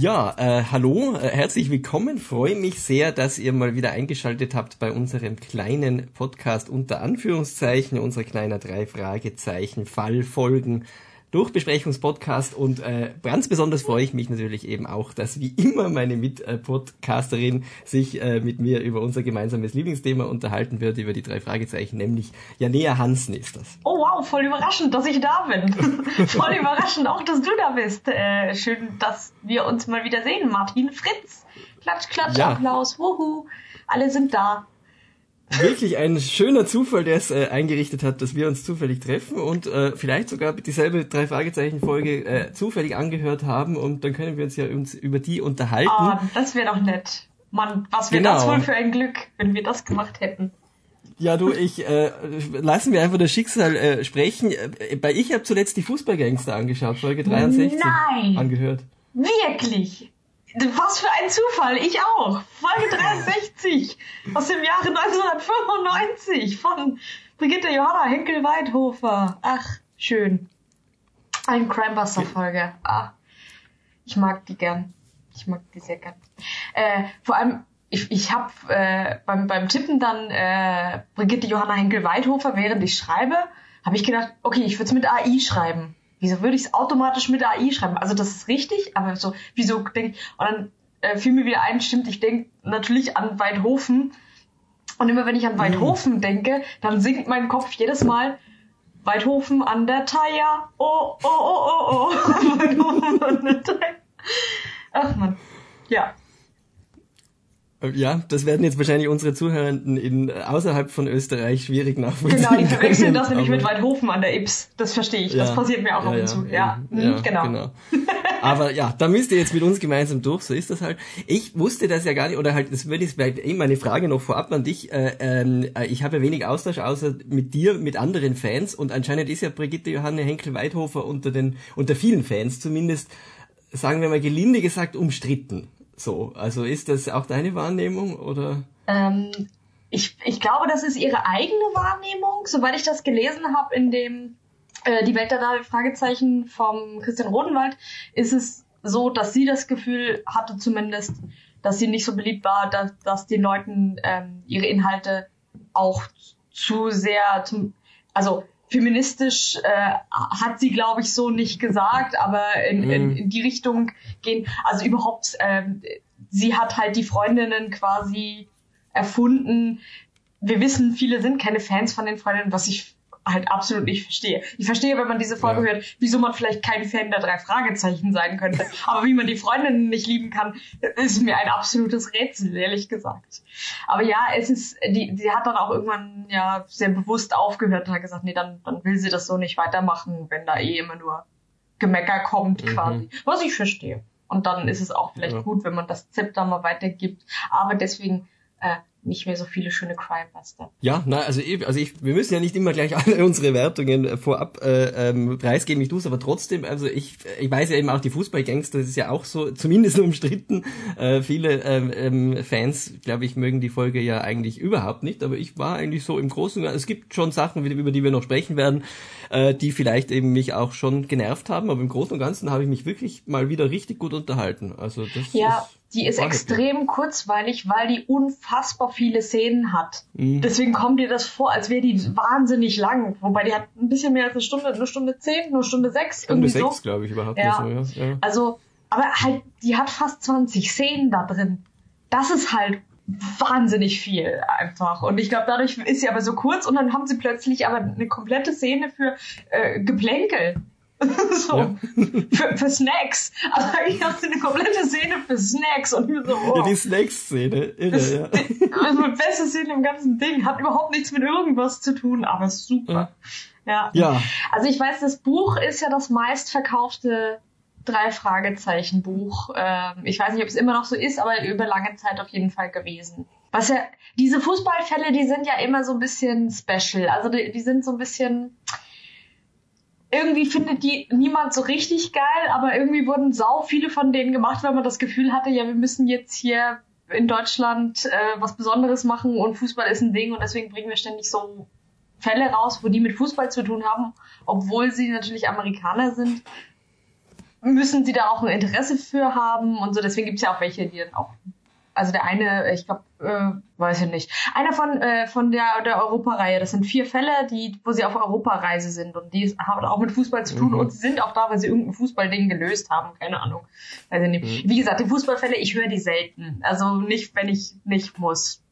Ja, äh, hallo, äh, herzlich willkommen. Freue mich sehr, dass ihr mal wieder eingeschaltet habt bei unserem kleinen Podcast unter Anführungszeichen, unserer kleiner drei Fragezeichen Fallfolgen Durchbesprechungspodcast und äh, ganz besonders freue ich mich natürlich eben auch, dass wie immer meine Mitpodcasterin sich äh, mit mir über unser gemeinsames Lieblingsthema unterhalten wird, über die drei Fragezeichen, nämlich Janea Hansen ist das. Oh wow, voll überraschend, dass ich da bin. voll überraschend auch, dass du da bist. Äh, schön, dass wir uns mal wieder sehen, Martin Fritz. Klatsch, Klatsch, ja. Applaus, wuhu. Alle sind da wirklich ein schöner Zufall, der es äh, eingerichtet hat, dass wir uns zufällig treffen und äh, vielleicht sogar dieselbe drei Fragezeichen Folge äh, zufällig angehört haben und dann können wir uns ja uns über die unterhalten. Ah, das wäre doch nett. Mann, was wäre genau. das wohl für ein Glück, wenn wir das gemacht hätten. Ja, du, ich äh, lassen wir einfach das Schicksal äh, sprechen. Äh, bei ich habe zuletzt die Fußballgangster angeschaut, Folge 63 Nein. angehört. Wirklich? Was für ein Zufall, ich auch. Folge 63 aus dem Jahre 1995 von Brigitte Johanna Henkel-Weidhofer. Ach, schön. Ein Crimebuster-Folge. Ah, ich mag die gern. Ich mag die sehr gern. Äh, vor allem, ich, ich habe äh, beim, beim Tippen dann äh, Brigitte Johanna Henkel-Weidhofer, während ich schreibe, habe ich gedacht, okay, ich würde es mit AI schreiben wieso würde ich es automatisch mit AI schreiben? Also das ist richtig, aber so, wieso denke ich, und dann äh, fiel mir wieder ein, stimmt, ich denke natürlich an Weidhofen. Und immer wenn ich an mhm. Weidhofen mhm. denke, dann sinkt mein Kopf jedes Mal Weidhofen an der Thaya. Oh, oh, oh, oh, oh. Weidhofen an der Thaya. Ach man. Ja. Ja, das werden jetzt wahrscheinlich unsere Zuhörenden in äh, außerhalb von Österreich schwierig nachvollziehen. Genau, die verwechseln das nämlich mit Weidhofen an der Ips. Das verstehe ich. Ja, das passiert mir auch ja, ab und zu. Ja, ja, ja genau. genau. Aber ja, da müsst ihr jetzt mit uns gemeinsam durch. So ist das halt. Ich wusste das ja gar nicht, oder halt, das würde ich vielleicht eh meine Frage noch vorab an dich. Äh, äh, ich habe ja wenig Austausch außer mit dir, mit anderen Fans und anscheinend ist ja Brigitte Johanne Henkel-Weidhofer unter den, unter vielen Fans zumindest, sagen wir mal gelinde gesagt, umstritten. So, also ist das auch deine Wahrnehmung oder? Ähm, ich, ich glaube, das ist ihre eigene Wahrnehmung. Soweit ich das gelesen habe in dem äh, Die Welt der drei Fragezeichen vom Christian Rodenwald, ist es so, dass sie das Gefühl hatte zumindest, dass sie nicht so beliebt war, dass, dass den Leuten ähm, ihre Inhalte auch zu sehr zum, also feministisch äh, hat sie, glaube ich, so nicht gesagt, aber in, mhm. in, in die Richtung gehen. Also überhaupt, ähm, sie hat halt die Freundinnen quasi erfunden. Wir wissen, viele sind keine Fans von den Freundinnen, was ich halt absolut nicht verstehe. Ich verstehe, wenn man diese Folge ja. hört, wieso man vielleicht kein Fan der drei Fragezeichen sein könnte. Aber wie man die Freundinnen nicht lieben kann, ist mir ein absolutes Rätsel, ehrlich gesagt. Aber ja, es ist, die, sie hat dann auch irgendwann ja sehr bewusst aufgehört und hat gesagt, nee, dann, dann will sie das so nicht weitermachen, wenn da eh immer nur Gemecker kommt, mhm. quasi. Was ich verstehe. Und dann ist es auch vielleicht ja. gut, wenn man das Zepter mal weitergibt. Aber deswegen äh, nicht mehr so viele schöne Crimebuster. Ja, na, also, also ich, wir müssen ja nicht immer gleich alle unsere Wertungen äh, vorab äh, ähm, preisgeben, ich tue es aber trotzdem, also ich, ich weiß ja eben auch, die Fußballgangster, das ist ja auch so, zumindest umstritten. Äh, viele ähm, ähm, Fans, glaube ich, mögen die Folge ja eigentlich überhaupt nicht, aber ich war eigentlich so im Großen, es gibt schon Sachen, über die wir noch sprechen werden, äh, die vielleicht eben mich auch schon genervt haben, aber im Großen und Ganzen habe ich mich wirklich mal wieder richtig gut unterhalten. Also das ja. ist die ist extrem kurzweilig, weil die unfassbar viele Szenen hat. Mhm. Deswegen kommt dir das vor, als wäre die wahnsinnig lang. Wobei die hat ein bisschen mehr als eine Stunde, eine Stunde zehn, eine Stunde sechs. Stunde sechs, so. glaube ich, überhaupt ja. nicht so, ja. ja. Also, aber halt, die hat fast 20 Szenen da drin. Das ist halt wahnsinnig viel einfach. Und ich glaube, dadurch ist sie aber so kurz und dann haben sie plötzlich aber eine komplette Szene für äh, Geplänkel. so, ja. für, für Snacks. Also ich hatte eine komplette Szene für Snacks und mir so, oh. Ja, die Snacks-Szene, irre, das, ja. Also die beste Szene im ganzen Ding, hat überhaupt nichts mit irgendwas zu tun, aber super. Ja. ja. Also ich weiß, das Buch ist ja das meistverkaufte drei Fragezeichen Buch. Ähm, ich weiß nicht, ob es immer noch so ist, aber über lange Zeit auf jeden Fall gewesen. Was ja, diese Fußballfälle, die sind ja immer so ein bisschen special. Also die, die sind so ein bisschen, irgendwie findet die niemand so richtig geil, aber irgendwie wurden sau viele von denen gemacht, weil man das Gefühl hatte, ja, wir müssen jetzt hier in Deutschland äh, was Besonderes machen und Fußball ist ein Ding und deswegen bringen wir ständig so Fälle raus, wo die mit Fußball zu tun haben, obwohl sie natürlich Amerikaner sind. müssen sie da auch ein Interesse für haben und so. Deswegen gibt es ja auch welche, die dann auch also der eine, ich glaube, äh, weiß ich nicht. Einer von äh, von der der Europareihe. Das sind vier Fälle, die wo sie auf Europareise sind und die haben auch mit Fußball zu tun mhm. und sie sind auch da, weil sie irgendein Fußballding gelöst haben. Keine Ahnung. Also nicht. Mhm. Wie gesagt, die Fußballfälle, ich höre die selten. Also nicht, wenn ich nicht muss,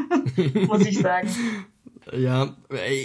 muss ich sagen. Ja,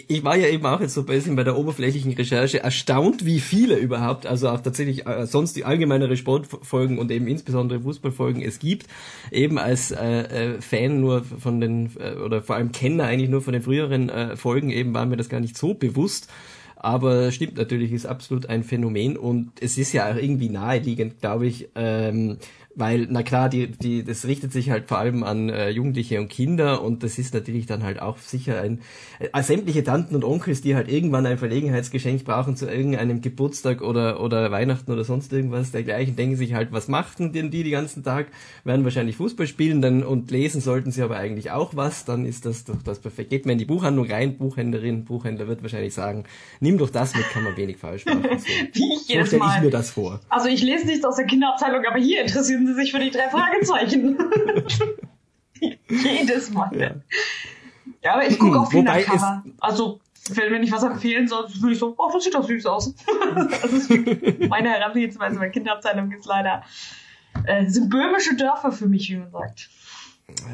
ich war ja eben auch jetzt so ein bisschen bei der oberflächlichen Recherche erstaunt, wie viele überhaupt, also auch tatsächlich äh, sonst die allgemeinere Sportfolgen und eben insbesondere Fußballfolgen es gibt. Eben als äh, äh, Fan nur von den, äh, oder vor allem Kenner eigentlich nur von den früheren äh, Folgen eben war mir das gar nicht so bewusst. Aber stimmt natürlich, ist absolut ein Phänomen und es ist ja auch irgendwie naheliegend, glaube ich, ähm, weil, na klar, die, die, das richtet sich halt vor allem an äh, Jugendliche und Kinder und das ist natürlich dann halt auch sicher ein, äh, sämtliche Tanten und Onkels, die halt irgendwann ein Verlegenheitsgeschenk brauchen zu irgendeinem Geburtstag oder, oder Weihnachten oder sonst irgendwas dergleichen, denken sich halt, was machten denn die den ganzen Tag? Werden wahrscheinlich Fußball spielen dann und lesen sollten sie aber eigentlich auch was, dann ist das doch das perfekt. Geht man in die Buchhandlung rein, Buchhändlerin, Buchhändler wird wahrscheinlich sagen, nimm doch das mit, kann man wenig falsch machen. So, Wie ich jedes so stelle ich mir das vor. Also ich lese nicht aus der Kinderabteilung, aber hier interessieren interessieren Sie sich für die drei Fragezeichen. Jedes Mal. Ja. ja, aber ich gucke auch viel nach Cover. Also, wenn mir nicht was empfehlen soll, würde ich so, oh, das sieht doch süß aus. das ist meine Herangehensweise bei Kinderabteilung ist leider, äh, sind böhmische Dörfer für mich, wie man sagt.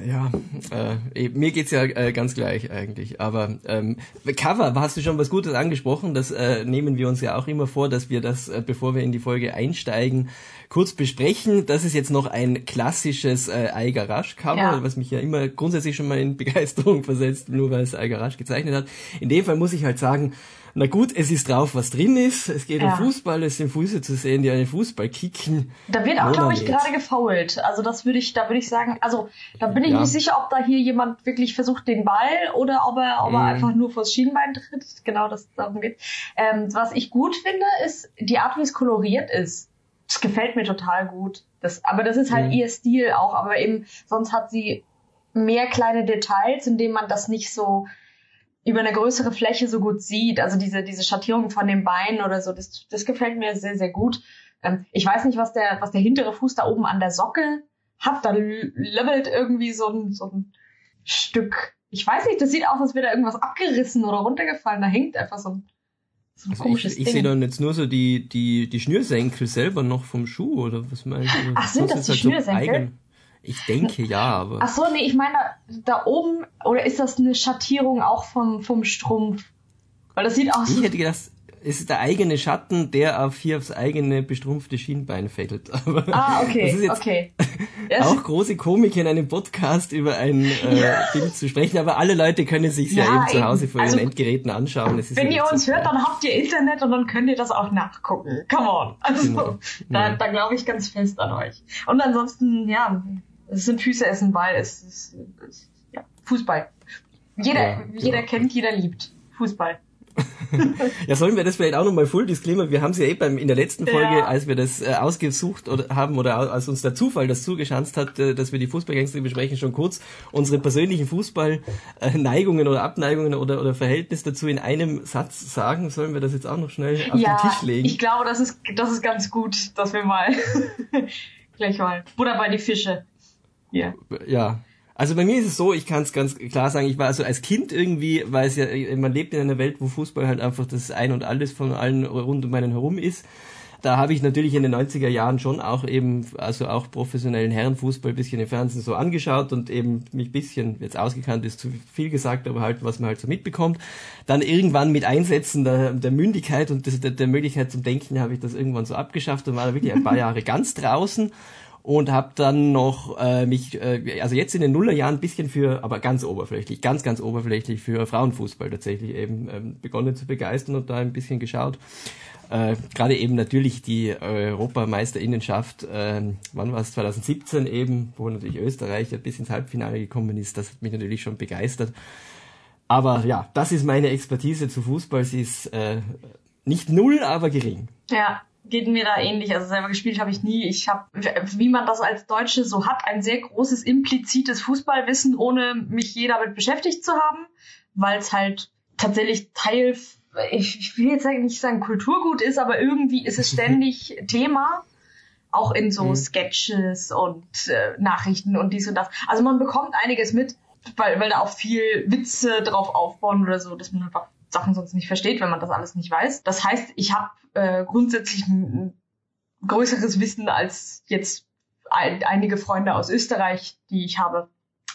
Ja, äh, mir geht's ja äh, ganz gleich eigentlich. Aber ähm, Cover, hast du schon was Gutes angesprochen? Das äh, nehmen wir uns ja auch immer vor, dass wir das, äh, bevor wir in die Folge einsteigen, kurz besprechen. Das ist jetzt noch ein klassisches äh, Algarasch-Cover, ja. was mich ja immer grundsätzlich schon mal in Begeisterung versetzt, nur weil es Algarasch gezeichnet hat. In dem Fall muss ich halt sagen, na gut, es ist drauf, was drin ist. Es geht ja. um Fußball, es sind Füße zu sehen, die einen Fußball kicken. Da wird auch, glaube ich, gerade gefault. Also das würde ich, da würde ich sagen, also da bin ich ja. nicht sicher, ob da hier jemand wirklich versucht, den Ball oder ob er, ob er mm. einfach nur vors Schienbein tritt. Genau, das darum geht. Ähm, was ich gut finde, ist die Art, wie es koloriert ist. Das gefällt mir total gut. Das, aber das ist halt mm. ihr Stil auch. Aber eben, sonst hat sie mehr kleine Details, indem man das nicht so über eine größere Fläche so gut sieht. Also diese, diese Schattierung von den Beinen oder so, das, das gefällt mir sehr, sehr gut. Ähm, ich weiß nicht, was der, was der hintere Fuß da oben an der Socke hat. Da levelt irgendwie so ein, so ein Stück. Ich weiß nicht, das sieht aus, als wäre da irgendwas abgerissen oder runtergefallen. Da hängt einfach so ein, so ein also komisches ich, ich Ding. Ich sehe dann jetzt nur so die, die, die Schnürsenkel selber noch vom Schuh oder was meinst du? Ach, sind das, das die halt Schnürsenkel? So ich denke ja, aber. Ach so, nee, ich meine da oben, oder ist das eine Schattierung auch vom, vom Strumpf? Weil das sieht aus. Ich hätte gedacht, es ist der eigene Schatten, der auf hier aufs eigene bestrumpfte Schienbein fällt. Aber ah, okay, das ist jetzt okay. auch große Komik in einem Podcast über ein äh, ja. Film zu sprechen, aber alle Leute können sich ja, ja eben zu Hause vor also, ihren Endgeräten anschauen. wenn ihr uns hört, dann habt ihr Internet und dann könnt ihr das auch nachgucken. Come on. Also genau. da, ja. da glaube ich ganz fest an euch. Und ansonsten, ja, es sind Füße essen Ball, es ist, es, ja, Fußball. Jeder, jeder kennt, jeder liebt. Fußball ja, sollen wir das vielleicht auch nochmal Full Disclaimer? Wir haben es ja eh beim, in der letzten Folge, ja. als wir das äh, ausgesucht oder haben oder als uns der Zufall das zugeschanzt hat, äh, dass wir die Fußballgangster besprechen, schon kurz unsere persönlichen Fußballneigungen oder Abneigungen oder, oder Verhältnis dazu in einem Satz sagen. Sollen wir das jetzt auch noch schnell auf ja, den Tisch legen? Ich glaube, das ist, das ist ganz gut, dass wir mal gleich mal Butter bei die Fische. Ja. Ja, also bei mir ist es so, ich kann es ganz klar sagen, ich war also als Kind irgendwie, weil es ja, man lebt in einer Welt, wo Fußball halt einfach das Ein und Alles von allen rund um einen herum ist. Da habe ich natürlich in den 90er Jahren schon auch eben, also auch professionellen Herrenfußball bisschen im Fernsehen so angeschaut und eben mich bisschen, jetzt ausgekannt ist zu viel gesagt, aber halt, was man halt so mitbekommt. Dann irgendwann mit Einsätzen der, der Mündigkeit und der, der Möglichkeit zum Denken habe ich das irgendwann so abgeschafft und war da wirklich ein paar Jahre ganz draußen und habe dann noch äh, mich, äh, also jetzt in den Nullerjahren ein bisschen für, aber ganz oberflächlich, ganz, ganz oberflächlich für Frauenfußball tatsächlich eben ähm, begonnen zu begeistern und da ein bisschen geschaut. Äh, Gerade eben natürlich die Europameisterinnenschaft, äh, wann war es, 2017 eben, wo natürlich Österreich ein bisschen ins Halbfinale gekommen ist, das hat mich natürlich schon begeistert. Aber ja, das ist meine Expertise zu Fußball. Sie ist äh, nicht null, aber gering. Ja, geht mir da ähnlich. Also selber gespielt habe ich nie. Ich habe, wie man das als Deutsche so hat, ein sehr großes implizites Fußballwissen, ohne mich je damit beschäftigt zu haben, weil es halt tatsächlich Teil ich, ich will jetzt nicht sagen Kulturgut ist, aber irgendwie ist es ständig Thema. Auch in so mhm. Sketches und äh, Nachrichten und dies und das. Also man bekommt einiges mit, weil, weil da auch viel Witze drauf aufbauen oder so, dass man einfach Sachen sonst nicht versteht, wenn man das alles nicht weiß. Das heißt, ich habe äh, grundsätzlich ein, größeres Wissen als jetzt ein, einige Freunde aus Österreich, die ich habe.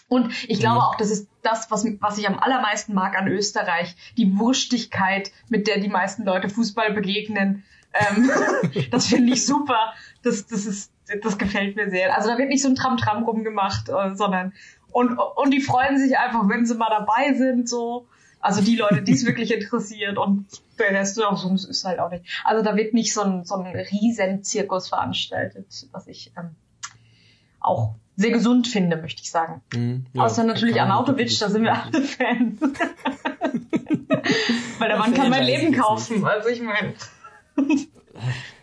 Und ich glaube mhm. auch, das ist das, was, was ich am allermeisten mag an Österreich. Die Wurstigkeit, mit der die meisten Leute Fußball begegnen. Ähm, das finde ich super. Das, das ist, das gefällt mir sehr. Also da wird nicht so ein Tram-Tram rumgemacht, äh, sondern und, und die freuen sich einfach, wenn sie mal dabei sind, so. Also die Leute, die es wirklich interessiert und der Rest ist halt auch nicht. Also da wird nicht so ein, so ein riesen Zirkus veranstaltet, was ich ähm, auch sehr gesund finde, möchte ich sagen. Mhm, ja, Außer natürlich Arnautovic, da sind wir alle Fans. Weil der Mann kann mein Leben kaufen. Also ich meine.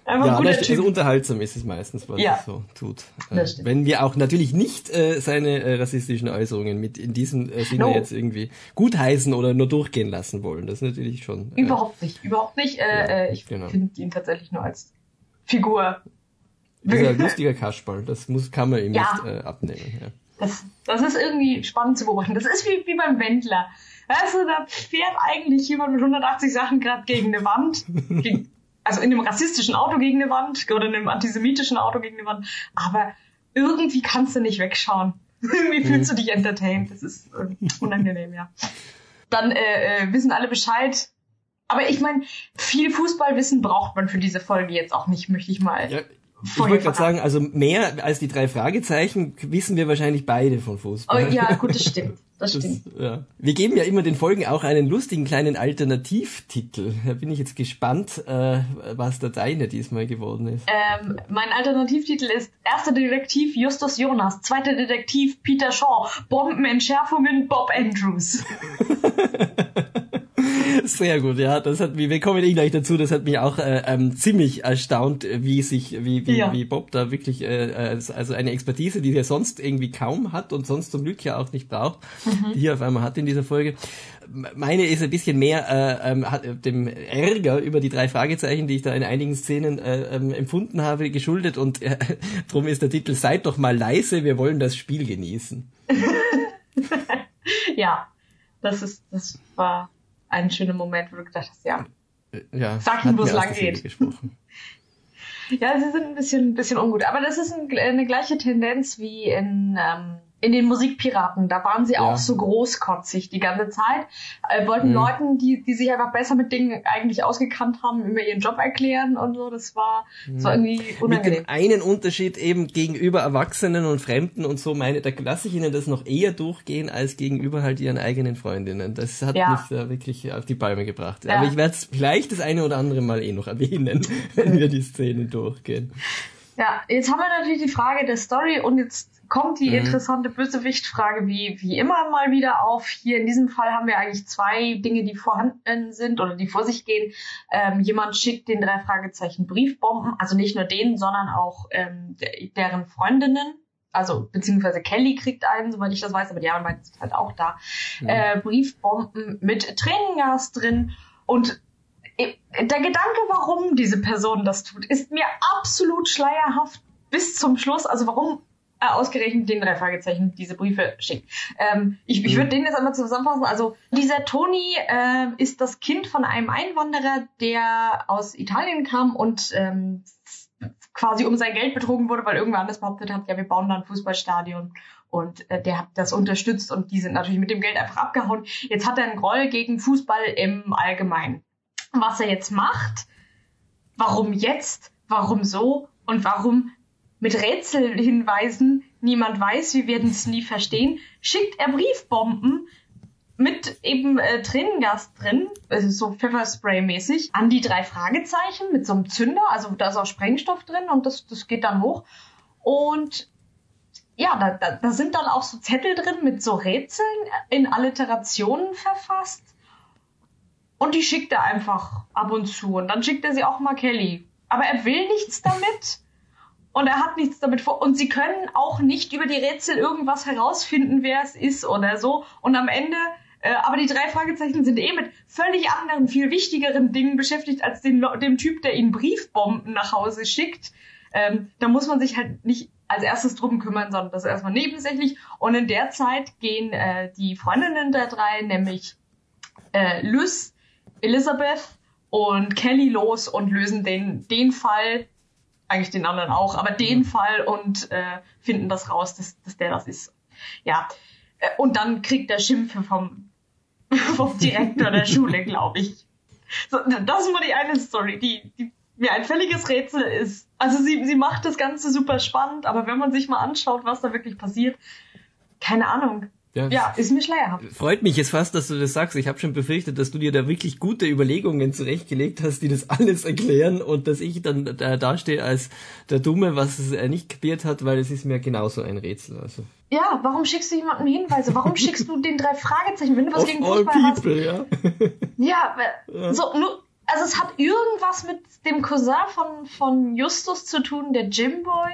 Einfach ja, das, also unterhaltsam ist es meistens, was ja, er so tut. Äh, wenn wir auch natürlich nicht äh, seine äh, rassistischen Äußerungen mit in diesem äh, Sinne no. jetzt irgendwie gutheißen oder nur durchgehen lassen wollen. Das ist natürlich schon. Äh, überhaupt nicht, überhaupt nicht. Äh, ja, äh, ich genau. finde ihn tatsächlich nur als Figur dieser lustiger Kasperl, das muss, kann man ihm ja. nicht äh, abnehmen. Ja. Das, das ist irgendwie spannend zu beobachten. Das ist wie, wie beim Wendler. Weißt du, da fährt eigentlich jemand mit 180 Sachen gerade gegen eine Wand. Gegen, also in einem rassistischen Auto gegen eine Wand oder in einem antisemitischen Auto gegen eine Wand. Aber irgendwie kannst du nicht wegschauen. irgendwie fühlst mhm. du dich entertained. Das ist äh, unangenehm, ja. Dann äh, äh, wissen alle Bescheid. Aber ich meine, viel Fußballwissen braucht man für diese Folge jetzt auch nicht, möchte ich mal ja, ich wollte gerade sagen, also mehr als die drei Fragezeichen wissen wir wahrscheinlich beide von Fußball. Oh, ja, gut, das stimmt. Das, das stimmt. Ja. Wir geben ja immer den Folgen auch einen lustigen kleinen Alternativtitel. Da bin ich jetzt gespannt, äh, was der deine diesmal geworden ist. Ähm, mein Alternativtitel ist Erster Detektiv Justus Jonas, zweiter Detektiv Peter Shaw, Bombenentschärfungen Bob Andrews. Sehr gut, ja. Das hat mich, wir kommen eh gleich dazu, das hat mich auch äh, ähm, ziemlich erstaunt, wie sich, wie, wie, ja. wie Bob da wirklich, äh, äh also eine Expertise, die er sonst irgendwie kaum hat und sonst zum Glück ja auch nicht braucht, mhm. die er auf einmal hat in dieser Folge. Meine ist ein bisschen mehr äh, ähm, hat, dem Ärger über die drei Fragezeichen, die ich da in einigen Szenen äh, ähm, empfunden habe, geschuldet und äh, darum ist der Titel Seid doch mal leise, wir wollen das Spiel genießen. ja, das ist, das war ein schöner Moment, wo du gedacht hast, ja, ja sag ihm, wo es lang geht. ja, sie sind ein bisschen, ein bisschen ungut. Aber das ist ein, eine gleiche Tendenz wie in ähm, in den Musikpiraten, da waren sie ja. auch so großkotzig die ganze Zeit, äh, wollten mhm. Leuten, die, die sich einfach besser mit Dingen eigentlich ausgekannt haben, immer ihren Job erklären und so. Das war, das war mhm. irgendwie unangenehm. Mit dem einen Unterschied eben gegenüber Erwachsenen und Fremden und so meine, da lasse ich ihnen das noch eher durchgehen als gegenüber halt ihren eigenen Freundinnen. Das hat ja. mich da wirklich auf die Palme gebracht. Ja. Aber ich werde es vielleicht das eine oder andere Mal eh noch erwähnen, wenn wir die Szene durchgehen. Ja, jetzt haben wir natürlich die Frage der Story und jetzt kommt die mhm. interessante Bösewicht-Frage wie, wie immer mal wieder auf. Hier in diesem Fall haben wir eigentlich zwei Dinge, die vorhanden sind oder die vor sich gehen. Ähm, jemand schickt den drei Fragezeichen Briefbomben, also nicht nur denen, sondern auch ähm, deren Freundinnen. Also, beziehungsweise Kelly kriegt einen, soweit ich das weiß, aber die anderen beiden sind halt auch da. Mhm. Äh, Briefbomben mit Tränengas drin und äh, der Gedanke, warum diese Person das tut, ist mir absolut schleierhaft bis zum Schluss. Also warum ausgerechnet den drei Fragezeichen diese Briefe schickt. Ähm, ich ich würde mhm. den jetzt einmal zusammenfassen. Also dieser Toni äh, ist das Kind von einem Einwanderer, der aus Italien kam und ähm, quasi um sein Geld betrogen wurde, weil irgendwer anders behauptet hat, ja, wir bauen da ein Fußballstadion. Und äh, der hat das unterstützt und die sind natürlich mit dem Geld einfach abgehauen. Jetzt hat er einen Groll gegen Fußball im Allgemeinen. Was er jetzt macht, warum jetzt, warum so und warum mit Rätselhinweisen, niemand weiß, wir werden es nie verstehen, schickt er Briefbomben mit eben äh, Tränengas drin, also so Pfefferspray-mäßig, an die drei Fragezeichen mit so einem Zünder, also da ist auch Sprengstoff drin und das, das geht dann hoch. Und ja, da, da, da sind dann auch so Zettel drin mit so Rätseln in Alliterationen verfasst. Und die schickt er einfach ab und zu. Und dann schickt er sie auch mal Kelly. Aber er will nichts damit und er hat nichts damit vor. Und sie können auch nicht über die Rätsel irgendwas herausfinden, wer es ist oder so. Und am Ende Äh, aber die drei Fragezeichen sind eh mit völlig anderen, viel wichtigeren Dingen beschäftigt als den, dem Typ, der ihnen Briefbomben nach Hause schickt. Ähm, da muss man sich halt nicht als erstes drum kümmern, sondern das ist erstmal nebensächlich. Und in der Zeit gehen äh, die Freundinnen der drei, nämlich äh, Lys, Elizabeth und Kelly los und lösen den, den Fall, eigentlich den anderen auch, aber den Fall und äh, finden das raus, dass, dass der das ist. Ja. Äh, und dann kriegt der Schimpfe vom, vom Direktor der Schule, glaube ich. So, das ist mal die eine Story, die, die mir ein völliges Rätsel ist. Also sie, sie macht das Ganze super spannend, aber wenn man sich mal anschaut, was da wirklich passiert, keine Ahnung. Ja, ja, ist mir schleierhaft. Freut mich jetzt fast, dass du das sagst. Ich habe schon befürchtet, dass du dir da wirklich gute Überlegungen zurechtgelegt hast, die das alles erklären und dass ich dann da dastehe als der Dumme, was es nicht kapiert hat, weil es ist mir genauso ein Rätsel. Also. Ja, warum schickst du jemandem Hinweise? Warum schickst du den drei Fragezeichen, wenn du was Of gegen Fußball people, hast? Ja. ja, ja. so nur also es hat irgendwas mit dem Cousin von, von Justus zu tun, der Jimboy,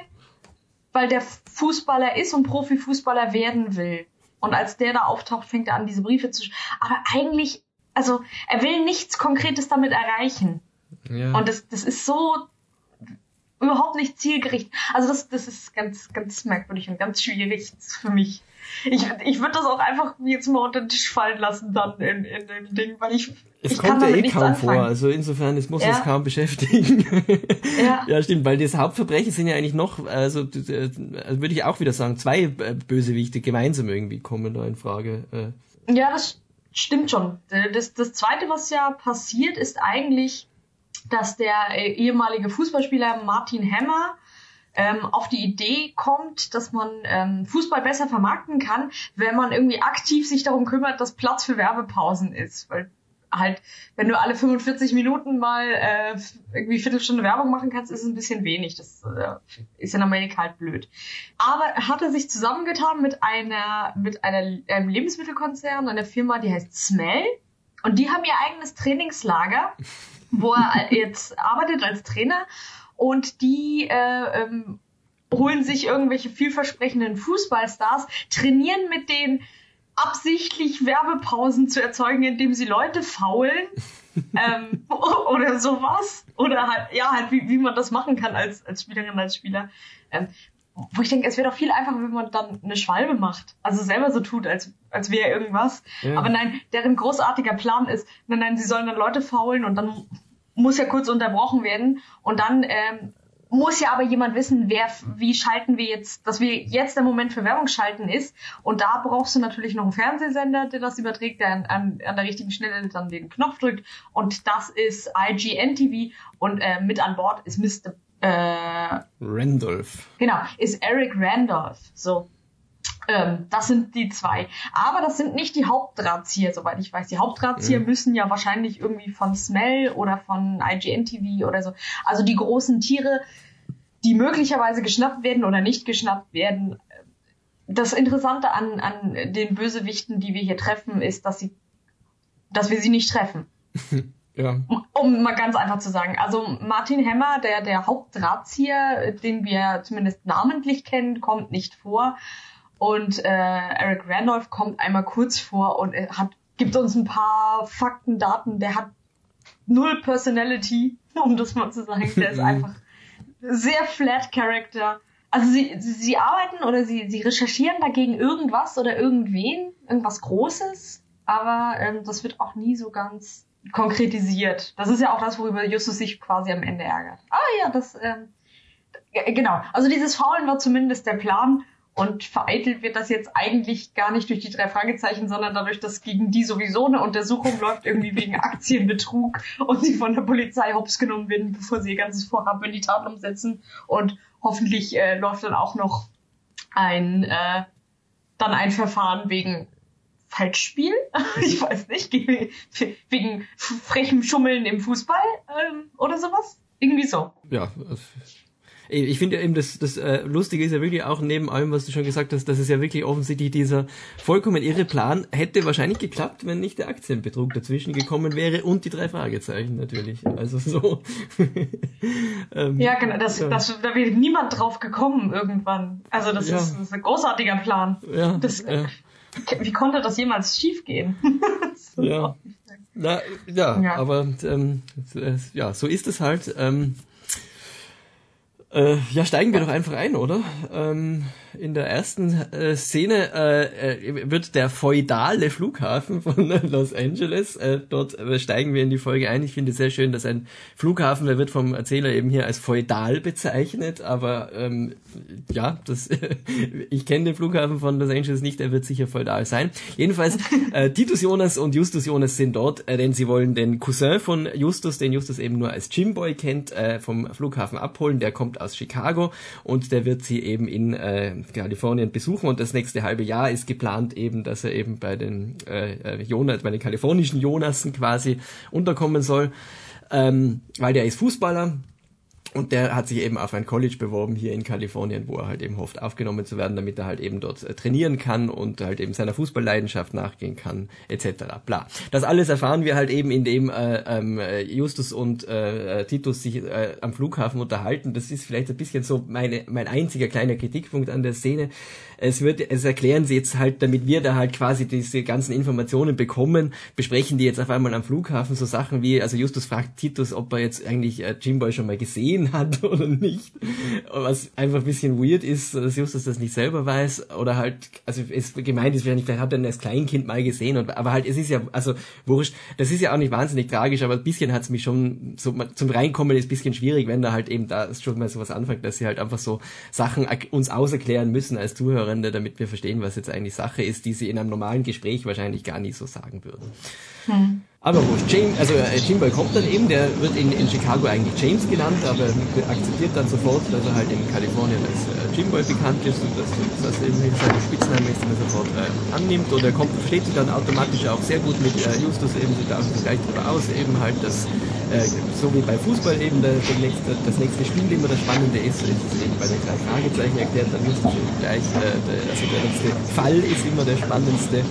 weil der Fußballer ist und Profifußballer werden will. Und als der da auftaucht, fängt er an, diese Briefe zu schreiben. Aber eigentlich, also er will nichts Konkretes damit erreichen. Ja. Und das, das ist so überhaupt nicht zielgerichtet. Also das, das ist ganz, ganz merkwürdig und ganz schwierig für mich. Ich, ich würde das auch einfach jetzt mal unter den Tisch fallen lassen dann in, in dem Ding, weil ich. Es ich kommt ja eh kaum anfangen. vor, also insofern, es muss ja. uns kaum beschäftigen. Ja. ja, stimmt, weil das Hauptverbrechen sind ja eigentlich noch, also, also würde ich auch wieder sagen, zwei äh, Bösewichte gemeinsam irgendwie kommen da in Frage. Äh. Ja, das stimmt schon. Das, das zweite, was ja passiert, ist eigentlich, dass der äh, ehemalige Fußballspieler Martin Hemmer ähm, auf die Idee kommt, dass man ähm, Fußball besser vermarkten kann, wenn man irgendwie aktiv sich darum kümmert, dass Platz für Werbepausen ist. Weil halt, wenn du alle 45 Minuten mal äh, irgendwie Viertelstunde Werbung machen kannst, ist es ein bisschen wenig. Das äh, ist in Amerika halt blöd. Aber hat er sich zusammengetan mit einer, mit einer, einem Lebensmittelkonzern, einer Firma, die heißt Smell. Und die haben ihr eigenes Trainingslager, wo er jetzt arbeitet als Trainer und die äh, ähm, holen sich irgendwelche vielversprechenden Fußballstars, trainieren mit denen absichtlich Werbepausen zu erzeugen, indem sie Leute faulen ähm, oder sowas. Oder halt, ja, halt, wie, wie man das machen kann als, als Spielerin, als Spieler. Ähm, wo ich denke, es wäre doch viel einfacher, wenn man dann eine Schwalbe macht. Also selber so tut, als, als wäre irgendwas. Ja. Aber nein, deren großartiger Plan ist, nein, nein, sie sollen dann Leute faulen und dann muss ja kurz unterbrochen werden und dann ähm, muss ja aber jemand wissen, wer, wie schalten wir jetzt, dass wir jetzt der Moment für Werbung schalten ist. Und da brauchst du natürlich noch einen Fernsehsender, der das überträgt, der an, an, an der richtigen Stelle dann den Knopf drückt. Und das ist IGN TV und äh, mit an Bord ist Mr. Äh, Randolph. Genau, ist Eric Randolph. So. Ähm, das sind die zwei. Aber das sind nicht die Hauptdrahtzieher, soweit ich weiß. Die Hauptdrahtzieher mhm. müssen ja wahrscheinlich irgendwie von Smell oder von IGN TV oder so. Also die großen Tiere, die möglicherweise geschnappt werden oder nicht geschnappt werden. Das Interessante an, an den Bösewichten, die wir hier treffen, ist, dass sie, dass wir sie nicht treffen. Ja. Um mal ganz einfach zu sagen. Also Martin Hemmer, der, der Hauptdrahtzieher, den wir zumindest namentlich kennen, kommt nicht vor. Und äh, Eric Randolph kommt einmal kurz vor und er hat, gibt uns ein paar Fakten, Daten. Der hat null Personality, um das mal zu sagen. Der ist einfach sehr flat Character. Also sie, sie arbeiten oder sie, sie recherchieren dagegen irgendwas oder irgendwen, irgendwas Großes, aber ähm, das wird auch nie so ganz konkretisiert. Das ist ja auch das, worüber Justus sich quasi am Ende ärgert. Ah ja, das, ähm, genau. Also dieses Faulen war zumindest der Plan und vereitelt wird das jetzt eigentlich gar nicht durch die drei Fragezeichen, sondern dadurch, dass gegen die sowieso eine Untersuchung läuft, irgendwie wegen Aktienbetrug und sie von der Polizei hops genommen werden, bevor sie ihr ganzes Vorhaben in die Tat umsetzen. Und hoffentlich äh, läuft dann auch noch ein äh, dann ein Verfahren wegen Falschspiel, ich weiß nicht, wegen frechem Schummeln im Fußball ähm, oder sowas. Irgendwie so. Ja, ich finde ja eben, das, das äh, Lustige ist ja wirklich auch neben allem, was du schon gesagt hast, dass es ja wirklich offensichtlich dieser vollkommen irre Plan hätte wahrscheinlich geklappt, wenn nicht der Aktienbetrug dazwischen gekommen wäre und die drei Fragezeichen natürlich. Also so. ähm, ja, genau, das, ja. Das, da wäre niemand drauf gekommen irgendwann. Also das, ja. ist, das ist ein großartiger Plan. Ja, das, ja. Wie konnte das jemals schiefgehen? ja. Na, ja, ja, aber ähm, ja, so ist es halt. Ähm, äh, ja, steigen wir doch einfach ein, oder? Ähm, in der ersten äh, Szene äh, äh, wird der feudale Flughafen von Los Angeles, äh, dort äh, steigen wir in die Folge ein. Ich finde es sehr schön, dass ein Flughafen, der wird vom Erzähler eben hier als feudal bezeichnet, aber ähm, ja, das ich kenne den Flughafen von Los Angeles nicht, er wird sicher feudal sein. Jedenfalls, äh, Titus Jonas und Justus Jonas sind dort, denn sie wollen den Cousin von Justus, den Justus eben nur als Jimboy kennt, vom Flughafen abholen. Der kommt aus Chicago und der wird sie eben in Kalifornien besuchen und das nächste halbe Jahr ist geplant eben, dass er eben bei den äh, äh, Jonas, bei den kalifornischen Jonassen quasi unterkommen soll, ähm, weil der ist Fußballer und der hat sich eben auf ein College beworben hier in Kalifornien, wo er halt eben hofft, aufgenommen zu werden, damit er halt eben dort äh, trainieren kann und halt eben seiner Fußballleidenschaft nachgehen kann, etc. Bla. Das alles erfahren wir halt eben, indem äh, ähm, Justus und äh, äh, Titus sich äh, am Flughafen unterhalten. Das ist vielleicht ein bisschen so meine, mein einziger kleiner Kritikpunkt an der Szene es wird, es erklären sie jetzt halt, damit wir da halt quasi diese ganzen Informationen bekommen, besprechen die jetzt auf einmal am Flughafen so Sachen wie, also Justus fragt Titus, ob er jetzt eigentlich äh, Jimboy schon mal gesehen hat oder nicht, was einfach ein bisschen weird ist, dass Justus das nicht selber weiß oder halt, also es gemeint ist vielleicht, vielleicht hat er ihn als Kleinkind mal gesehen, und, aber halt, es ist ja, also wurscht, das ist ja auch nicht wahnsinnig tragisch, aber ein bisschen hat's mich schon, so zum Reinkommen ist ein bisschen schwierig, wenn da halt eben da schon mal sowas anfängt, dass sie halt einfach so Sachen uns auserklären müssen als Zuhörer Zuhörende, damit wir verstehen, was jetzt eigentlich Sache ist, die sie in einem normalen Gespräch wahrscheinlich gar nicht so sagen würden. Hm. Aber wo James, also äh, Jimboy kommt dann eben, der wird in, in Chicago eigentlich James genannt, aber akzeptiert dann sofort, dass er halt in Kalifornien als äh, Jimboy bekannt ist und dass das eben sein Spitzname ist, den er sofort äh, annimmt. Und er kommt, versteht sich dann automatisch auch sehr gut mit äh, Justus eben, sie tauschen sich gleich darüber aus, eben halt, dass äh, so wie bei Fußball eben der, der nächste, das nächste Spiel immer das Spannende ist, ist es eben bei den drei Fragezeichen erklärt, dann Justus eben gleich, äh, der, also der letzte Fall ist immer der spannendste.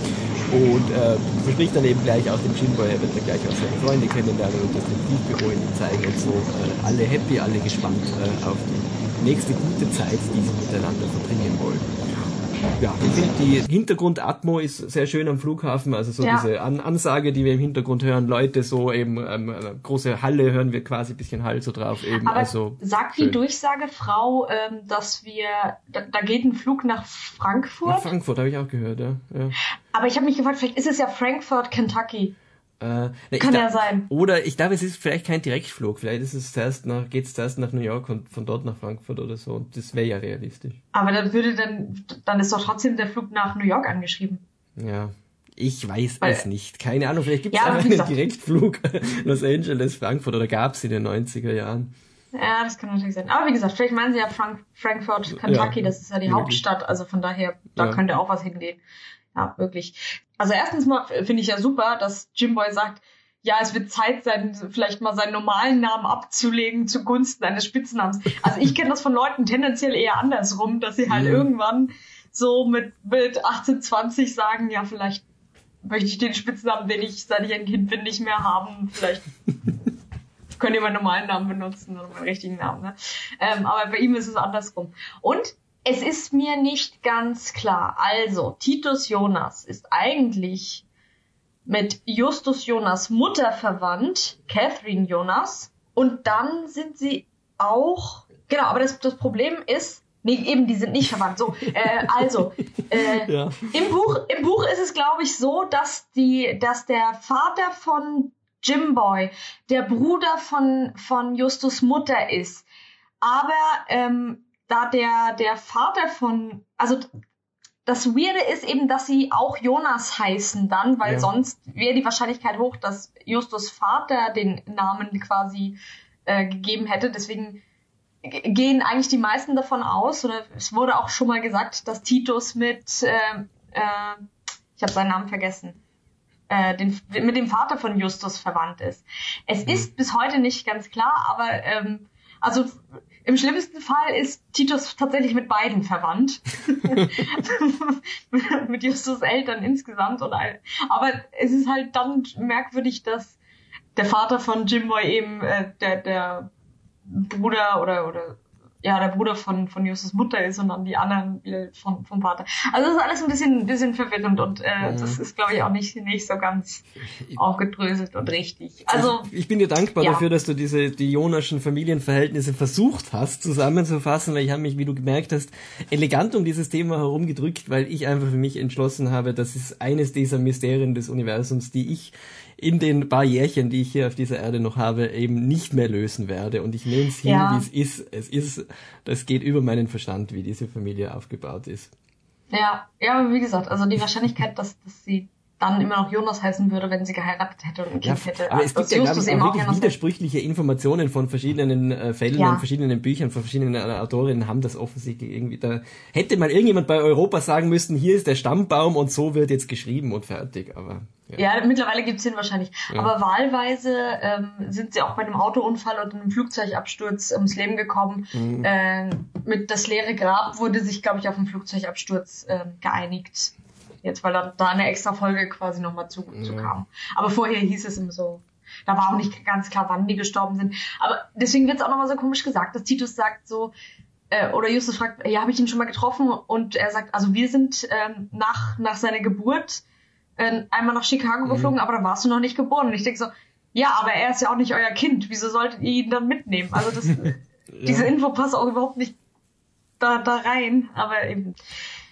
Und äh, verspricht dann eben gleich auch dem Shinboy, er wird dann gleich auch seine Freunde kennenlernen und das Detektivbüro ihm zeigen und so. Äh, alle happy, alle gespannt äh, auf die nächste gute Zeit, die sie miteinander verbringen wollen ja, ich finde die Hintergrundatmo ist sehr schön am Flughafen, also so ja. diese An Ansage, die wir im Hintergrund hören, Leute so eben ähm, große Halle hören wir quasi ein bisschen Hall so drauf eben. Aber also sagt die Durchsagefrau, ähm, dass wir da, da geht ein Flug nach Frankfurt? Nach Frankfurt habe ich auch gehört, ja. ja. Aber ich habe mich gefragt, vielleicht ist es ja Frankfurt, Kentucky. Äh, ne, Kann ja sein. Oder ich glaube, es ist vielleicht kein Direktflug. Vielleicht ist es zuerst nach, geht's zuerst nach New York und von dort nach Frankfurt oder so. Und das wäre ja realistisch. Aber dann würde dann, dann ist doch trotzdem der Flug nach New York angeschrieben. Ja. Ich weiß Weil, es nicht. Keine Ahnung, vielleicht gibt es ja, einen Direktflug Los Angeles, Frankfurt oder gab es in den 90er Jahren. Ja, das kann natürlich sein. Aber wie gesagt, vielleicht meinen sie ja Frank Frankfurt, Kentucky, ja, das ist ja die Hauptstadt, also von daher, da ja. könnte auch was hingehen. Ja, wirklich. Also erstens mal finde ich ja super, dass Jimboy sagt, ja, es wird Zeit sein, vielleicht mal seinen normalen Namen abzulegen zugunsten eines Spitznamens. Also ich kenne das von Leuten tendenziell eher andersrum, dass sie halt mhm. irgendwann so mit, mit 18, 20 sagen, ja, vielleicht möchte ich den Spitznamen, den ich, seit ich ein Kind bin, nicht mehr haben. Vielleicht könnt ihr meinen normalen Namen benutzen oder meinen richtigen Namen. Ne? Ähm, aber bei ihm ist es andersrum. Und es ist mir nicht ganz klar. Also, Titus Jonas ist eigentlich mit Justus Jonas Mutter verwandt, Catherine Jonas. Und dann sind sie auch, genau, aber das, das Problem ist, nee, eben, die sind nicht verwandt. So, äh, also, äh, ja. im Buch, im Buch ist es, glaube ich, so, dass die, dass der Vater von Jimboy der Bruder von, von Justus Mutter ist. Aber ähm, da der, der Vater von, also das Weirde ist eben, dass sie auch Jonas heißen dann, weil ja. sonst wäre die Wahrscheinlichkeit hoch, dass Justus Vater den Namen quasi äh, gegeben hätte. Deswegen gehen eigentlich die meisten davon aus, oder es wurde auch schon mal gesagt, dass Titus mit, äh, äh, ich habe seinen Namen vergessen, äh, den, mit dem Vater von Justus verwandt ist. Es mhm. ist bis heute nicht ganz klar, aber ähm, also im schlimmsten Fall ist Titus tatsächlich mit beiden verwandt. mit Justus Eltern insgesamt. Und all, aber es ist halt dann merkwürdig, dass der Vater von Jimboy eben äh, der, der Bruder oder, oder ja der Bruder von, von Justus Mutter ist und dann die anderen von, vom Vater. Also das ist alles ein bisschen, ein bisschen verwirrend und äh, ja. das ist, glaube ich, auch nicht, nicht so ganz aufgedröselt und richtig. Also ich, ich bin dir dankbar ja. dafür, dass du diese die Jonaschen Familienverhältnisse versucht hast zusammenzufassen, weil ich habe mich, wie du gemerkt hast, elegant um dieses Thema herumgedrückt, weil ich einfach für mich entschlossen habe, das ist eines dieser Mysterien des Universums, die ich in den paar Jährchen, die ich hier auf dieser Erde noch habe, eben nicht mehr lösen werde. Und ich nehme es hin, ja. wie es ist. Es ist, das geht über meinen Verstand, wie diese Familie aufgebaut ist. Ja, ja, aber wie gesagt, also die Wahrscheinlichkeit, dass, dass sie dann immer noch Jonas heißen würde, wenn sie geheiratet hätte und ein Kind ja, hätte. Aber es gibt ja, glaube ich, auch wirklich widersprüchliche Informationen von verschiedenen äh, Fällen ja. und verschiedenen Büchern, von verschiedenen äh, Autorinnen haben das offensichtlich irgendwie, da hätte mal irgendjemand bei Europa sagen müssen, hier ist der Stammbaum und so wird jetzt geschrieben und fertig, aber ja, ja mittlerweile gibt's den wahrscheinlich. Ja. Aber wahlweise ähm, sind sie auch bei einem Autounfall und einem Flugzeugabsturz ums Leben gekommen. Mhm. Ähm, mit das leere Grab wurde sich, glaube ich, auf einen Flugzeugabsturz ähm, geeinigt. Jetzt, weil dann da eine extra Folge quasi nochmal zu, ja. zu kam. Aber vorher hieß es immer so. Da war auch nicht ganz klar, wann die gestorben sind. Aber deswegen wird's auch nochmal so komisch gesagt, dass Titus sagt so, äh, oder Justus fragt, ja, habe ich ihn schon mal getroffen? Und er sagt, also wir sind ähm, nach, nach seiner Geburt äh, einmal nach Chicago mhm. geflogen, aber da warst du noch nicht geboren. Und ich denke so, ja, aber er ist ja auch nicht euer Kind. Wieso solltet ihr ihn dann mitnehmen? Also das, ja. diese Info passt auch überhaupt nicht da, da rein. Aber eben,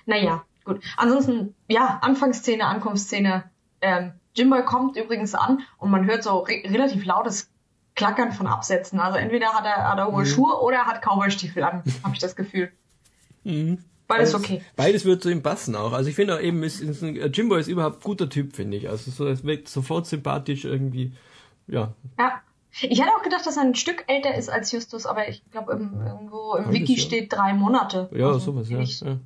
naja, gut. Ansonsten, ja, Anfangsszene, Ankunftsszene. Ähm, Jimboy kommt übrigens an und man hört so re relativ lautes Klackern von Absätzen. Also entweder hat er, hat er hohe mhm. Schuhe oder er hat Cowboystiefel an, habe ich das Gefühl. Mhm. Beides okay. Beides wird zu ihm passen auch. Also ich finde auch eben, ist, ist ein, Jimbo ist überhaupt guter Typ, finde ich. Also so, es wirkt sofort sympathisch irgendwie. Ja. Ja. Ich hätte auch gedacht, dass er ein Stück älter ist als Justus, aber ich glaube, irgendwo im Wiki ja. steht drei Monate. Ja, also sowas, ja. ja.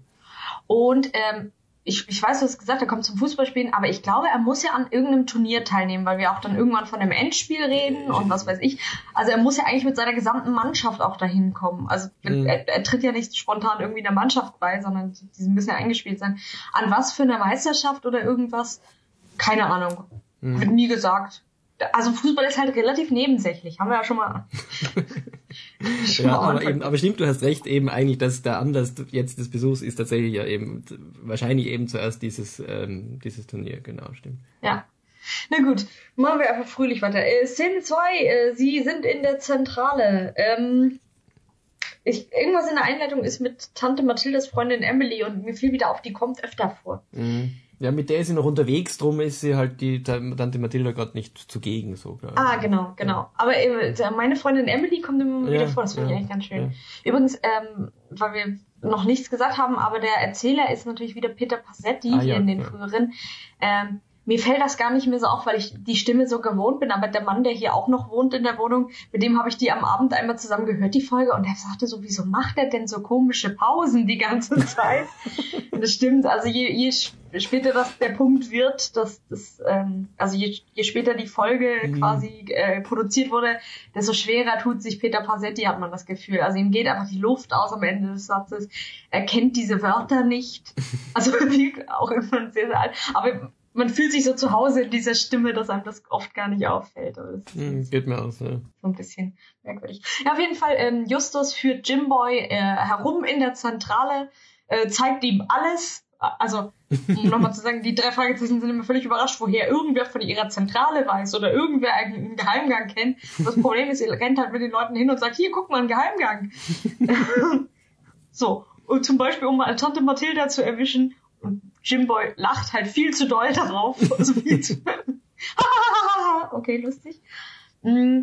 Und ähm, ich, ich weiß, du hast gesagt, er kommt zum Fußballspielen, aber ich glaube, er muss ja an irgendeinem Turnier teilnehmen, weil wir auch dann irgendwann von einem Endspiel reden und was weiß ich. Also er muss ja eigentlich mit seiner gesamten Mannschaft auch dahin kommen. Also mhm. er, er, tritt ja nicht spontan irgendwie der Mannschaft bei, sondern die müssen ja eingespielt sein. An was für einer Meisterschaft oder irgendwas? Keine Ahnung. Mhm. Wird nie gesagt also Fußball ist halt relativ nebensächlich, haben wir ja schon mal. ja, aber, eben, aber stimmt, du hast recht, eben eigentlich, dass der Anlass jetzt des Besuchs ist tatsächlich ja eben, wahrscheinlich eben zuerst dieses, ähm, dieses Turnier, genau, stimmt. Ja. Na gut, machen wir einfach fröhlich weiter. Äh, Szene 2, äh, Sie sind in der Zentrale. Ähm, ich, irgendwas in der Einleitung ist mit Tante Mathildas Freundin Emily und mir fiel wieder auf, die kommt öfter vor. Mhm. Ja, mit der ist sie noch unterwegs, drum ist sie halt die Tante Mathilda gerade nicht zugegen, so glaube Ah, genau, genau. Ja. Aber äh, meine Freundin Emily kommt immer ja, wieder vor, das finde ja, ich eigentlich ganz schön. Übrigens, ähm, weil wir noch nichts gesagt haben, aber der Erzähler ist natürlich wieder Peter Passetti ah, hier in den früheren. Ähm, mir fällt das gar nicht mehr so auf, weil ich die Stimme so gewohnt bin. Aber der Mann, der hier auch noch wohnt in der Wohnung, mit dem habe ich die am Abend einmal zusammen gehört, die Folge. Und er sagte so, wieso macht er denn so komische Pausen die ganze Zeit? das stimmt. Also je, je später das der Punkt wird, dass das, ähm, also je, je später die Folge mhm. quasi äh, produziert wurde, desto schwerer tut sich Peter Passetti, hat man das Gefühl. Also ihm geht einfach die Luft aus am Ende des Satzes. Er kennt diese Wörter nicht. Also auch irgendwann sehr, sehr alt. Aber man fühlt sich so zu Hause in dieser Stimme, dass einem das oft gar nicht auffällt. Mhm, geht mir aus, ja. So ein bisschen merkwürdig. Ja, auf jeden Fall, ähm, Justus führt Jimboy äh, herum in der Zentrale, äh, zeigt ihm alles. Also, um nochmal zu sagen, die drei Fragezeichen sind immer völlig überrascht, woher irgendwer von ihrer Zentrale weiß oder irgendwer einen Geheimgang kennt. Das Problem ist, ihr rennt halt mit den Leuten hin und sagt, hier, guck mal, ein Geheimgang. so. Und zum Beispiel, um mal Tante Mathilda zu erwischen und Jimboy lacht halt viel zu doll darauf. Also viel zu okay, lustig. Mm.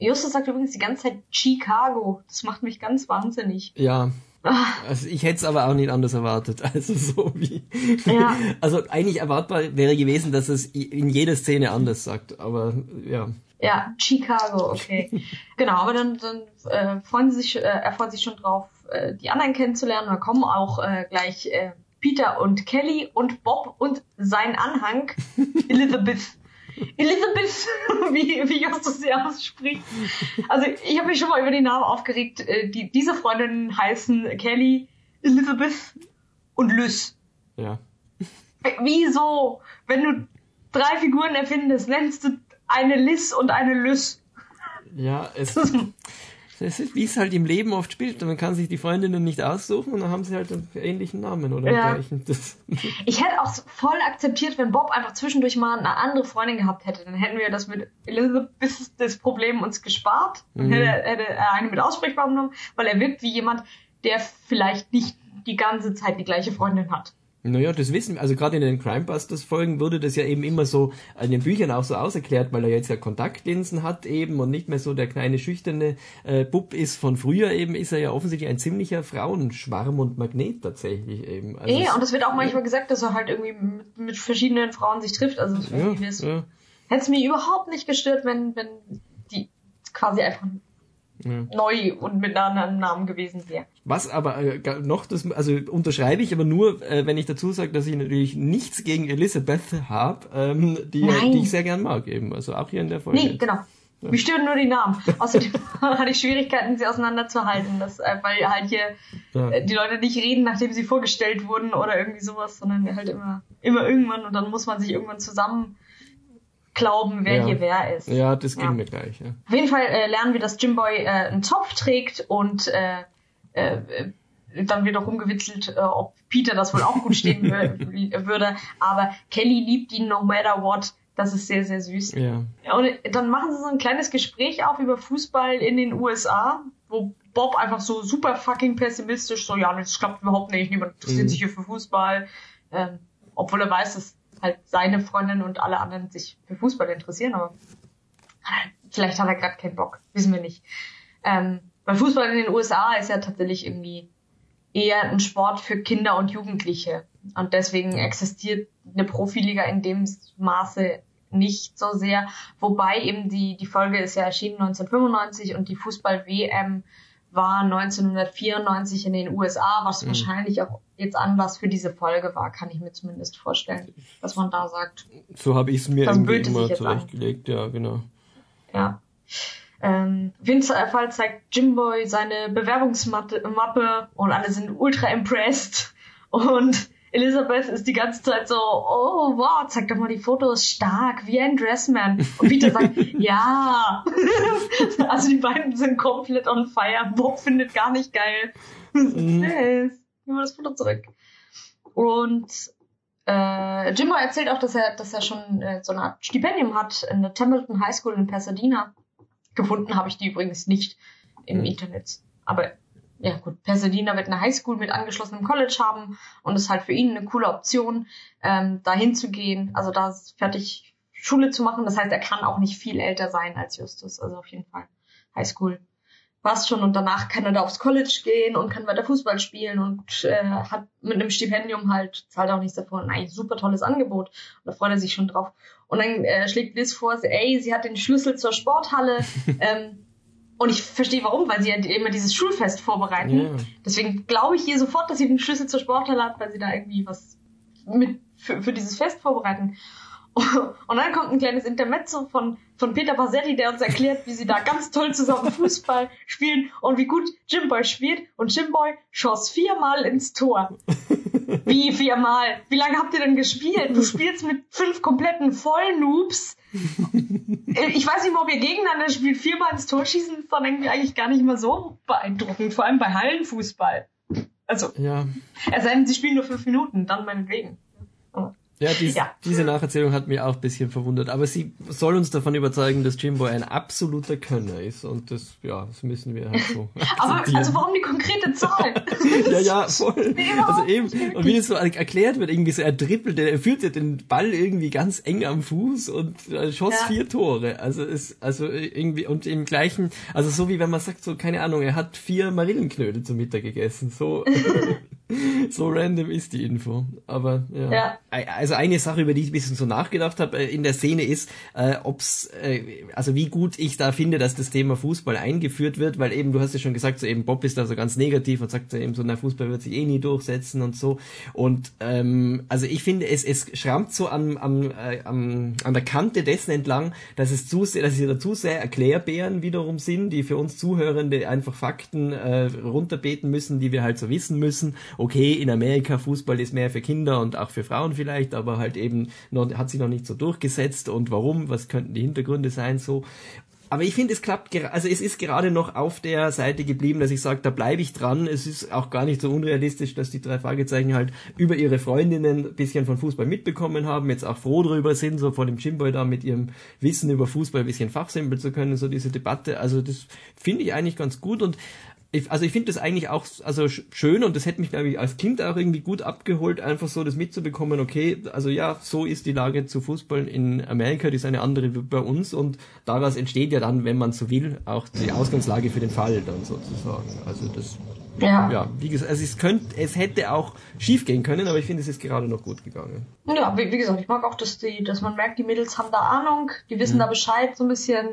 Justus sagt übrigens die ganze Zeit Chicago. Das macht mich ganz wahnsinnig. Ja. Ah. Also ich hätte es aber auch nicht anders erwartet. Also so wie. Ja. Also eigentlich erwartbar wäre gewesen, dass es in jeder Szene anders sagt. Aber ja. Ja, Chicago, okay. genau, aber dann, dann äh, freuen sie sich, äh, er freut sich schon drauf, äh, die anderen kennenzulernen. Da kommen auch äh, gleich äh, Peter und Kelly und Bob und sein Anhang Elizabeth. Elizabeth, wie, wie Justus sie ausspricht. Also ich habe mich schon mal über die Namen aufgeregt. Äh, die, diese Freundinnen heißen Kelly, Elizabeth und Lys. Ja. Wieso? Wenn du drei Figuren erfindest, nennst du eine Liz und eine Lys. Ja, es, das ist, wie es halt im Leben oft spielt. Man kann sich die Freundinnen nicht aussuchen und dann haben sie halt einen ähnlichen Namen oder Ja. gleichen. Das, Ich hätte auch voll akzeptiert, wenn Bob einfach zwischendurch mal eine andere Freundin gehabt hätte. Dann hätten wir das mit Elizabeth das Problem uns gespart. Dann Mhm. hätte, er eine mit Aussprechbar genommen, weil er wirkt wie jemand, der vielleicht nicht die ganze Zeit die gleiche Freundin hat. Naja, das wissen wir. Also gerade in den Crimebusters-Folgen wurde das ja eben immer so in den Büchern auch so auserklärt, weil er jetzt ja Kontaktlinsen hat eben und nicht mehr so der kleine schüchterne äh, Bub ist von früher eben, ist er ja offensichtlich ein ziemlicher Frauenschwarm und Magnet tatsächlich eben. Also Eh, es- und es wird auch manchmal gesagt, dass er halt irgendwie mit, mit verschiedenen Frauen sich trifft. Also ja, ja, hätte es mir überhaupt nicht gestört, wenn, wenn die quasi einfach ja. neu und mit einem anderen Namen gewesen wäre. Was aber äh, noch, das, also unterschreibe ich aber nur, äh, wenn ich dazu sage, dass ich natürlich nichts gegen Elizabeth habe, ähm, die, Nein. die ich sehr gern mag eben. Also auch hier in der Folge. Nee, genau. Mich stören nur die Namen. Außerdem hatte ich Schwierigkeiten, sie auseinanderzuhalten, das, äh, weil halt hier Ja. äh, die Leute nicht reden, nachdem sie vorgestellt wurden oder irgendwie sowas, sondern halt immer, immer irgendwann und dann muss man sich irgendwann zusammen glauben, wer Ja. hier wer ist. Ja, das ging Ja. mir gleich. Ja. Auf jeden Fall äh, lernen wir, dass Jimboy äh, einen Zopf trägt und äh, äh, äh, dann wird auch rumgewitzelt, äh, ob Peter das wohl auch gut stehen wür- würde. Aber Kelly liebt ihn no matter what. Das ist sehr, sehr süß. ja. Ja, Und dann machen sie so ein kleines Gespräch auf über Fußball in den USA, wo Bob einfach so super fucking pessimistisch so, ja, das klappt überhaupt nicht, niemand interessiert Mhm. sich hier für Fußball. Ähm, obwohl er weiß, dass halt seine Freundin und alle anderen sich für Fußball interessieren, aber vielleicht hat er gerade keinen Bock, wissen wir nicht. Ähm, weil Fußball in den USA ist ja tatsächlich irgendwie eher ein Sport für Kinder und Jugendliche. Und deswegen existiert eine Profiliga in dem Maße nicht so sehr. Wobei eben die, die Folge ist ja erschienen 1995 und die Fußball-WM war 1994 in den USA, was Mhm. wahrscheinlich auch jetzt Anlass für diese Folge war, kann ich mir zumindest vorstellen, dass man da sagt, So habe ich es mir irgendwie immer an. zurechtgelegt, ja, genau. Ja. Ähm, auf jeden Fall zeigt Jimboy seine Bewerbungsmappe Mappe und alle sind ultra impressed. Und Elisabeth ist die ganze Zeit so, oh wow, zeig doch mal die Fotos, stark, wie ein Dressman. Und Peter sagt, ja. also die beiden sind komplett on fire. Bob findet gar nicht geil. Yes. Nimm mal das Foto zurück. Und äh, Jimbo erzählt auch, dass er, dass er schon äh, so eine Art Stipendium hat in der Templeton High School in Pasadena. Gefunden habe ich die übrigens nicht im Mhm. Internet. Aber ja gut, Pasadena wird eine High School mit angeschlossenem College haben und ist halt für ihn eine coole Option, ähm, da hinzugehen. Also da fertig Schule zu machen. Das heißt, er kann auch nicht viel älter sein als Justus. Also auf jeden Fall High School passt schon und danach kann er da aufs College gehen und kann weiter Fußball spielen und äh, hat mit einem Stipendium halt, zahlt auch nichts davon, ein super tolles Angebot. Und da freut er sich schon drauf. Und dann äh, schlägt Liz vor, ey, sie hat den Schlüssel zur Sporthalle. ähm, und ich verstehe warum, weil sie ja immer dieses Schulfest vorbereiten. Ja. Deswegen glaube ich ihr sofort, dass sie den Schlüssel zur Sporthalle hat, weil sie da irgendwie was mit für, für dieses Fest vorbereiten. Und dann kommt ein kleines Intermezzo von, von Peter Pasetti, der uns erklärt, wie sie da ganz toll zusammen Fußball spielen und wie gut Jimboy spielt. Und Jimboy schoss viermal ins Tor. Wie viermal? Wie lange habt ihr denn gespielt? Du spielst mit fünf kompletten Vollnoobs. Ich weiß nicht mal, ob ihr gegeneinander spielt. Viermal ins Tor schießen ist dann irgendwie eigentlich gar nicht mal so beeindruckend. Vor allem bei Hallenfußball. Also, Ja, es sei denn, sie spielen nur fünf Minuten, dann meinetwegen. Ja, dies, Ja. diese Nacherzählung hat mich auch ein bisschen verwundert. Aber sie soll uns davon überzeugen, dass Jimbo ein absoluter Könner ist. Und das, ja, das müssen wir halt so Aber also warum die konkrete Zahl? ja, ja, voll. Also eben, und wie es so erklärt wird, irgendwie so, er trippelt, er führte den Ball irgendwie ganz eng am Fuß und äh, schoss Ja. vier Tore. Also ist, also irgendwie, und im gleichen, also so wie wenn man sagt, so, keine Ahnung, er hat vier Marillenknödel zum Mittag gegessen. So, so random ist die Info. Aber, ja. Ja. Also eine Sache, über die ich ein bisschen so nachgedacht habe äh, in der Szene ist, äh, ob's, äh, also wie gut ich da finde, dass das Thema Fußball eingeführt wird, weil eben, du hast ja schon gesagt, so eben Bob ist da so ganz negativ und sagt so eben so, na, Fußball wird sich eh nie durchsetzen und so. Und ähm, also ich finde, es, es schrammt so am, am, äh, am, an der Kante dessen entlang, dass es zu sehr, dass sie da zu sehr Erklärbären wiederum sind, die für uns Zuhörende einfach Fakten äh, runterbeten müssen, die wir halt so wissen müssen. Okay, in Amerika Fußball ist mehr für Kinder und auch für Frauen vielleicht, aber halt eben noch, hat sich noch nicht so durchgesetzt und warum, was könnten die Hintergründe sein so. aber ich finde, es klappt, also es ist gerade noch auf der Seite geblieben, dass ich sage, da bleibe ich dran. Es ist auch gar nicht so unrealistisch, dass die drei Fragezeichen halt über ihre Freundinnen ein bisschen von Fußball mitbekommen haben, jetzt auch froh darüber sind, so vor dem Jimboy da mit ihrem Wissen über Fußball ein bisschen fachsimpeln zu können, so diese Debatte. Also das finde ich eigentlich ganz gut und ich, also ich finde das eigentlich auch also schön und das hätte mich glaube ich als Kind auch irgendwie gut abgeholt, einfach so das mitzubekommen, okay, also ja, so ist die Lage zu Fußball in Amerika, die ist eine andere wie bei uns und daraus entsteht ja dann, wenn man so will, auch die Ausgangslage für den Fall dann sozusagen. Also das ja. ja, wie gesagt, also es könnte, es hätte auch schief gehen können, aber ich finde, es ist gerade noch gut gegangen. Ja, wie, wie, gesagt, ich mag auch, dass die, dass man merkt, die Mädels haben da Ahnung, die wissen mhm. da Bescheid so ein bisschen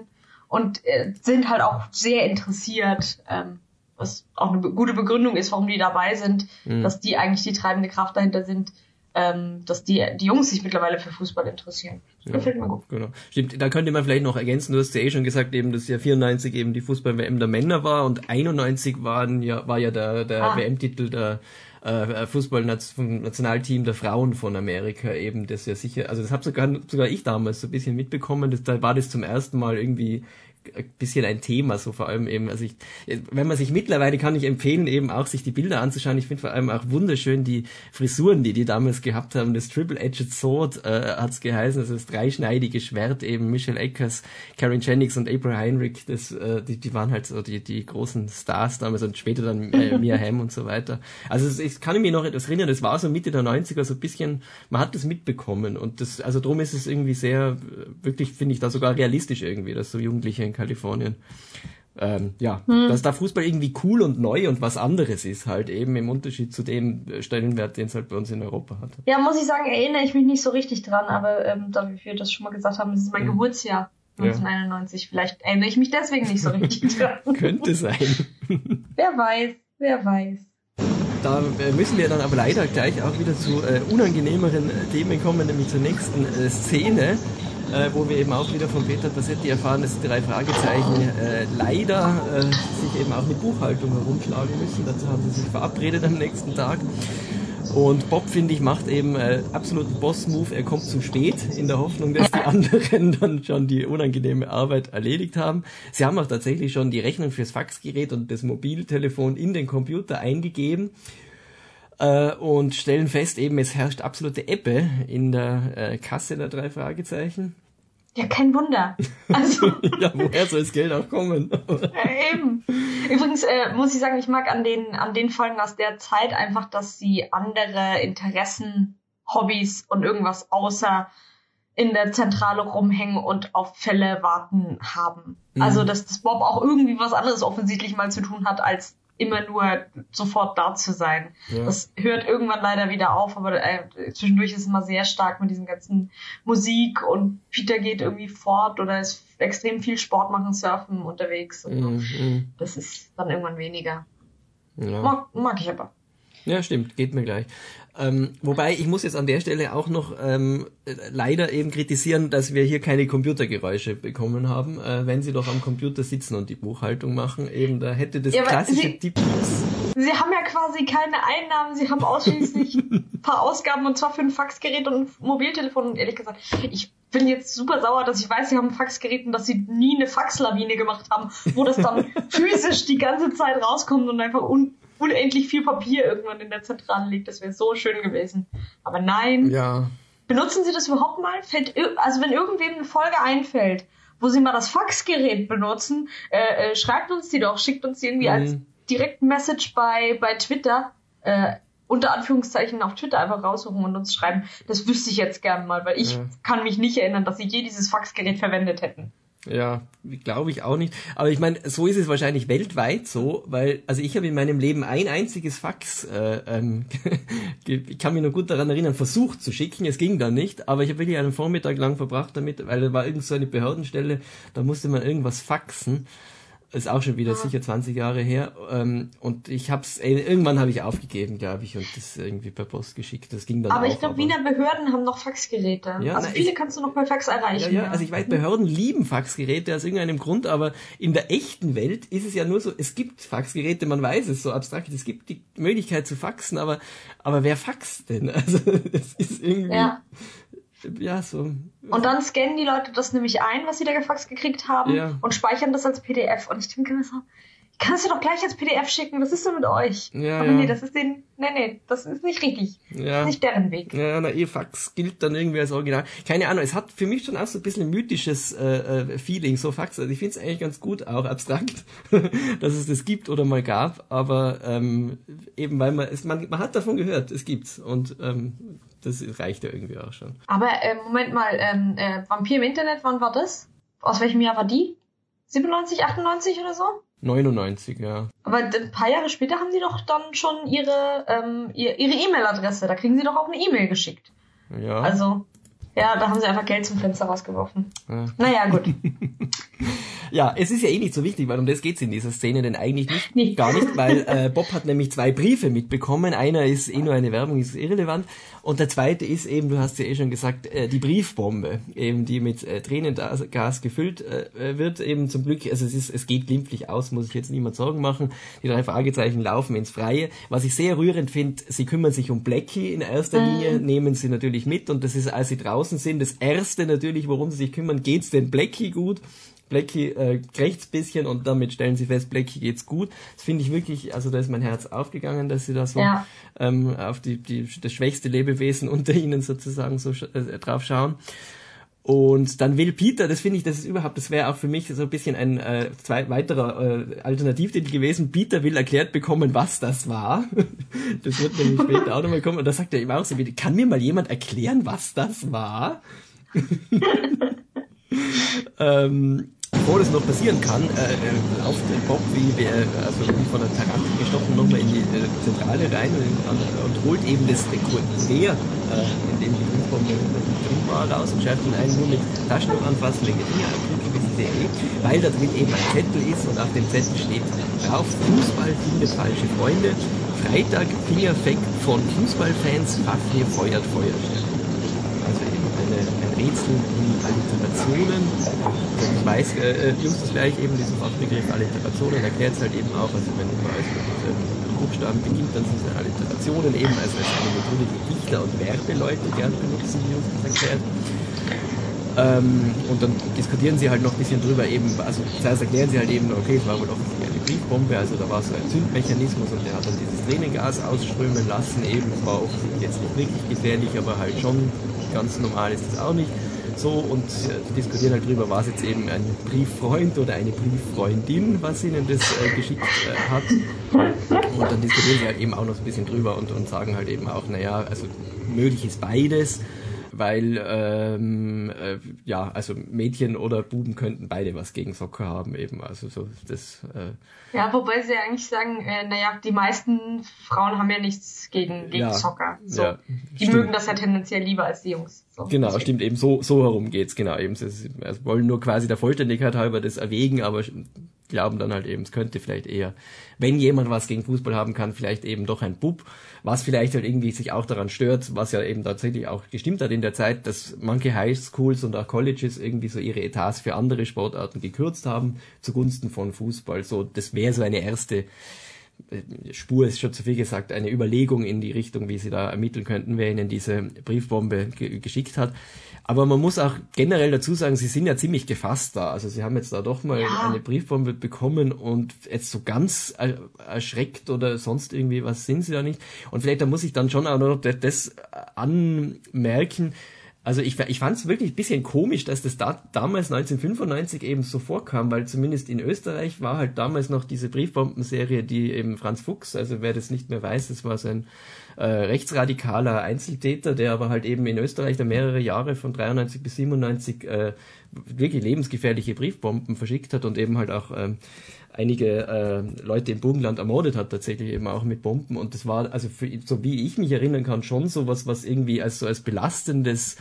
und äh, sind halt auch sehr interessiert. Ähm, was auch eine gute Begründung ist, warum die dabei sind, mhm. dass die eigentlich die treibende Kraft dahinter sind, ähm, dass die, die Jungs sich mittlerweile für Fußball interessieren. Das ja, gefällt mir gut. Genau. Stimmt, da könnte man vielleicht noch ergänzen, du hast ja eh schon gesagt, eben, dass ja 94 eben die Fußball-WM der Männer war und 91 waren ja, war ja der, der ah. WM-Titel der äh, Fußball vom Nationalteam der Frauen von Amerika eben, das ja sicher, also das habe sogar, sogar ich damals so ein bisschen mitbekommen, das, da war das zum ersten Mal irgendwie ein bisschen ein Thema, so vor allem eben, also ich, wenn man sich mittlerweile kann ich empfehlen, eben auch sich die Bilder anzuschauen. Ich finde vor allem auch wunderschön die Frisuren, die die damals gehabt haben. Das Triple-Edged Sword äh, hat's geheißen, also das dreischneidige Schwert eben. Michelle Eckers, Karen Jennings und April Heinrich, das, äh, die, die waren halt so die, die großen Stars damals und später dann äh, Mia Hamm und so weiter. Also ich kann mich noch etwas erinnern, das war so Mitte der 90er, so ein bisschen, man hat das mitbekommen und das, also drum ist es irgendwie sehr, wirklich finde ich da sogar realistisch irgendwie, dass so Jugendliche Kalifornien. Ähm, ja, hm. dass da Fußball irgendwie cool und neu und was anderes ist, halt eben im Unterschied zu dem Stellenwert, den es halt bei uns in Europa hat. Ja, muss ich sagen, erinnere ich mich nicht so richtig dran, aber ähm, da wir das schon mal gesagt haben, das ist mein hm. Geburtsjahr. 1991. Ja. Vielleicht erinnere ich mich deswegen nicht so richtig dran. Könnte sein. wer weiß, wer weiß. Da äh, müssen wir dann aber leider gleich auch wieder zu äh, unangenehmeren äh, Themen kommen, nämlich zur nächsten äh, Szene äh, wo wir eben auch wieder von Peter Passetti erfahren, dass die drei Fragezeichen äh, leider äh, sich eben auch mit Buchhaltung herumschlagen müssen. Dazu haben sie sich verabredet am nächsten Tag. Und Bob, finde ich, macht eben äh, absoluten Boss-Move. Er kommt zu spät, in der Hoffnung, dass die anderen dann schon die unangenehme Arbeit erledigt haben. Sie haben auch tatsächlich schon die Rechnung fürs Faxgerät und das Mobiltelefon in den Computer eingegeben äh, und stellen fest, eben es herrscht absolute Ebbe in der äh, Kasse der drei Fragezeichen. Ja, kein Wunder. Also, ja, woher soll das Geld auch kommen? äh, eben. Übrigens äh, muss ich sagen, ich mag an den, an den Folgen aus der Zeit einfach, dass sie andere Interessen, Hobbys und irgendwas außer in der Zentrale rumhängen und auf Fälle warten haben. Mhm. Also, dass das Bob auch irgendwie was anderes offensichtlich mal zu tun hat, als immer nur sofort da zu sein. Ja. Das hört irgendwann leider wieder auf, aber äh, zwischendurch ist es immer sehr stark mit diesem ganzen Musik und Peter geht irgendwie fort oder ist extrem viel Sport machen, surfen unterwegs. Und mhm. Das ist dann irgendwann weniger. Ja. Mag, mag ich aber. Ja, stimmt, geht mir gleich. Ähm, wobei, ich muss jetzt an der Stelle auch noch ähm, leider eben kritisieren, dass wir hier keine Computergeräusche bekommen haben, äh, wenn Sie doch am Computer sitzen und die Buchhaltung machen. Eben, da hätte das ja, klassische Tipp. Sie haben ja quasi keine Einnahmen, Sie haben ausschließlich ein paar Ausgaben und zwar für ein Faxgerät und ein Mobiltelefon. Und ehrlich gesagt, ich bin jetzt super sauer, dass ich weiß, Sie haben ein Faxgerät und dass Sie nie eine Faxlawine gemacht haben, wo das dann physisch die ganze Zeit rauskommt und einfach un unendlich viel Papier irgendwann in der Zentrale liegt. Das wäre so schön gewesen. Aber nein. Ja. Benutzen Sie das überhaupt mal? Fällt, also wenn irgendwem eine Folge einfällt, wo Sie mal das Faxgerät benutzen, äh, äh, schreibt uns die doch, schickt uns die irgendwie mhm. als Direktmessage bei, bei Twitter. Äh, unter Anführungszeichen auf Twitter einfach raussuchen und uns schreiben. Das wüsste ich jetzt gern mal, weil ich ja. kann mich nicht erinnern, dass sie je dieses Faxgerät verwendet hätten. Ja, glaube ich auch nicht. Aber ich meine, so ist es wahrscheinlich weltweit so, weil, also ich habe in meinem Leben ein einziges Fax, äh, ähm, ich kann mich noch gut daran erinnern, versucht zu schicken. Es ging dann nicht, aber ich habe wirklich einen Vormittag lang verbracht damit, weil da war irgend so eine Behördenstelle, da musste man irgendwas faxen ist auch schon wieder ja. sicher 20 Jahre her. Ähm, und ich hab's, ey, irgendwann habe ich aufgegeben, glaube ich, und das irgendwie per Post geschickt. Das ging dann Aber auch, ich glaube, Wiener Behörden haben noch Faxgeräte. Ja, also na, viele ich, kannst du noch per Fax erreichen. Ja, ja, also ich weiß, Behörden lieben Faxgeräte aus irgendeinem Grund, aber in der echten Welt ist es ja nur so, es gibt Faxgeräte, man weiß es so abstrakt, es gibt die Möglichkeit zu faxen, aber, aber wer faxt denn? Also, es ist irgendwie... Ja ja, so. Und dann scannen die Leute das nämlich ein, was sie da gefaxt gekriegt haben Ja. und speichern das als PDF. Und ich denke mir so, ich kann es dir doch gleich als PDF schicken, was ist denn mit euch? Ja, Aber ja. nee, das ist den, nee, nee, das ist nicht richtig. Das Ja. ist nicht deren Weg. Ja, na, ihr Fax gilt dann irgendwie als Original. Keine Ahnung, es hat für mich schon auch so ein bisschen ein mythisches äh, äh, Feeling, so Fax. Also ich finde es eigentlich ganz gut, auch abstrakt, dass es das gibt oder mal gab, aber ähm, eben weil man es, man, man hat davon gehört, es gibt's und ähm, das reicht ja irgendwie auch schon. Aber äh, Moment mal, ähm, äh, Vampir im Internet, wann war das? Aus welchem Jahr war die? 97, 98 oder so? 99, ja. Aber ein paar Jahre später haben sie doch dann schon ihre ähm, ihr, ihre E-Mail-Adresse. Da kriegen sie doch auch eine E-Mail geschickt. Ja. Also, ja, da haben sie einfach Geld zum Fenster rausgeworfen. Ja. Naja, gut. Ja, es ist ja eh nicht so wichtig, weil um das geht's in dieser Szene denn eigentlich nicht, Nee. gar nicht, weil äh, Bob hat nämlich zwei Briefe mitbekommen. Einer ist eh nur eine Werbung, ist irrelevant. Und der zweite ist eben, du hast ja eh schon gesagt, äh, die Briefbombe, eben die mit äh, Tränengas gefüllt äh, wird. Eben zum Glück, also es ist, es geht glimpflich aus, muss ich jetzt niemand Sorgen machen. Die drei Fragezeichen laufen ins Freie. Was ich sehr rührend finde, sie kümmern sich um Blackie in erster Linie, nehmen sie natürlich mit und das ist, als sie draußen sind, das erste natürlich, worum sie sich kümmern, geht's denn Blackie gut? Blackie äh, krächzt bisschen und damit stellen sie fest, Blackie geht's gut. Das finde ich wirklich, also da ist mein Herz aufgegangen, dass sie da so Ja. ähm, auf die, die, das schwächste Lebewesen unter ihnen sozusagen so äh, drauf schauen. Und dann will Peter, das finde ich, das ist überhaupt, das wäre auch für mich so ein bisschen ein äh, zwei, weiterer äh, Alternativtitel gewesen. Peter will erklärt bekommen, was das war. das wird nämlich später auch nochmal kommen. Und da sagt er eben auch so, wie, kann mir mal jemand erklären, was das war? ähm, bevor das noch passieren kann, äh, äh, lauft Bob wie, äh, also wie von der Tarantel gestochen nochmal in die äh, Zentrale rein und, und holt eben das Rekorder, äh, in dem die Briefbombe drin war, raus und schärft ihn ein, nur mit Taschentuch anfassen, lege Fingerabdrücke, wie sie eh, weil da drin eben ein Zettel ist und auf dem Zettel steht drauf, Fußball findet falsche Freunde, Freitag Fingerfeck von Fußballfans, Fafnir feuert Feuersterne. Also eben eine, ein Rätsel in Alliterationen. Ich weiß, äh, äh, Justus gleich eben diesen Fachbegriff Alliterationen erklärt es halt eben auch, also wenn immer als mit ähm, Buchstaben beginnt, dann sind es Alliterationen eben, also als eine Methode, die Dichter und Werbeleute gern benutzen, wie Justus erklärt. Ähm, und dann diskutieren sie halt noch ein bisschen drüber eben, also zuerst erklären sie halt eben, okay, es war wohl offensichtlich eine Briefbombe, also da war so ein Zündmechanismus und der hat dann dieses Tränengas ausströmen lassen eben, es war offensichtlich jetzt nicht wirklich gefährlich, aber halt schon ganz normal ist es auch nicht. So, und äh, diskutieren halt drüber, war es jetzt eben ein Brieffreund oder eine Brieffreundin, was ihnen das äh, geschickt äh, hat. Und dann diskutieren sie halt eben auch noch so ein bisschen drüber und, und sagen halt eben auch, naja, also möglich ist beides, weil ähm, äh, ja, also Mädchen oder Buben könnten beide was gegen Soccer haben eben. Also so das äh, Ja, wobei sie ja eigentlich sagen, äh, naja, die meisten Frauen haben ja nichts gegen, gegen Ja, Soccer. So. ja, die stimmt. mögen das ja tendenziell lieber als die Jungs. So. Genau, Deswegen. stimmt eben so so herum geht's genau eben. Sie, sie also wollen nur quasi der Vollständigkeit halber das erwägen, aber glauben dann halt eben, es könnte vielleicht eher, wenn jemand was gegen Fußball haben kann, vielleicht eben doch ein Bub, was vielleicht halt irgendwie sich auch daran stört, was ja eben tatsächlich auch gestimmt hat in der Zeit, dass manche Highschools und auch Colleges irgendwie so ihre Etats für andere Sportarten gekürzt haben zugunsten von Fußball. So, das wäre so eine erste Spur ist schon zu viel gesagt, eine Überlegung in die Richtung, wie sie da ermitteln könnten, wer ihnen diese Briefbombe ge geschickt hat. Aber man muss auch generell dazu sagen, sie sind ja ziemlich gefasst da. Also sie haben jetzt da doch mal Ja. eine Briefbombe bekommen und jetzt so ganz er erschreckt oder sonst irgendwie was sind sie da nicht. Und vielleicht da muss ich dann schon auch noch das, das anmerken, also ich, ich fand es wirklich ein bisschen komisch, dass das da, damals 1995 eben so vorkam, weil zumindest in Österreich war halt damals noch diese Briefbombenserie, die eben Franz Fuchs, also wer das nicht mehr weiß, das war so ein äh, rechtsradikaler Einzeltäter, der aber halt eben in Österreich da mehrere Jahre von 93 bis 97 äh, wirklich lebensgefährliche Briefbomben verschickt hat und eben halt auch ähm, einige äh, Leute im Burgenland ermordet hat, tatsächlich eben auch mit Bomben. Und das war, also für, so wie ich mich erinnern kann, schon sowas, was irgendwie als so als belastendes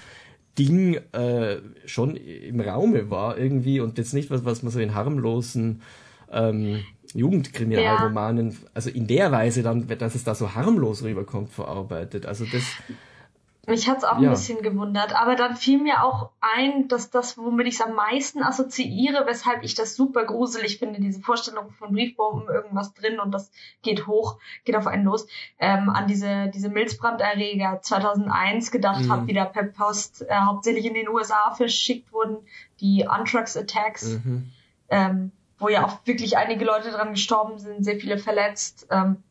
Ding äh, schon im Raume war irgendwie und jetzt nicht was, was man so in harmlosen ähm, Jugendkriminalromanen, also in der Weise dann, dass es da so harmlos rüberkommt, verarbeitet. Also das Mich hat's auch ja. ein bisschen gewundert, aber dann fiel mir auch ein, dass das, womit ich es am meisten assoziiere, weshalb ich das super gruselig finde, diese Vorstellung von Briefbomben, irgendwas drin und das geht hoch, geht auf einen los, ähm, an diese, diese Milzbranderreger 2001 gedacht mhm. habe, die da per Post äh, hauptsächlich in den USA verschickt wurden, die Anthrax-Attacks, mhm. ähm, wo ja auch wirklich einige Leute dran gestorben sind, sehr viele verletzt. Ähm,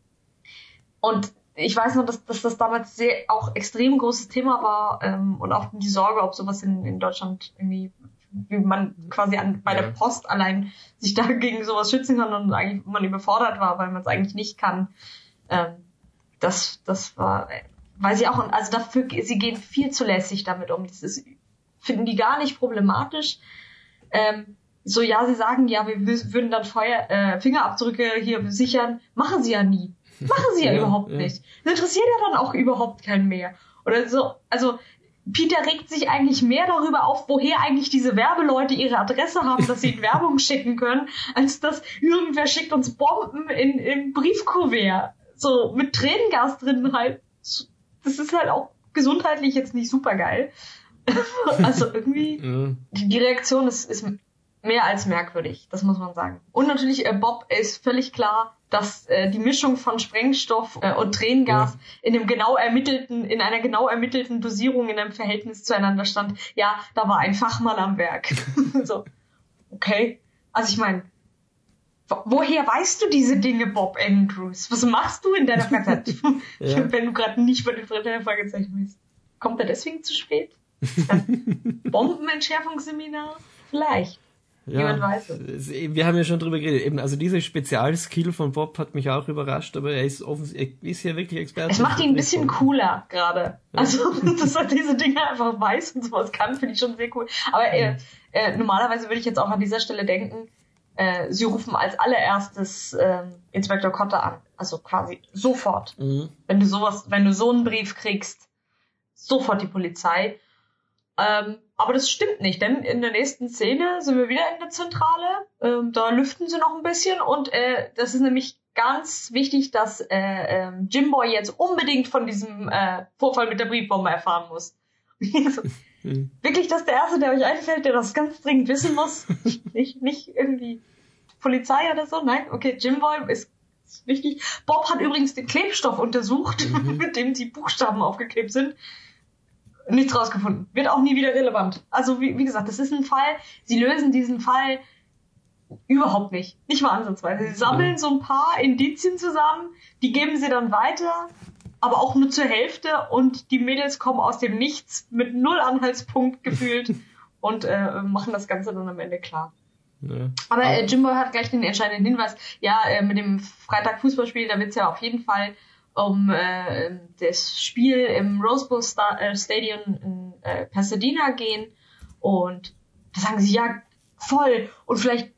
und ich weiß noch, dass, dass das damals sehr auch extrem großes Thema war ähm, und auch die Sorge, ob sowas in, in Deutschland irgendwie, wie man quasi an, bei ja. der Post allein sich da gegen sowas schützen kann und eigentlich man überfordert war, weil man es eigentlich nicht kann. Ähm, das, das war, weiß ich auch, also dafür, sie gehen viel zu lässig damit um. Das ist, finden die gar nicht problematisch. Ähm, so, ja, sie sagen, ja, wir würden dann Feuer, äh, Fingerabdrücke hier sichern, machen sie ja nie. Machen sie ja, ja überhaupt ja. nicht. Das interessiert ja dann auch überhaupt keinen mehr. Oder so, also Peter regt sich eigentlich mehr darüber auf, woher eigentlich diese Werbeleute ihre Adresse haben, dass sie in Werbung schicken können, als dass irgendwer schickt uns Bomben in, im Briefkuvert. So mit Tränengas drin halt. Das ist halt auch gesundheitlich jetzt nicht super geil. also irgendwie, die, die Reaktion ist, ist mehr als merkwürdig, das muss man sagen. Und natürlich, äh, Bob ist völlig klar, dass äh, die Mischung von Sprengstoff äh, und Tränengas ja. in einem genau ermittelten, in einer genau ermittelten Dosierung in einem Verhältnis zueinander stand. Ja, da war ein Fachmann am Werk. so, okay. Also ich meine, woher weißt du diese Dinge, Bob Andrews? Was machst du in deiner Freizeit, ja. wenn du gerade nicht bei den Fragezeichen bist? Kommt er deswegen zu spät? Bombenentschärfungsseminar? Vielleicht. Ja, Niemand weiß es. Wir haben ja schon drüber geredet. Eben, also dieser Spezialskill von Bob hat mich auch überrascht, aber er ist offensichtlich ist hier wirklich Experte. Es macht ihn ein bisschen cooler gerade. Ja. Also, dass er diese Dinge einfach weiß und sowas kann, finde ich schon sehr cool. Aber äh, äh, normalerweise würde ich jetzt auch an dieser Stelle denken, äh, sie rufen als allererstes äh, Inspektor Cotter an. Also quasi sofort. Mhm. Wenn du sowas, wenn du so einen Brief kriegst, sofort die Polizei. Ähm, aber das stimmt nicht, denn in der nächsten Szene sind wir wieder in der Zentrale. Ähm, da lüften sie noch ein bisschen und äh, das ist nämlich ganz wichtig, dass äh, äh, Jimboy jetzt unbedingt von diesem äh, Vorfall mit der Briefbombe erfahren muss. hm. Wirklich, das ist der Erste, der euch einfällt, der das ganz dringend wissen muss. nicht, nicht irgendwie Polizei oder so. Nein, okay, Jimboy ist wichtig. Bob hat übrigens den Klebstoff untersucht, mhm. mit dem die Buchstaben aufgeklebt sind nichts rausgefunden. Wird auch nie wieder relevant. Also wie, wie gesagt, das ist ein Fall, sie lösen diesen Fall überhaupt nicht. Nicht mal ansatzweise. Sie sammeln so ein paar Indizien zusammen, die geben sie dann weiter, aber auch nur zur Hälfte und die Mädels kommen aus dem Nichts mit null Anhaltspunkt gefühlt und äh, machen das Ganze dann am Ende klar. Ja. Aber äh, Jimbo hat gleich den entscheidenden Hinweis. Ja, äh, mit dem Freitag Fußballspiel, da wird's ja auf jeden Fall um äh, das Spiel im Rose Bowl Sta äh, Stadium in äh, Pasadena gehen und da sagen sie, ja, voll und vielleicht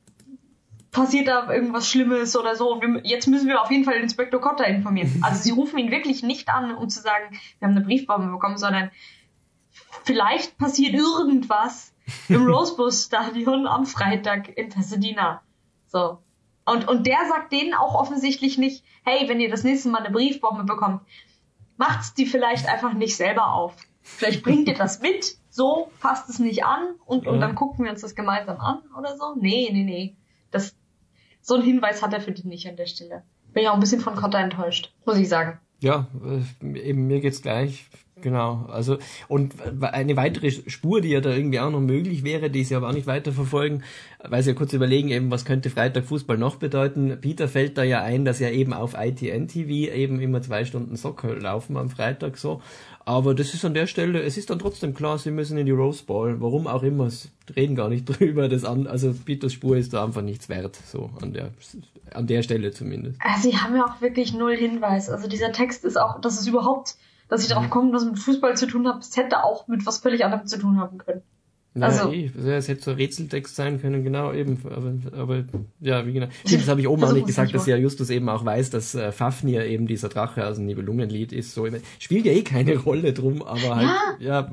passiert da irgendwas Schlimmes oder so. Wir, jetzt müssen wir auf jeden Fall den Inspektor Cotter informieren. Also sie rufen ihn wirklich nicht an, um zu sagen, wir haben eine Briefbombe bekommen, sondern vielleicht passiert irgendwas im Rose Bowl Stadion am Freitag in Pasadena. So. Und, und der sagt denen auch offensichtlich nicht, hey, wenn ihr das nächste Mal eine Briefbombe bekommt, macht's die vielleicht einfach nicht selber auf. Vielleicht bringt ihr das mit, so fasst es nicht an und, und dann gucken wir uns das gemeinsam an oder so. Nee, nee, nee. Das, so ein Hinweis hat er für die nicht an der Stelle. Bin ja auch ein bisschen von Kotter enttäuscht, muss ich sagen. Ja, äh, eben mir geht's gleich. Genau, also und eine weitere Spur, die ja da irgendwie auch noch möglich wäre, die sie aber auch nicht weiterverfolgen, weil sie ja kurz überlegen, eben was könnte Freitag Fußball noch bedeuten. Peter fällt da ja ein, dass ja eben auf ITN TV eben immer zwei Stunden Soccer laufen am Freitag so. Aber das ist an der Stelle, es ist dann trotzdem klar, sie müssen in die Rose Bowl, warum auch immer, reden gar nicht drüber, das an, also Peters Spur ist da einfach nichts wert, so an der, an der Stelle zumindest. Also sie haben ja auch wirklich null Hinweis, also dieser Text ist auch, das ist überhaupt dass ich darauf komme, dass es mit Fußball zu tun hat, es hätte auch mit was völlig anderem zu tun haben können. Ja, also, eh, es hätte so Rätseltext sein können, genau, eben. Aber, aber ja, wie genau. Das habe ich oben auch nicht gesagt, dass ja Justus eben auch weiß, dass äh, Fafnir eben dieser Drache aus dem Nibelungenlied ist. So spielt ja eh keine Rolle drum, aber halt, ja, ja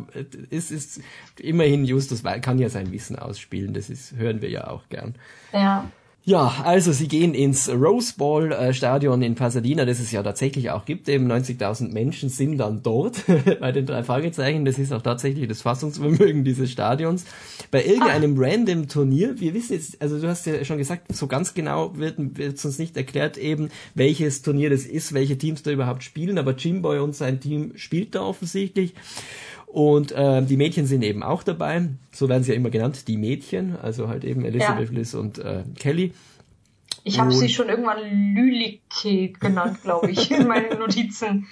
es ist immerhin Justus kann ja sein Wissen ausspielen. Das ist hören wir ja auch gern. Ja. Ja, also sie gehen ins Rose Bowl äh, Stadion in Pasadena, das es ja tatsächlich auch gibt. Eben 90.000 Menschen sind dann dort bei den drei Fragezeichen. Das ist auch tatsächlich das Fassungsvermögen dieses Stadions. Bei irgendeinem ah. random Turnier, wir wissen jetzt, also du hast ja schon gesagt, so ganz genau wird, wird uns nicht erklärt eben, welches Turnier das ist, welche Teams da überhaupt spielen, aber Jimboy und sein Team spielt da offensichtlich. Und äh, die Mädchen sind eben auch dabei. So werden sie ja immer genannt, die Mädchen. Also halt eben Elizabeth, ja. Liz und äh, Kelly. Ich habe sie schon irgendwann Lylike genannt, glaube ich, in meinen Notizen.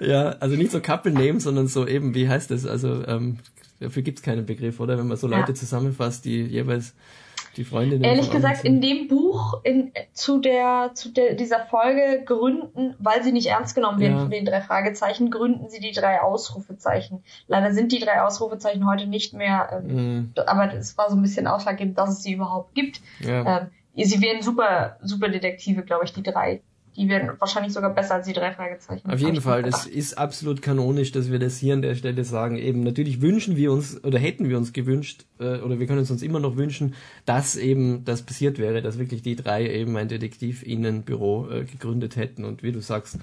Ja, also nicht so Couple Name, sondern so eben, wie heißt das? Also ähm, dafür gibt's keinen Begriff, oder? Wenn man so Leute ja. zusammenfasst, die jeweils die Freundin. Ehrlich gesagt, in dem Buch in, zu der zu der, dieser Folge gründen, weil sie nicht ernst genommen werden ja. von den drei Fragezeichen, gründen sie die drei Ausrufezeichen. Leider sind die drei Ausrufezeichen heute nicht mehr, ähm, mhm. aber es war so ein bisschen ausschlaggebend, dass es sie überhaupt gibt. Ja. Ähm, sie wären super, super Detektive, glaube ich, die drei die werden wahrscheinlich sogar besser als die drei Fragezeichen. Auf jeden Fall, das ist absolut kanonisch, dass wir das hier an der Stelle sagen. Eben natürlich wünschen wir uns oder hätten wir uns gewünscht äh, oder wir können es uns immer noch wünschen, dass eben das passiert wäre, dass wirklich die drei eben ein Detektivinnenbüro äh, gegründet hätten und wie du sagst,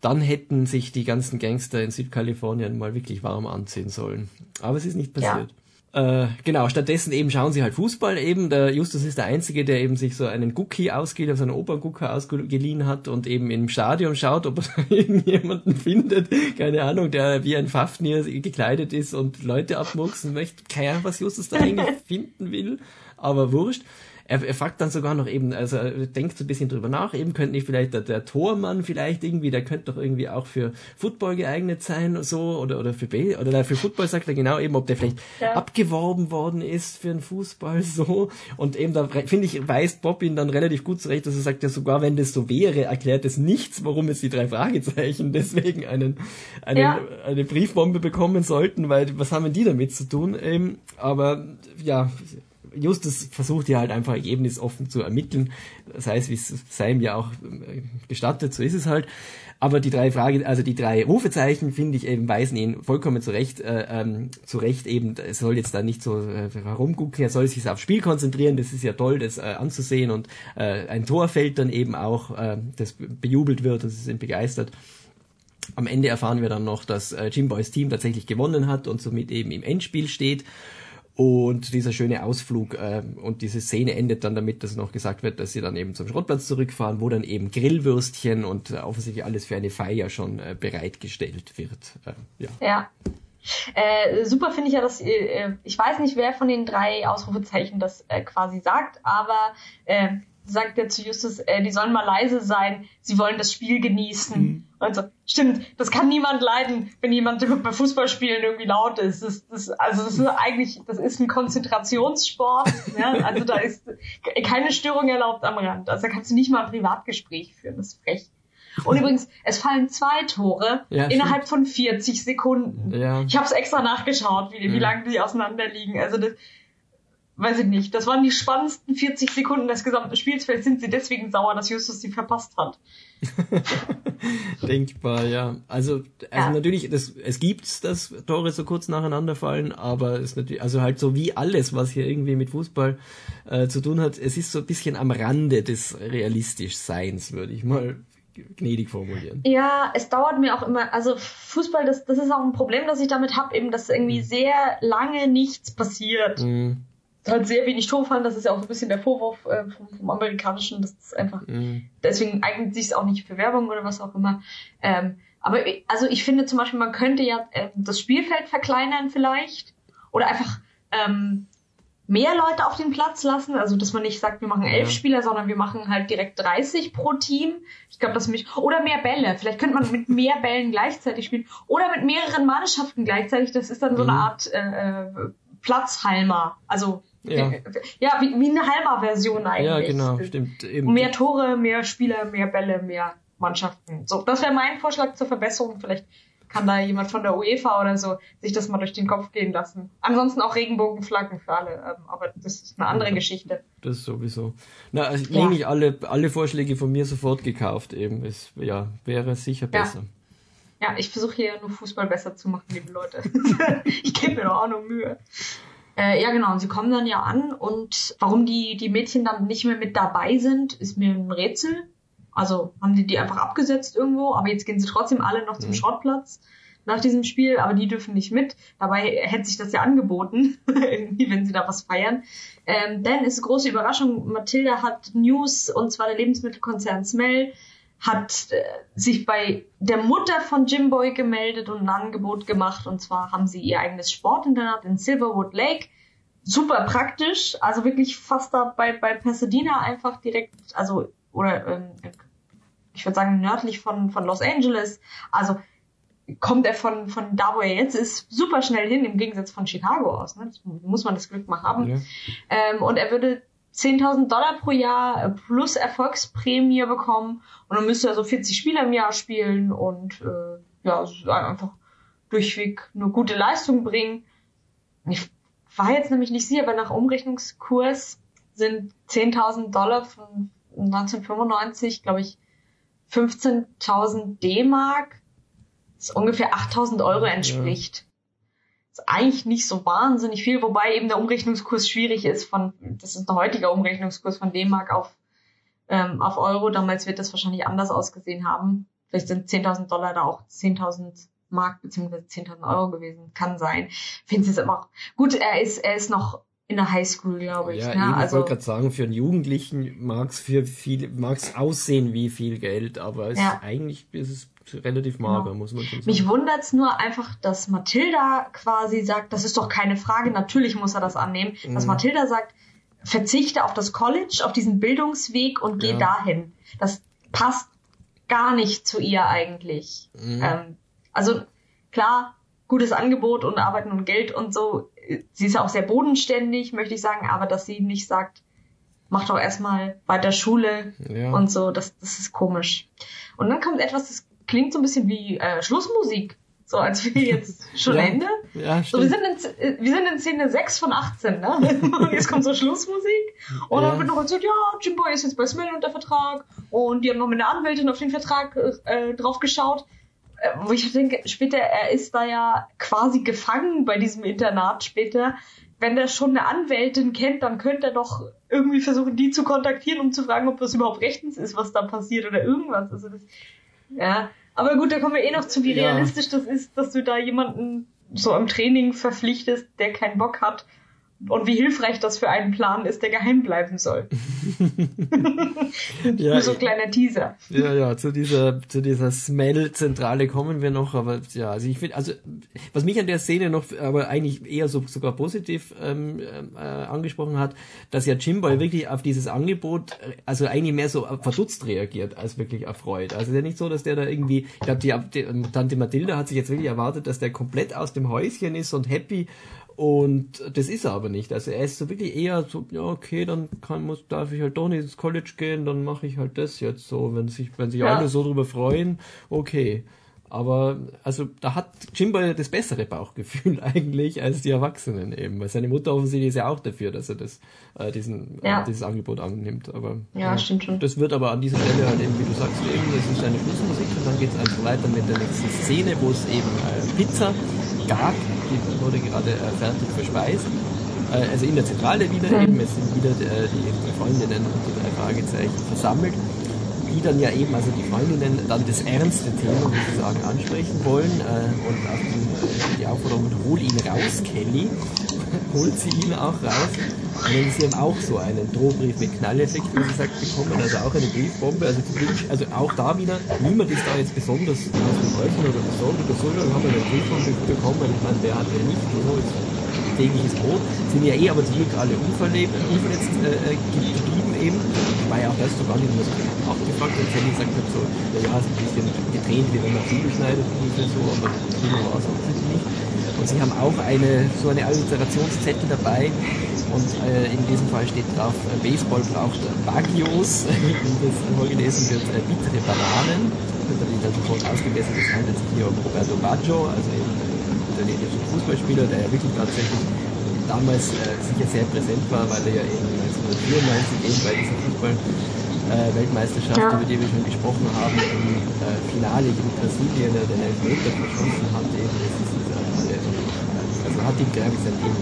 dann hätten sich die ganzen Gangster in Südkalifornien mal wirklich warm anziehen sollen. Aber es ist nicht passiert. Ja. Äh, genau, stattdessen eben schauen sie halt Fußball eben. Der Justus ist der Einzige, der eben sich so einen Gucki ausgeht, also einen Operngucker ausgeliehen hat und eben im Stadion schaut, ob er irgendjemanden findet, keine Ahnung, der wie ein Fafnir gekleidet ist und Leute abmuchsen möchte. Keine Ahnung, was Justus da eigentlich finden will, aber wurscht er, er fragt dann sogar noch eben, also er denkt so ein bisschen drüber nach, eben könnte nicht vielleicht der, der Tormann vielleicht irgendwie, der könnte doch irgendwie auch für Football geeignet sein, so, oder, oder für B, oder für Football sagt er genau eben, ob der vielleicht ja. abgeworben worden ist für den Fußball, so. Und eben da, finde ich, weist Bob ihn dann relativ gut zurecht, dass er sagt, ja, sogar wenn das so wäre, erklärt es nichts, warum jetzt die drei Fragezeichen deswegen einen, einen, ja. eine Briefbombe bekommen sollten, weil was haben die damit zu tun? Eben, aber, ja, Justus versucht ja halt einfach ergebnisoffen zu ermitteln. Das heißt, wie es Sam ja auch äh, gestattet, so ist es halt. Aber die drei Frage, also die drei Rufezeichen, finde ich eben, weisen ihn vollkommen zurecht, äh, ähm, zurecht eben, er soll jetzt da nicht so äh, herumgucken, er soll sich aufs Spiel konzentrieren, das ist ja toll, das äh, anzusehen und äh, ein Tor fällt dann eben auch, äh, das bejubelt wird und sie sind begeistert. Am Ende erfahren wir dann noch, dass äh, Jim Boys Team tatsächlich gewonnen hat und somit eben im Endspiel steht. Und dieser schöne Ausflug äh, und diese Szene endet dann damit, dass noch gesagt wird, dass sie dann eben zum Schrottplatz zurückfahren, wo dann eben Grillwürstchen und äh, offensichtlich alles für eine Feier schon äh, bereitgestellt wird. Äh, ja. ja. Äh, super finde ich ja, dass äh, ich weiß nicht, wer von den drei Ausrufezeichen das äh, quasi sagt, aber äh, sagt er zu Justus, äh, die sollen mal leise sein, sie wollen das Spiel genießen. Mhm. Also, stimmt, das kann niemand leiden, wenn jemand bei Fußballspielen irgendwie laut ist. Das, das, also das ist eigentlich, das ist ein Konzentrationssport. ja? Also da ist keine Störung erlaubt am Rand. Also da kannst du nicht mal ein Privatgespräch führen, das ist frech. Und übrigens, es fallen zwei Tore ja, innerhalb von 40 Sekunden. Ja. Ich habe es extra nachgeschaut, wie, wie lange die auseinander liegen. Also das, weiß ich nicht, das waren die spannendsten 40 Sekunden des gesamten Spiels. Vielleicht sind sie deswegen sauer, dass Justus sie verpasst hat. Denkbar, ja. Also, also ja. natürlich, das, es gibt's, dass Tore so kurz nacheinander fallen, aber es natürlich, also halt so wie alles, was hier irgendwie mit Fußball äh, zu tun hat, es ist so ein bisschen am Rande des realistisch Seins, würde ich mal gnädig formulieren. Ja, es dauert mir auch immer, also Fußball, das, das ist auch ein Problem, das ich damit habe, eben, dass irgendwie mhm. sehr lange nichts passiert. Mhm halt sehr wenig Tor fallen. Das ist ja auch so ein bisschen der Vorwurf äh, vom, vom, Amerikanischen. Das ist einfach, mhm. deswegen eignet sich es auch nicht für Werbung oder was auch immer. Ähm, aber also ich finde zum Beispiel, man könnte ja äh, das Spielfeld verkleinern vielleicht oder einfach ähm, mehr Leute auf den Platz lassen. Also dass man nicht sagt, wir machen elf ja. Spieler, sondern wir machen halt direkt 30 pro Team. Ich glaube, das mich oder mehr Bälle. Vielleicht könnte man mit mehr Bällen gleichzeitig spielen oder mit mehreren Mannschaften gleichzeitig. Das ist dann so eine mhm. Art äh, äh Platzhalmer. Also ja, ja wie, wie eine Halber-Version eigentlich. Ja, genau, stimmt. Eben. Mehr Tore, mehr Spieler, mehr Bälle, mehr Mannschaften. So, das wäre mein Vorschlag zur Verbesserung. Vielleicht kann da jemand von der UEFA oder so sich das mal durch den Kopf gehen lassen. Ansonsten auch Regenbogenflaggen für alle, ähm, aber das ist eine andere ja, Geschichte. Das sowieso. Na, also ja. nehme ich alle, alle Vorschläge von mir sofort gekauft eben. Es ja, wäre sicher besser. Ja, ja ich versuche hier nur Fußball besser zu machen, liebe Leute. ich gebe mir doch auch noch Mühe. Äh, ja, genau, und sie kommen dann ja an und warum die, die Mädchen dann nicht mehr mit dabei sind, ist mir ein Rätsel. Also haben die die einfach abgesetzt irgendwo, aber jetzt gehen sie trotzdem alle noch zum mhm. Schrottplatz nach diesem Spiel, aber die dürfen nicht mit. Dabei hätte sich das ja angeboten, irgendwie, wenn sie da was feiern. Ähm, denn ist große Überraschung, Mathilda hat News, und zwar der Lebensmittelkonzern Smell, hat äh, sich bei der Mutter von Jimboy gemeldet und ein Angebot gemacht. Und zwar haben sie ihr eigenes Sportinternat in Silverwood Lake. Super praktisch, also wirklich fast da bei, bei Pasadena einfach direkt, also, oder ähm, ich würde sagen nördlich von, von Los Angeles. Also kommt er von, von da, wo er jetzt ist, super schnell hin, im Gegensatz von Chicago aus. Ne? Das muss man das Glück mal haben. Ja. Ähm, und er würde 10.000 Dollar pro Jahr plus Erfolgsprämie bekommen und dann müsste er so 40 Spiele im Jahr spielen und äh, ja, einfach durchweg eine gute Leistung bringen. Ich war jetzt nämlich nicht sicher, aber nach Umrechnungskurs sind 10.000 Dollar von 1995, glaube ich, 15.000 D-Mark das ungefähr 8000 Euro entspricht. Ist eigentlich nicht so wahnsinnig viel, wobei eben der Umrechnungskurs schwierig ist von, das ist ein heutiger Umrechnungskurs von D-Mark auf, ähm, auf Euro. Damals wird das wahrscheinlich anders ausgesehen haben. Vielleicht sind 10.000 Dollar da auch 10.000 Mark beziehungsweise 10.000 Euro gewesen. Kann sein. Finde es immer gut. Er ist, er ist noch in der Highschool, glaube ich. Ja, ne? ich also, wollte gerade sagen, für einen Jugendlichen mag es für viele, mag es aussehen wie viel Geld, aber es ja. eigentlich ist es relativ mager, genau. muss man schon sagen. Mich wundert's nur einfach, dass Mathilda quasi sagt, das ist doch keine Frage, natürlich muss er das annehmen, mhm. dass Mathilda sagt, verzichte auf das College, auf diesen Bildungsweg und geh ja. dahin. Das passt gar nicht zu ihr eigentlich. Mhm. Ähm, also klar, gutes Angebot und Arbeiten und Geld und so. Sie ist auch sehr bodenständig, möchte ich sagen, aber dass sie nicht sagt, mach doch erstmal weiter Schule ja. und so, das, das ist komisch. Und dann kommt etwas, das klingt so ein bisschen wie äh, Schlussmusik. So, als wir jetzt schon ja, Ende. Ja, so, wir sind, in, äh, wir sind in Szene 6 von 18, ne? Und jetzt kommt so Schlussmusik. Und ja. dann wird noch erzählt, ja, Jimbo ist jetzt bei Smell unter Vertrag. Und die haben noch mit einer Anwältin auf den Vertrag äh, drauf geschaut. Äh, wo ich denke, später, er ist da ja quasi gefangen bei diesem Internat später. Wenn er schon eine Anwältin kennt, dann könnte er doch irgendwie versuchen, die zu kontaktieren, um zu fragen, ob das überhaupt rechtens ist, was da passiert oder irgendwas. Also das, ja, aber gut, da kommen wir eh noch zu, wie ja. realistisch das ist, dass du da jemanden so im Training verpflichtest, der keinen Bock hat und wie hilfreich das für einen Plan ist, der geheim bleiben soll. ja, Nur so ein kleiner Teaser. Ja, ja, zu dieser, zu dieser Smell-Zentrale kommen wir noch, aber ja, also ich finde, also was mich an der Szene noch, aber eigentlich eher so sogar positiv ähm, äh, angesprochen hat, dass ja Jimboy wirklich auf dieses Angebot, also eigentlich mehr so verdutzt reagiert, als wirklich erfreut. Also ist ja nicht so, dass der da irgendwie, ich glaube, die, die Tante Mathilda hat sich jetzt wirklich erwartet, dass der komplett aus dem Häuschen ist und happy und das ist er aber nicht. Also er ist so wirklich eher so, ja, okay, dann kann, muss, darf ich halt doch nicht ins College gehen, dann mache ich halt das jetzt so. Wenn sich, wenn sich ja. alle so drüber freuen, okay. Aber also da hat Jimbo das bessere Bauchgefühl eigentlich als die Erwachsenen eben, weil seine Mutter offensichtlich ist ja auch dafür, dass er das äh, diesen äh, ja. äh, dieses Angebot annimmt. Aber ja, äh, stimmt schon. Das wird aber an dieser Stelle halt eben, wie du sagst, eben, das ist eine Schlussmusik und dann geht es einfach weiter mit der nächsten Szene, wo es eben äh, Pizza gab, die wurde gerade äh, fertig verspeist. Äh, also in der Zentrale wieder mhm. eben, es sind wieder äh, die, Freundinnen und die drei Fragezeichen versammelt die dann ja eben, also die Freundinnen, dann das ernste Thema, würde ich sagen, ansprechen wollen äh, und auch die, äh, die Aufforderung, hol ihn raus, Kelly, holt sie ihn auch raus. Und sie haben auch so einen Drohbrief mit Knalleffekt, wie gesagt, bekommen, also auch eine Briefbombe, also, also auch da wieder, niemand ist da jetzt besonders aus dem Häuschen oder besorgt oder so, dann haben wir eine Briefbombe bekommen, ich meine, wer hat ja nicht, so ist tägliches Brot, sind ja eh aber zum Glück alle unverletzt, unverletzt äh, geblieben eben, weil ja auch das so gar nicht mehr so abgefragt, als Jenny gesagt hat, so, ja, ja, ist ein bisschen getränt, wie wenn man Film schneidet, ungefähr so, aber Kino war es offensichtlich nicht. Und sie haben auch eine, so eine Alliterationszettel dabei und äh, in diesem Fall steht drauf, äh, Baseball braucht Bagios, wie das vorgelesen wird, äh, bittere Bananen. Wird dann sofort ausgebessert, es handelt sich hier um Roberto Baggio, also eben italienischer Fußballspieler, der ja wirklich tatsächlich damals äh, sicher sehr präsent war, weil er ja eben 1994 eben bei dieser Fußball äh, ja. über die wir schon gesprochen haben, im äh, Finale gegen Brasilien der den Elfmeter verschossen hat. Eben, das ist ihn, glaube ich, seitdem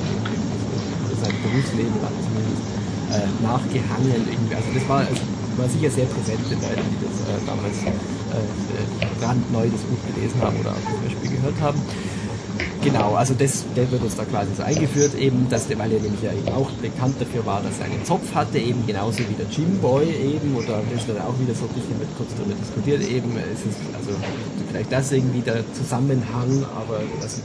seinem Berufsleben dann zumindest äh, nachgehangen. Irgendwie. Also das war, also war sicher sehr präsent in Leuten, die das äh, damals äh, brandneu das Buch gelesen haben oder auch zum Beispiel gehört haben. Genau, also das, der wird uns da quasi so eingeführt, eben, dass der, weil er nämlich ja eben auch bekannt dafür war, dass er einen Zopf hatte, eben genauso wie der Jim Boy eben, oder ist dann auch wieder so ein bisschen mit kurz darüber diskutiert, eben, es ist also vielleicht das irgendwie der Zusammenhang, aber also,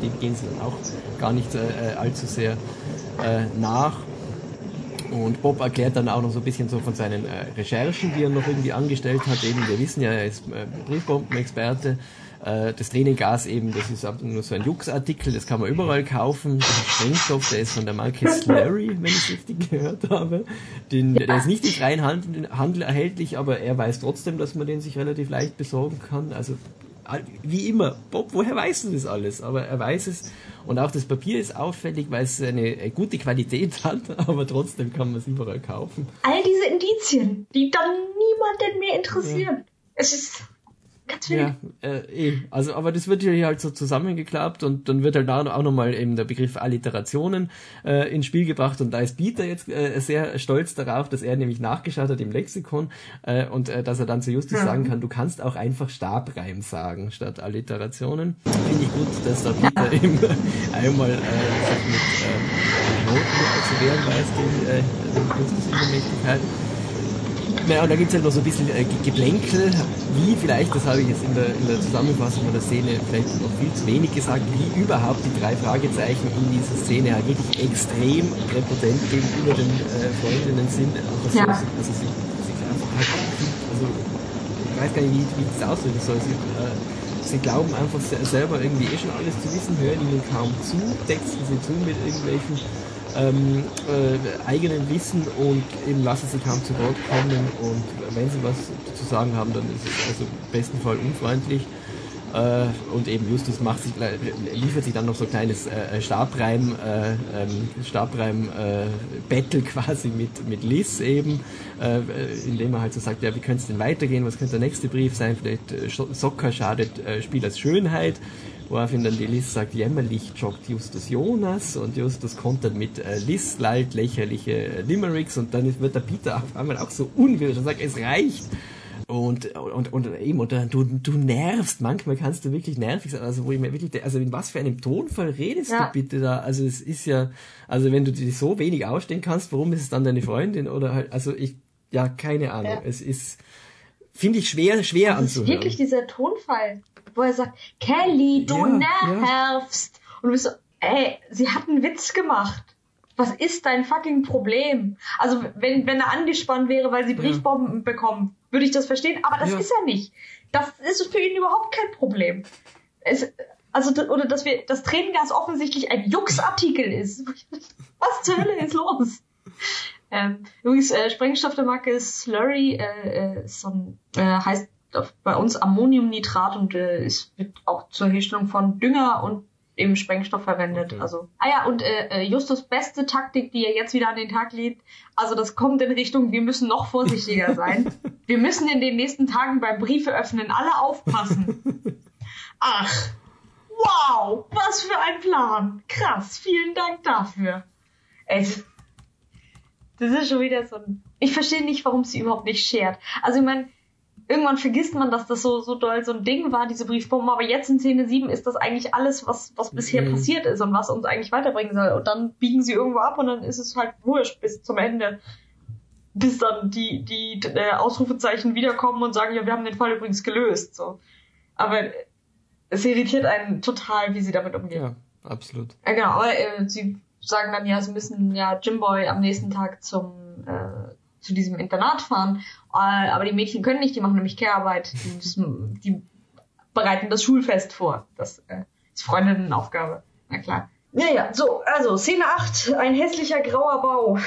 dem gehen sie dann auch gar nicht äh, allzu sehr äh, nach. Und Bob erklärt dann auch noch so ein bisschen so von seinen äh, Recherchen, die er noch irgendwie angestellt hat. Eben, wir wissen ja, er ist äh, Briefbombenexperte. Äh, das Tränengas eben, das ist nur so ein Jux-Artikel, das kann man überall kaufen. Der Sprengstoff, der ist von der Marke Slurry, wenn ich richtig gehört habe. Den, der ist nicht im freien Handel erhältlich, aber er weiß trotzdem, dass man den sich relativ leicht besorgen kann. Also wie immer, Bob, woher weißt du das alles? Aber er weiß es. Und auch das Papier ist auffällig, weil es eine gute Qualität hat, aber trotzdem kann man es überall kaufen. All diese Indizien, die dann niemanden mehr interessieren. Ja. Es ist Ganz Ja, äh, eh. Also, aber das wird hier halt so zusammengeklappt und dann wird halt auch nochmal eben der Begriff Alliterationen äh, ins Spiel gebracht und da ist Peter jetzt äh, sehr stolz darauf, dass er nämlich nachgeschaut hat im Lexikon äh, und äh, dass er dann zu Justus mhm. sagen kann, du kannst auch einfach Stabreim sagen statt Alliterationen. Finde ich gut, dass da Peter ja. eben einmal äh, sich mit äh, Noten zu wehren weiß, den, äh, den Justus Übermächtigkeit. Ja, und da gibt es halt noch so ein bisschen äh, Geplänkel, wie vielleicht, das habe ich jetzt in der, in der Zusammenfassung von der Szene vielleicht noch viel zu wenig gesagt, wie überhaupt die drei Fragezeichen in dieser Szene halt wirklich extrem präpotent gegenüber den äh, Freundinnen sind. Also, ja. so, also sie, sie einfach halt, also ich weiß gar nicht, wie, wie ich das ausdrücken soll. Sie, äh, sie glauben einfach selber irgendwie eh schon alles zu wissen, hören ihnen kaum zu, texten sie zu mit irgendwelchen ähm, äh, eigenen Wissen und eben lassen sie kaum zu Wort kommen und wenn sie was zu sagen haben, dann ist es also im besten Fall unfreundlich. Äh, und eben Justus macht sich, liefert sich dann noch so ein kleines äh, Stabreim, äh, ähm, Stabreim äh, Battle quasi mit, mit Liz eben, äh, indem er halt so sagt, ja, wie könnte es denn weitergehen, was könnte der nächste Brief sein, vielleicht äh, Socker schadet äh, Spiel als Schönheit woraufhin dann die Liz sagt, jämmerlich joggt Justus Jonas und Justus kontert mit äh, Liz lallt lächerliche Limericks und dann wird der Peter auf einmal auch so unwillig und sagt, es reicht. Und, und, und eben, und du, du nervst, manchmal kannst du wirklich nervig sein, also wo ich mir wirklich, also in was für einem Tonfall redest ja. du bitte da? Also es ist ja, also wenn du dich so wenig ausstehen kannst, warum ist es dann deine Freundin oder halt, also ich, ja, keine Ahnung, ja. es ist, finde ich schwer, schwer das anzuhören. Ist wirklich dieser Tonfall wo er sagt, Kelly, du ja, nervst. Ja. Und du bist so, ey, sie hat einen Witz gemacht. Was ist dein fucking Problem? Also, wenn, wenn er angespannt wäre, weil sie Briefbomben ja. bekommen, würde ich das verstehen, aber das ist er nicht. Das ist für ihn überhaupt kein Problem. Es, also, oder dass wir, das Tränengas offensichtlich ein Jux-Artikel ist. Was zur Hölle ist los? Ähm, übrigens, äh, Sprengstoff der Marke Slurry, äh, äh, so ein, äh, heißt bei uns Ammoniumnitrat und äh, es wird auch zur Herstellung von Dünger und eben Sprengstoff verwendet. Okay. Also, ah ja, und äh, äh, Justus beste Taktik, die er jetzt wieder an den Tag legt, also das kommt in Richtung, wir müssen noch vorsichtiger sein. wir müssen in den nächsten Tagen beim Briefe öffnen alle aufpassen. Ach, wow, was für ein Plan. Krass, vielen Dank dafür. Ey, das ist schon wieder so ein... Ich verstehe nicht, warum sie überhaupt nicht schert. Also ich meine, irgendwann vergisst man, dass das so, so doll so ein Ding war, diese Briefbomben, aber jetzt in Szene 7 ist das eigentlich alles, was, was bisher mhm. passiert ist und was uns eigentlich weiterbringen soll. Und dann biegen sie irgendwo ab und dann ist es halt wurscht bis zum Ende. Bis dann die, die äh, Ausrufezeichen wiederkommen und sagen, ja, wir haben den Fall übrigens gelöst. So. Aber es irritiert einen total, wie sie damit umgehen. Ja, absolut. Ja, genau, aber äh, sie sagen dann ja, sie müssen ja Jimboy am nächsten Tag zum äh, zu diesem Internat fahren. Äh, aber die Mädchen können nicht, die machen nämlich Care-Arbeit. Die, die, bereiten das Schulfest vor. Das äh, ist Freundinnenaufgabe. Na klar. Naja, so, also Szene 8, ein hässlicher grauer Bau.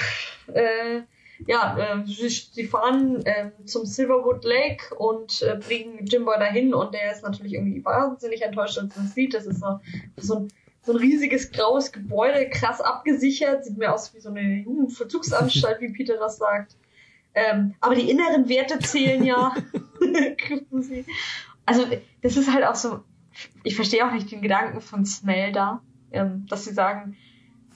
Äh, ja, äh, sie, fahren äh, zum Silverwood Lake und äh, bringen Jimbo dahin und der ist natürlich irgendwie wahnsinnig enttäuscht, als er das sieht. Das ist so, so ein so ein riesiges graues Gebäude, krass abgesichert, sieht mir aus wie so eine Jugendverzugsanstalt, wie Peter das sagt. Ähm, aber die inneren Werte zählen ja. also das ist halt auch so, ich verstehe auch nicht den Gedanken von Smell da, ähm, dass sie sagen,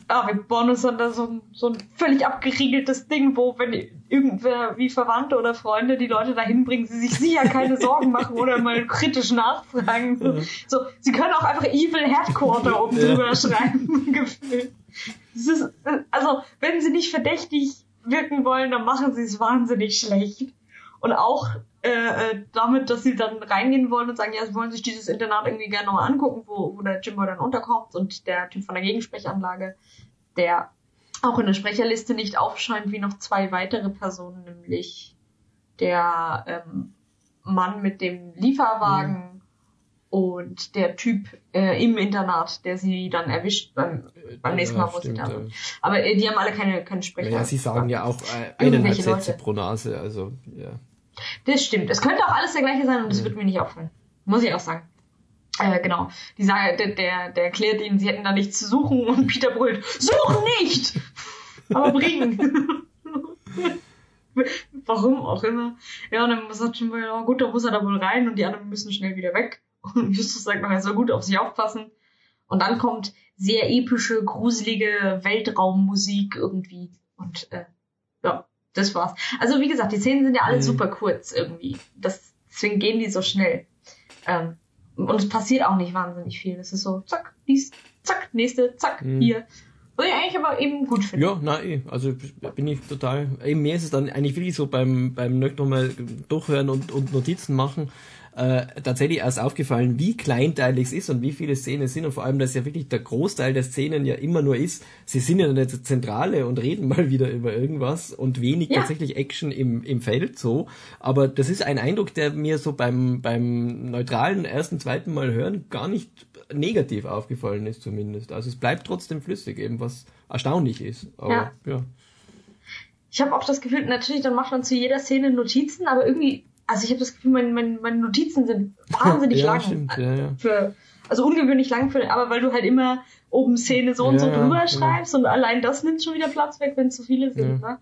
ah, wir bauen uns dann da so ein, so ein völlig abgeriegeltes Ding, wo, wenn irgendwer wie Verwandte oder Freunde die Leute dahin bringen, sie sich sicher keine Sorgen machen oder mal kritisch nachfragen. Ja. So, sie können auch einfach Evil Headquarter oben ja. drüber schreiben, gefühlt. Ist, also, wenn sie nicht verdächtig wirken wollen, dann machen sie es wahnsinnig schlecht. Und auch äh, äh, damit, dass sie dann reingehen wollen und sagen, ja, sie wollen sich dieses Internat irgendwie gerne nochmal angucken, wo, wo der Jimbo dann unterkommt und der Typ von der Gegensprechanlage, der auch in der Sprecherliste nicht aufscheint wie noch zwei weitere Personen, nämlich der ähm, Mann mit dem Lieferwagen mhm. Und der Typ äh, im Internat, der sie dann erwischt beim, beim nächsten Mal, wo stimmt, sie da sind. Aber äh, die haben alle keine, keine Sprecher. Ja, sie sagen ja auch äh, eineinhalb Sätze pro Nase, also ja. Das stimmt. Es könnte auch alles der gleiche sein und es mhm. wird mir nicht auffallen. Muss ich auch sagen. Äh, genau. Die Sage, der, der, der erklärt ihnen, sie hätten da nichts zu suchen und Peter brüllt, suchen nicht! Aber bringen! Warum auch immer. Ja, und dann sagt schon mal, oh, gut, da muss er da wohl rein und die anderen müssen schnell wieder weg. Und Justus sagt noch, er soll gut auf sich aufpassen. Und dann kommt sehr epische, gruselige Weltraummusik irgendwie. Und äh, ja, das war's. Also wie gesagt, die Szenen sind ja alle mhm. super kurz irgendwie. Das, deswegen gehen die so schnell. Ähm, und es passiert auch nicht wahnsinnig viel. Es ist so, zack, dies, zack, nächste, zack, mhm. hier. Was ich eigentlich aber eben gut finde. Ja, nein, eh. also bin ich total. Eben mir ist es dann eigentlich wirklich so beim beim nochmal durchhören und, und Notizen machen äh, tatsächlich erst aufgefallen, wie kleinteilig es ist und wie viele Szenen es sind und vor allem, dass ja wirklich der Großteil der Szenen ja immer nur ist, sie sind ja in der Zentrale und reden mal wieder über irgendwas und wenig ja. tatsächlich Action im, im Feld so. Aber das ist ein Eindruck, der mir so beim, beim neutralen ersten, zweiten Mal hören gar nicht negativ aufgefallen ist zumindest. Also es bleibt trotzdem flüssig, eben was erstaunlich ist. Aber ja. ja. Ich habe auch das Gefühl, natürlich, dann macht man zu jeder Szene Notizen, aber irgendwie also ich habe das Gefühl, mein, mein, meine Notizen sind wahnsinnig ja, lang. Stimmt, ja, ja. Für, also ungewöhnlich lang für, aber weil du halt immer oben Szene so und so drüber schreibst und allein das nimmt schon wieder Platz weg, wenn zu viele sind. Ne?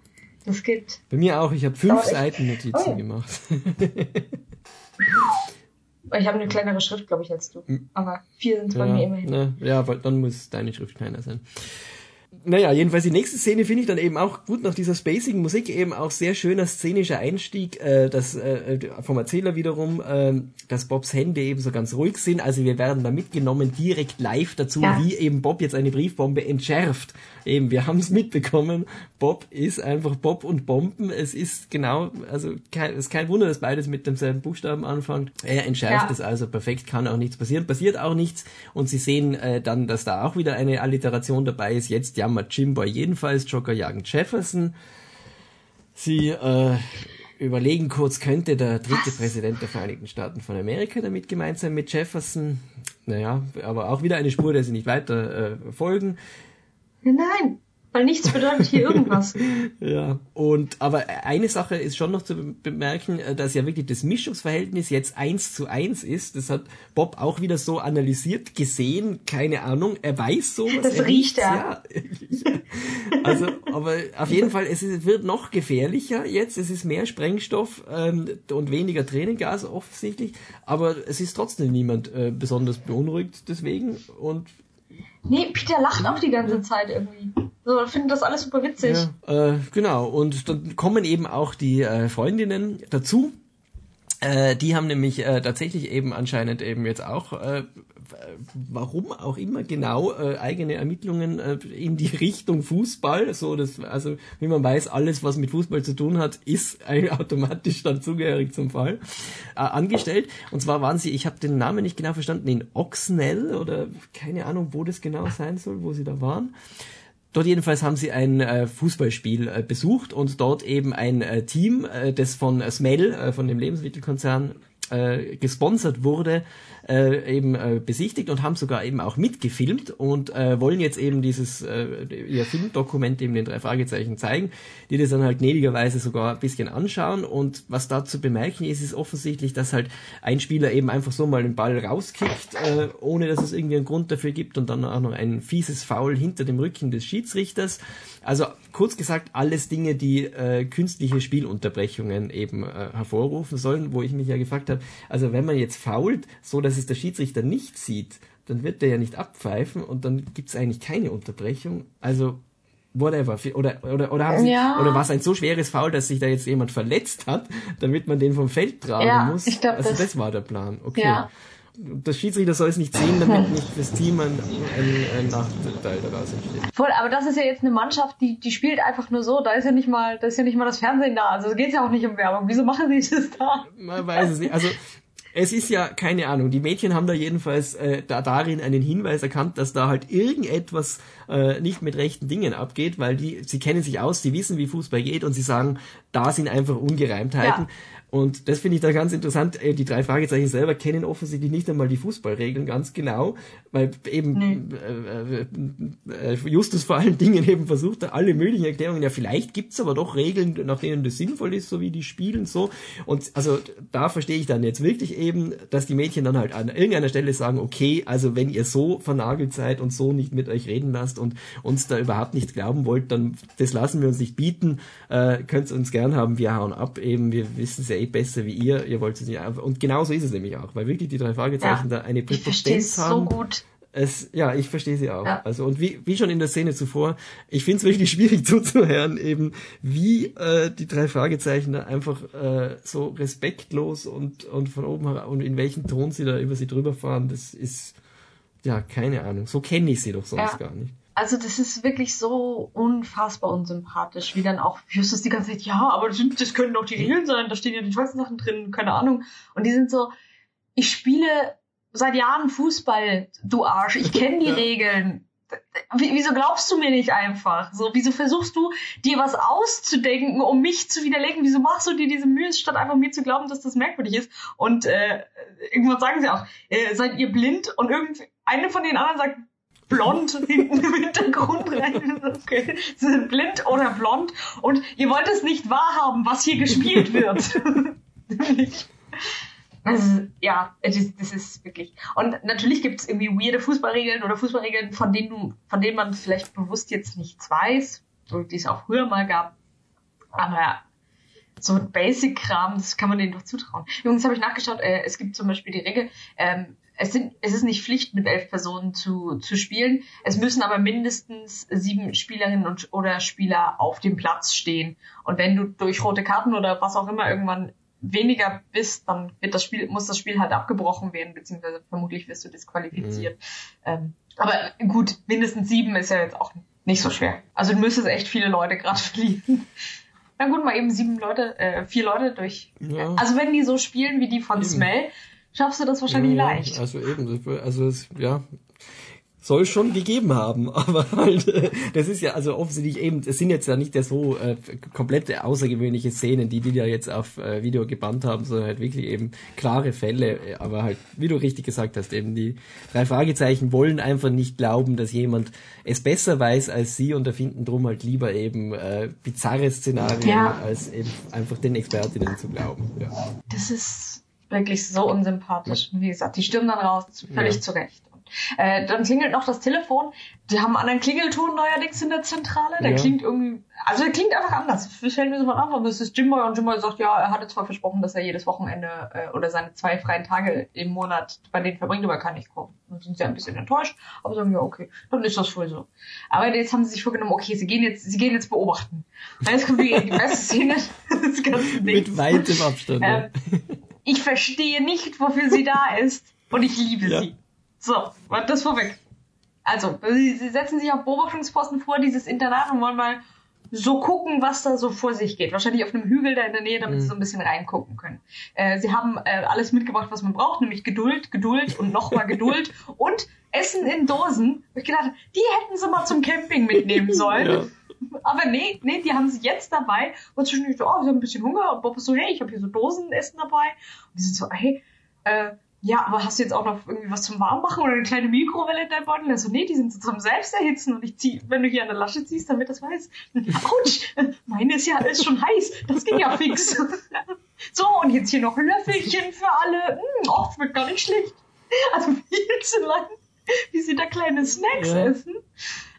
Das geht. Bei mir auch, ich habe fünf Seiten Notizen oh. gemacht. ich habe eine kleinere Schrift, glaube ich, als du. Hm. Aber vier sind bei mir immerhin. Ne, ja, weil dann muss deine Schrift kleiner sein naja, jedenfalls die nächste Szene finde ich dann eben auch gut nach dieser spacigen Musik eben auch sehr schöner szenischer Einstieg, äh, das äh, vom Erzähler wiederum, äh, dass Bobs Hände eben so ganz ruhig sind. Also wir werden da mitgenommen direkt live dazu, ja. wie eben Bob jetzt eine Briefbombe entschärft. Eben, wir haben es mitbekommen. Bob ist einfach Bob und Bomben. Es ist genau, also kein, es ist kein Wunder, dass beides mit demselben Buchstaben anfängt. Er entschärft ja. es also perfekt, kann auch nichts passieren, passiert auch nichts. Und Sie sehen äh, dann, dass da auch wieder eine Alliteration dabei ist. Jetzt ja jammert Jimbo jedenfalls, Joker jagen Jefferson. Sie äh, überlegen kurz, könnte der dritte? Präsident der Vereinigten Staaten von Amerika damit gemeint sein mit Jefferson? Naja, aber auch wieder eine Spur, der sie nicht weiter äh, folgen. Nein, weil nichts bedeutet hier irgendwas. ja, und aber eine Sache ist schon noch zu bemerken, äh, dass ja wirklich das Mischungsverhältnis jetzt eins zu eins ist. Das hat Bob auch wieder so analysiert, gesehen, keine Ahnung, er weiß so. Das er riecht er. Ja. also, aber auf jeden Fall, es ist, wird noch gefährlicher jetzt. Es ist mehr Sprengstoff ähm, und weniger Tränengas offensichtlich, aber es ist trotzdem niemand äh, besonders beunruhigt deswegen und Nee, Peter lacht auch die ganze Zeit irgendwie. So, findet das alles super witzig. Ja, äh, genau, und dann kommen eben auch die äh, Freundinnen dazu. Äh, die haben nämlich äh, tatsächlich eben anscheinend eben jetzt auch äh, warum auch immer genau äh, eigene Ermittlungen äh, in die Richtung Fußball. So, das, also wie man weiß, alles, was mit Fußball zu tun hat, ist automatisch dann zugehörig zum Fall äh, angestellt. Und zwar waren sie, ich habe den Namen nicht genau verstanden, in Oxnell oder keine Ahnung, wo das genau sein soll, wo sie da waren. Dort jedenfalls haben sie ein äh, Fußballspiel äh, besucht und dort eben ein äh, Team, äh, das von Smell, äh, von dem Lebensmittelkonzern, äh, gesponsert wurde, äh, eben äh, besichtigt und haben sogar eben auch mitgefilmt und äh, wollen jetzt eben dieses äh, ihr Filmdokument eben den drei Fragezeichen zeigen, die das dann halt gnädigerweise sogar ein bisschen anschauen und was da zu bemerken ist, ist offensichtlich, dass halt ein Spieler eben einfach so mal den Ball rauskickt, äh, ohne dass es irgendwie einen Grund dafür gibt und dann auch noch ein fieses Foul hinter dem Rücken des Schiedsrichters. Also kurz gesagt, alles Dinge, die äh, künstliche Spielunterbrechungen eben äh, hervorrufen sollen, wo ich mich ja gefragt habe, also wenn man jetzt fault, so dass es der Schiedsrichter nicht sieht, dann wird der ja nicht abpfeifen und dann gibt's eigentlich keine Unterbrechung. Also whatever. Oder, oder, oder, haben sie, ja. oder war es ein so schweres Foul, dass sich da jetzt jemand verletzt hat, damit man den vom Feld tragen ja, muss? Ich glaub, also das, das war der Plan. Okay. Ja. Das Schiedsrichter soll es nicht sehen, damit nicht das Team ein, ein, ein Nachteil daraus entsteht. Voll, aber das ist ja jetzt eine Mannschaft, die, die spielt einfach nur so. Da ist ja nicht mal, da ist ja nicht mal das Fernsehen da. Also geht ja auch nicht um Werbung. Wieso machen sie das da? Man weiß es nicht. Also es ist ja, keine Ahnung, die Mädchen haben da jedenfalls äh, da darin einen Hinweis erkannt, dass da halt irgendetwas äh, nicht mit rechten Dingen abgeht, weil die, sie kennen sich aus, sie wissen, wie Fußball geht und sie sagen, da sind einfach Ungereimtheiten. Ja. Und das finde ich da ganz interessant. Äh, die drei Fragezeichen selber kennen offensichtlich nicht einmal die Fußballregeln ganz genau, weil eben nee. äh, Justus vor allen Dingen eben versucht, alle möglichen Erklärungen. Ja, vielleicht gibt's aber doch Regeln, nach denen das sinnvoll ist, so wie die spielen so. Und also da verstehe ich dann jetzt wirklich eben, dass die Mädchen dann halt an irgendeiner Stelle sagen, okay, also wenn ihr so vernagelt seid und so nicht mit euch reden lasst und uns da überhaupt nichts glauben wollt, dann das lassen wir uns nicht bieten. Äh, könnt uns gern haben, wir hauen ab. Eben, wir wissen es ja eh besser wie ihr, ihr wollt es nicht. Und genauso ist es nämlich auch, weil wirklich die drei Fragezeichen ja, da eine Präpotenz haben. so gut. Es, ja, ich verstehe sie auch. Ja. Also und wie, wie schon in der Szene zuvor, ich finde es wirklich schwierig zuzuhören, eben wie äh, die drei Fragezeichen da einfach äh, so respektlos und und von oben herab und in welchen Ton sie da über sie drüber fahren, das ist ja keine Ahnung. So kenne ich sie doch sonst ja. gar nicht also das ist wirklich so unfassbar unsympathisch, wie dann auch Justus die ganze Zeit, ja, aber das, sind, das können doch die Regeln sein, da stehen ja die tollsten Sachen drin, keine Ahnung. Und die sind so, ich spiele seit Jahren Fußball, du Arsch, ich kenne die Regeln. Wieso glaubst du mir nicht einfach? So, wieso versuchst du dir was auszudenken, um mich zu widerlegen? Wieso machst du dir diese Mühe, statt einfach mir zu glauben, dass das merkwürdig ist? Und äh, irgendwann sagen sie auch, äh, seid ihr blind? Und irgendwie eine von den anderen sagt, blond hinten im Hintergrund rein. Okay. Sie sind blind oder blond und ihr wollt es nicht wahrhaben, was hier gespielt wird. Also, ja, das, das ist wirklich. Und natürlich gibt es irgendwie weirde Fußballregeln oder Fußballregeln, von denen du, von denen man vielleicht bewusst jetzt nichts weiß, die es auch früher mal gab. Aber so Basic-Kram, das kann man denen doch zutrauen. Übrigens habe ich nachgeschaut, äh, es gibt zum Beispiel die Regel, ähm, es, sind, es ist nicht Pflicht, mit elf Personen zu, zu spielen. Es müssen aber mindestens sieben Spielerinnen und, oder Spieler auf dem Platz stehen. Und wenn du durch rote Karten oder was auch immer irgendwann weniger bist, dann wird das Spiel, muss das Spiel halt abgebrochen werden, beziehungsweise vermutlich wirst du disqualifiziert. Mhm. Ähm, aber gut, mindestens sieben ist ja jetzt auch nicht so schwer. Also du müsstest echt viele Leute gerade verlieren. Na gut, mal eben sieben Leute, äh, vier Leute durch. Ja. Also wenn die so spielen wie die von eben. Smell, schaffst du das wahrscheinlich ja, leicht. Also eben, also es, ja, soll schon gegeben haben, aber halt, äh, das ist ja also offensichtlich eben, es sind jetzt ja nicht der so äh, komplette außergewöhnliche Szenen, die die ja jetzt auf äh, Video gebannt haben, sondern halt wirklich eben klare Fälle, aber halt, wie du richtig gesagt hast, eben die drei Fragezeichen wollen einfach nicht glauben, dass jemand es besser weiß als sie und erfinden drum halt lieber eben äh, bizarre Szenarien, ja. als eben einfach den Expertinnen zu glauben. Ja. Das ist wirklich so unsympathisch. Wie gesagt, die stürmen dann raus, völlig ja. zurecht. Äh, dann klingelt noch das Telefon. Die haben einen anderen Klingelton neuerdings in der Zentrale. Der ja. klingt irgendwie, also der klingt einfach anders. Ich stelle mir so mal an, das ist Jimboy und Jimboy sagt, ja, er hatte zwar versprochen, dass er jedes Wochenende äh, oder seine zwei freien Tage im Monat bei denen verbringt, aber er kann nicht kommen. Dann sind sie ein bisschen enttäuscht, aber sagen ja, okay, dann ist das wohl so. Aber jetzt haben sie sich vorgenommen, okay, sie gehen jetzt, sie gehen jetzt beobachten. Und jetzt kommt die, die beste Szene des ganzen Dings. Mit weitem Abstand. Ähm, ich verstehe nicht, wofür sie da ist und ich liebe ja. sie. So, war das vorweg. Also, sie, sie setzen sich auf Beobachtungsposten vor, dieses Internat und wollen mal so gucken, was da so vor sich geht. Wahrscheinlich auf einem Hügel da in der Nähe, damit mhm. sie so ein bisschen reingucken können. Äh, sie haben äh, alles mitgebracht, was man braucht, nämlich Geduld, Geduld und nochmal Geduld und Essen in Dosen. Ich gedacht, die hätten sie mal zum Camping mitnehmen sollen. Ja. Aber nee, nee, die haben sie jetzt dabei. Und zwischendurch so, oh, sie haben ein bisschen Hunger. Und Bob ist so, hey, ich habe hier so Dosenessen dabei. Und die sind so, hey, äh, ja, aber hast du jetzt auch noch irgendwie was zum Warmmachen oder eine kleine Mikrowelle in deinem Beutel? Also, nee, die sind so zum Selbsterhitzen und ich zieh, wenn du hier an der Lasche ziehst, damit das weiß. Autsch, meine ist ja alles schon heiß. Das ging ja fix. so, und jetzt hier noch Löffelchen für alle. Hm, oh, das wird gar nicht schlecht. Also viel zu lang, wie sie da kleine Snacks ja. essen.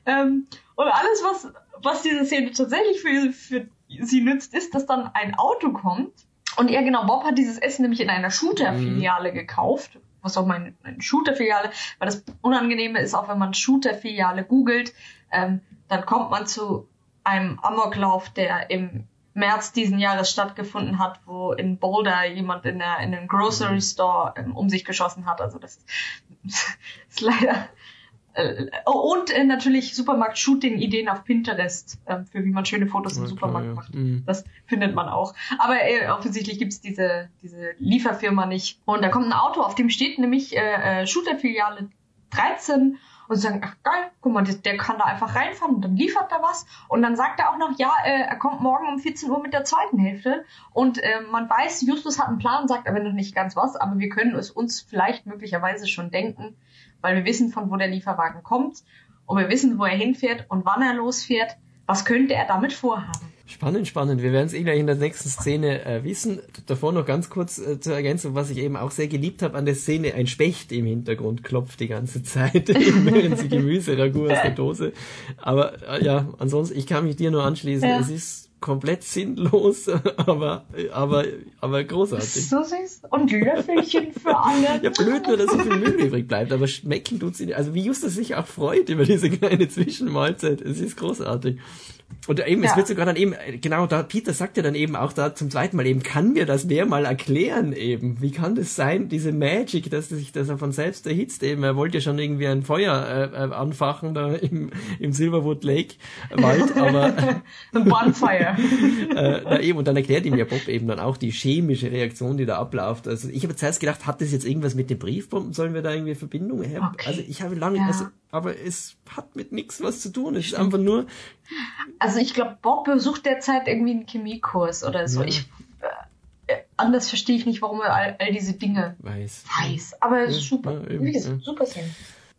Ähm, und alles, was was diese Szene tatsächlich für, für sie nützt, ist, dass dann ein Auto kommt. Und ja, genau, Bob hat dieses Essen nämlich in einer Shooter-Filiale mhm. gekauft. was auch meine, meine Shooter-Filiale, weil das Unangenehme ist auch, wenn man Shooter-Filiale googelt, ähm, dann kommt man zu einem Amoklauf, der im März diesen Jahres stattgefunden hat, wo in Boulder jemand in, der, in einem Grocery Store ähm, um sich geschossen hat. Also das ist leider äh, und äh, natürlich Supermarkt-Shooting-Ideen auf Pinterest, äh, für wie man schöne Fotos im Supermarkt ja. macht. Mhm. Das findet man auch. Aber äh, offensichtlich gibt's diese, diese Lieferfirma nicht. Und da kommt ein Auto, auf dem steht nämlich äh, äh, Shooter-Filiale 13 und sagen, ach geil, guck mal, der, der, kann da einfach reinfahren und dann liefert er was. Und dann sagt er auch noch, ja, äh, er kommt morgen um 14 Uhr mit der zweiten Hälfte. Und äh, man weiß, Justus hat einen Plan, sagt aber noch nicht ganz was, aber wir können es uns vielleicht möglicherweise schon denken, weil wir wissen, von wo der Lieferwagen kommt und wir wissen, wo er hinfährt und wann er losfährt. Was könnte er damit vorhaben? Spannend, spannend. Wir werden es eh gleich in der nächsten Szene äh, wissen. Davor noch ganz kurz äh, zur Ergänzung, was ich eben auch sehr geliebt habe an der Szene. Ein Specht im Hintergrund klopft die ganze Zeit, während sie Gemüse ragu aus der Dose. Aber äh, ja, ansonsten, ich kann mich dir nur anschließen. Ja. Es ist komplett sinnlos, aber, aber, aber großartig. So süß. Und Löffelchen für alle. ja, blöd nur, dass so viel Müll übrig bleibt, aber schmecken tut sie nicht. Also wie Justus sich auch freut über diese kleine Zwischenmahlzeit. Es ist großartig. Und eben, ja. es wird sogar dann eben, genau, da, Peter sagt ja dann eben auch da zum zweiten Mal eben, kann mir das wer mal erklären eben? Wie kann das sein, diese Magic, dass sich das von selbst erhitzt eben? Er wollte ja schon irgendwie ein Feuer äh, äh anfachen da im, im Silverwood Lake Wald, aber... The bonfire. äh, da eben, und dann erklärt ihm ja Bob eben dann auch die chemische Reaktion, die da abläuft. Also ich habe zuerst gedacht, hat das jetzt irgendwas mit den Briefbomben? Sollen wir da irgendwie Verbindungen haben? Okay. Also ich habe lange, ja. also aber es hat mit nichts was zu tun. Es ist einfach nur. Also ich glaube, Bob besucht derzeit irgendwie einen Chemiekurs oder so. Ja. Ich, äh, anders verstehe ich nicht, warum er all, all diese Dinge weiß. Weiß. Aber es ist super. Ja, eben, ja. Super Szene.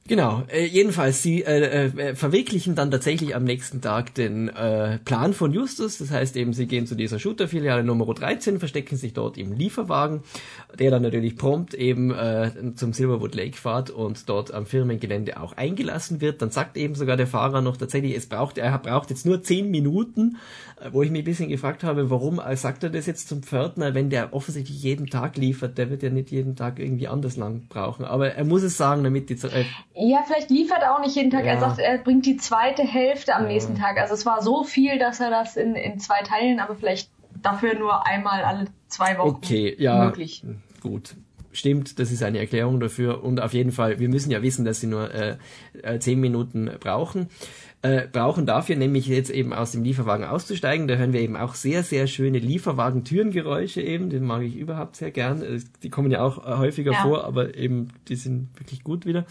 Genau, äh, jedenfalls, sie äh, äh, verwirklichen dann tatsächlich am nächsten Tag den äh, Plan von Justus. Das heißt eben, sie gehen zu dieser Shooter-Filiale Nummer 13, verstecken sich dort im Lieferwagen, der dann natürlich prompt eben äh, zum Silverwood Lake fährt und dort am Firmengelände auch eingelassen wird. Dann sagt eben sogar der Fahrer noch tatsächlich, es braucht, er braucht jetzt nur zehn Minuten, wo ich mich ein bisschen gefragt habe, warum äh, sagt er das jetzt zum Pförtner, wenn der offensichtlich jeden Tag liefert, der wird ja nicht jeden Tag irgendwie anders lang brauchen. Aber er muss es sagen, damit die... Äh, ja, vielleicht liefert er auch nicht jeden Tag. Ja. Er sagt, er bringt die zweite Hälfte am ja. nächsten Tag. Also es war so viel, dass er das in, in zwei Teilen, aber vielleicht dafür nur einmal alle zwei Wochen okay, ja, möglich. Gut. Stimmt, das ist eine Erklärung dafür. Und auf jeden Fall, wir müssen ja wissen, dass sie nur äh, äh zehn Minuten brauchen äh, brauchen dafür nämlich jetzt eben aus dem Lieferwagen auszusteigen. Da hören wir eben auch sehr, sehr schöne Lieferwagen-Türengeräusche eben. Den mag ich überhaupt sehr gern. Äh, die kommen ja auch häufiger ja. vor, aber eben die sind wirklich gut wieder.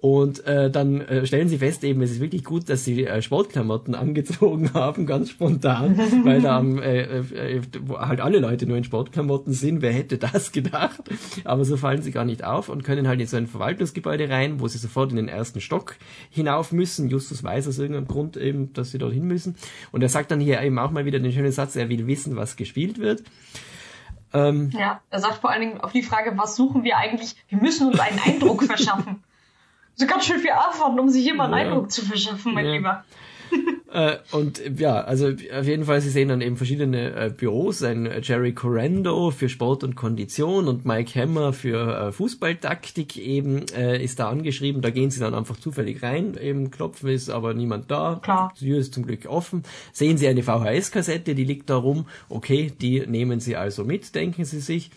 Und äh, dann äh, stellen sie fest, eben, es ist wirklich gut, dass sie äh, Sportklamotten angezogen haben, ganz spontan, weil da äh, äh, wo halt alle Leute nur in Sportklamotten sind. Wer hätte das gedacht? Aber so fallen sie gar nicht auf und können halt in so ein Verwaltungsgebäude rein, wo sie sofort in den ersten Stock hinauf müssen. Justus weiß aus irgendeinem Grund eben, dass sie dorthin müssen. Und er sagt dann hier eben auch mal wieder den schönen Satz, er will wissen, was gespielt wird. Ähm, ja, er sagt vor allen Dingen auf die Frage, was suchen wir eigentlich? Wir müssen uns einen Eindruck verschaffen so ganz schön viel Aufwand, um sich immer einen ja. Eindruck zu verschaffen, mein ja. Lieber. äh, und ja, also auf jeden Fall, Sie sehen dann eben verschiedene äh, Büros, ein äh, Jerry Correndo für Sport und Kondition und Mike Hammer für äh, Fußballtaktik eben äh, ist da angeschrieben. Da gehen Sie dann einfach zufällig rein, eben klopfen ist aber niemand da. Klar. Die Tür ist zum Glück offen. Sehen Sie eine VHS-Kassette, die liegt da rum. Okay, die nehmen Sie also mit, denken Sie sich